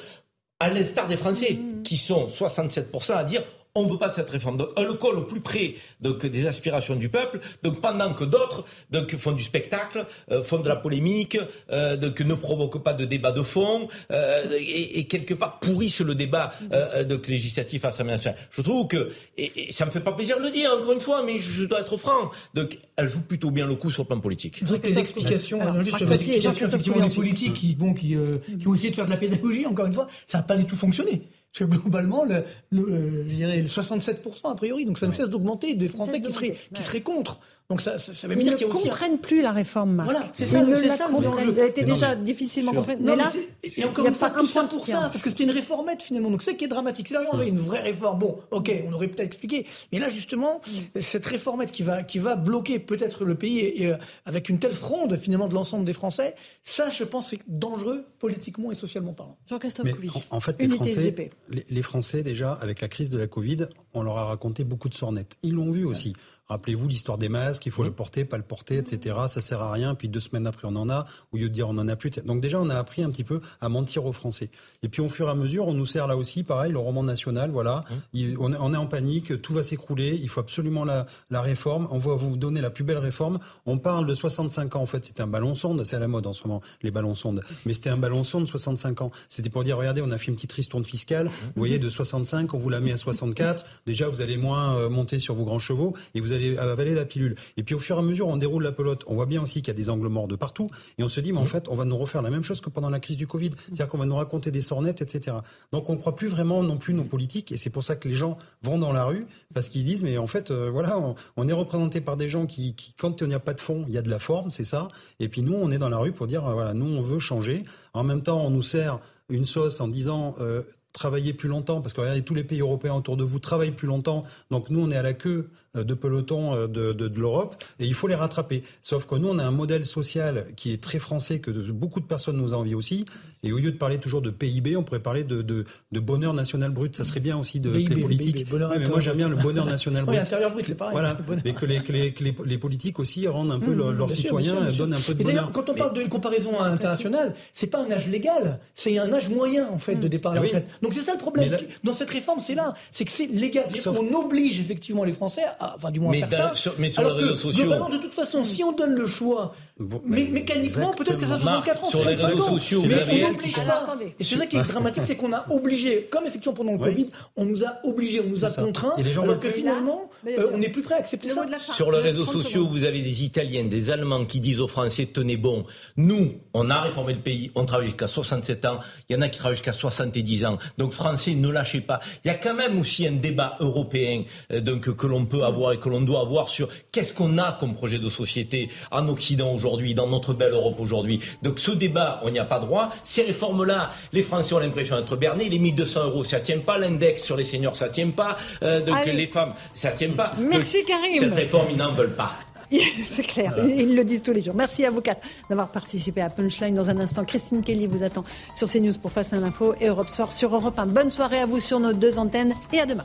à l'instar des Français, qui sont 67% à dire on ne veut pas de cette réforme. Donc, on le colle au plus près donc, des aspirations du peuple, donc pendant que d'autres donc, font du spectacle, euh, font de la polémique, euh, donc, ne provoquent pas de débat de fond, euh, et, et, quelque part pourrissent le débat euh, donc, législatif à l'Assemblée nationale. Je trouve que, et, et ça me fait pas plaisir de le dire encore une fois, mais je dois être franc, donc elle joue plutôt bien le coup sur le plan politique. Que les explications, alors, juste les explications effectivement des politiques qui, bon, qui, euh, qui ont essayé de faire de la pédagogie, encore une fois, ça n'a pas du tout fonctionné. Parce que globalement, le, le, je dirais le 67% a priori, donc ça ne cesse d'augmenter. Des Français qui seraient, qui seraient contre. Donc ça, ça, ça veut dire qu'ils ne comprennent plus la réforme. Marc. Voilà, c'est ça. Ils ne c'est la ça, comprennent. Elle était déjà difficilement comprise. Mais, là, et encore une fois, tout ça pour ça, parce que c'était une réformette finalement. Donc c'est qui est dramatique. C'est là on avait une vraie réforme. Bon, ok, on aurait peut-être expliqué. Mais là justement, cette réformette qui va qui va bloquer peut-être le pays et, et, avec une telle fronde finalement de l'ensemble des Français, ça, je pense, c'est dangereux politiquement et socialement parlant. Jean-Christophe en, en, fait, les Français, les, les Français déjà avec la crise de la Covid, on leur a raconté beaucoup de sornettes. Ils l'ont vu aussi. Rappelez-vous l'histoire des masques, il faut le porter, pas le porter, etc. Ça sert à rien. Puis deux semaines après, on en a. Au lieu de dire on en a plus. Donc déjà, on a appris un petit peu à mentir aux Français. Et puis au fur et à mesure, on nous sert là aussi, pareil, le roman national. Voilà, il, on, on, est en panique, tout va s'écrouler. Il faut absolument la, la, réforme. On va vous donner la plus belle réforme. On parle de 65 ans. En fait, c'était un ballon sonde. C'est à la mode en ce moment les ballons sondes. Mais c'était un ballon sonde 65 ans. C'était pour dire regardez, on a fait une petite ristourne fiscale. Vous voyez, de 65, on vous la met à 64. Déjà, vous allez moins euh, monter sur vos grands chevaux et vous allez avaler la pilule. Et puis au fur et à mesure, on déroule la pelote. On voit bien aussi qu'il y a des angles morts de partout. Et on se dit, mais en fait, on va nous refaire la même chose que pendant la crise du Covid. C'est-à-dire qu'on va nous raconter des sornettes, etc. Donc on ne croit plus vraiment non plus nos politiques. Et c'est pour ça que les gens vont dans la rue parce qu'ils se disent, mais en fait, euh, voilà, on, on, est représenté par des gens qui, qui quand il n'y a pas de fond, il y a de la forme, c'est ça. Et puis nous, on est dans la rue pour dire, euh, voilà, nous, on veut changer. En même temps, on nous sert une sauce en disant euh, travaillez plus longtemps, parce que regardez, tous les pays européens autour de vous travaillent plus longtemps, donc nous on est à la queue de peloton de, de, de l'Europe, et il faut les rattraper. Sauf que nous on a un modèle social qui est très français, que beaucoup de personnes nous envient aussi, et au lieu de parler toujours de PIB, on pourrait parler de, de, de bonheur national brut. Ça serait bien aussi de BIB, que les politiques. BIB, ouais, mais moi j'aime bien le bonheur national brut. Oui, intérieur brut, c'est pareil. Voilà, mais que les, que les, que les, les, politiques aussi rendent un peu mmh, leurs citoyens, sûr, donnent un peu de et bonheur. Quand on parle d'une comparaison internationale, c'est pas un âge légal, c'est un âge moyen en fait de départ à la retraite. Donc c'est ça le problème. Là... Dans cette réforme, c'est là, c'est que c'est légal. Sauf... On oblige effectivement les Français, à, enfin du moins mais certains. Sur, mais sur alors les réseaux que, sociaux. Globalement, de toute façon, si on donne le choix, bon, mais, mécaniquement, peut-être que c'est à 64 ans. Sur les réseaux sociaux, mais on n'oblige pas. Et c'est ça qui est dramatique, c'est qu'on a obligé, comme effectivement pendant le Covid, on nous a obligés, on nous a contraints, alors que finalement, on n'est plus prêt à accepter ça. Sur les réseaux sociaux, vous avez des Italiens, des Allemands qui disent aux Français tenez bon, nous, on a réformé le pays, on travaille jusqu'à 67 ans, il y en a qui travaillent jusqu'à 70 ans. Donc Français, ne lâchez pas. Il y a quand même aussi un débat européen donc, que l'on peut avoir et que l'on doit avoir sur qu'est-ce qu'on a comme projet de société en Occident aujourd'hui, dans notre belle Europe aujourd'hui. Donc ce débat, on n'y a pas droit. Ces réformes-là, les Français ont l'impression d'être bernés. Les 1200 euros, ça tient pas. L'index sur les seniors, ça tient pas. Euh, donc Allez. les femmes, ça tient pas. Merci donc, Karim. Cette réforme, ils n'en veulent pas. C'est clair, voilà. ils le disent tous les jours. Merci à vous quatre d'avoir participé à Punchline. Dans un instant, Christine Kelly vous attend sur CNews pour Face à l'info et Europe Soir sur Europe 1. Bonne soirée à vous sur nos deux antennes et à demain.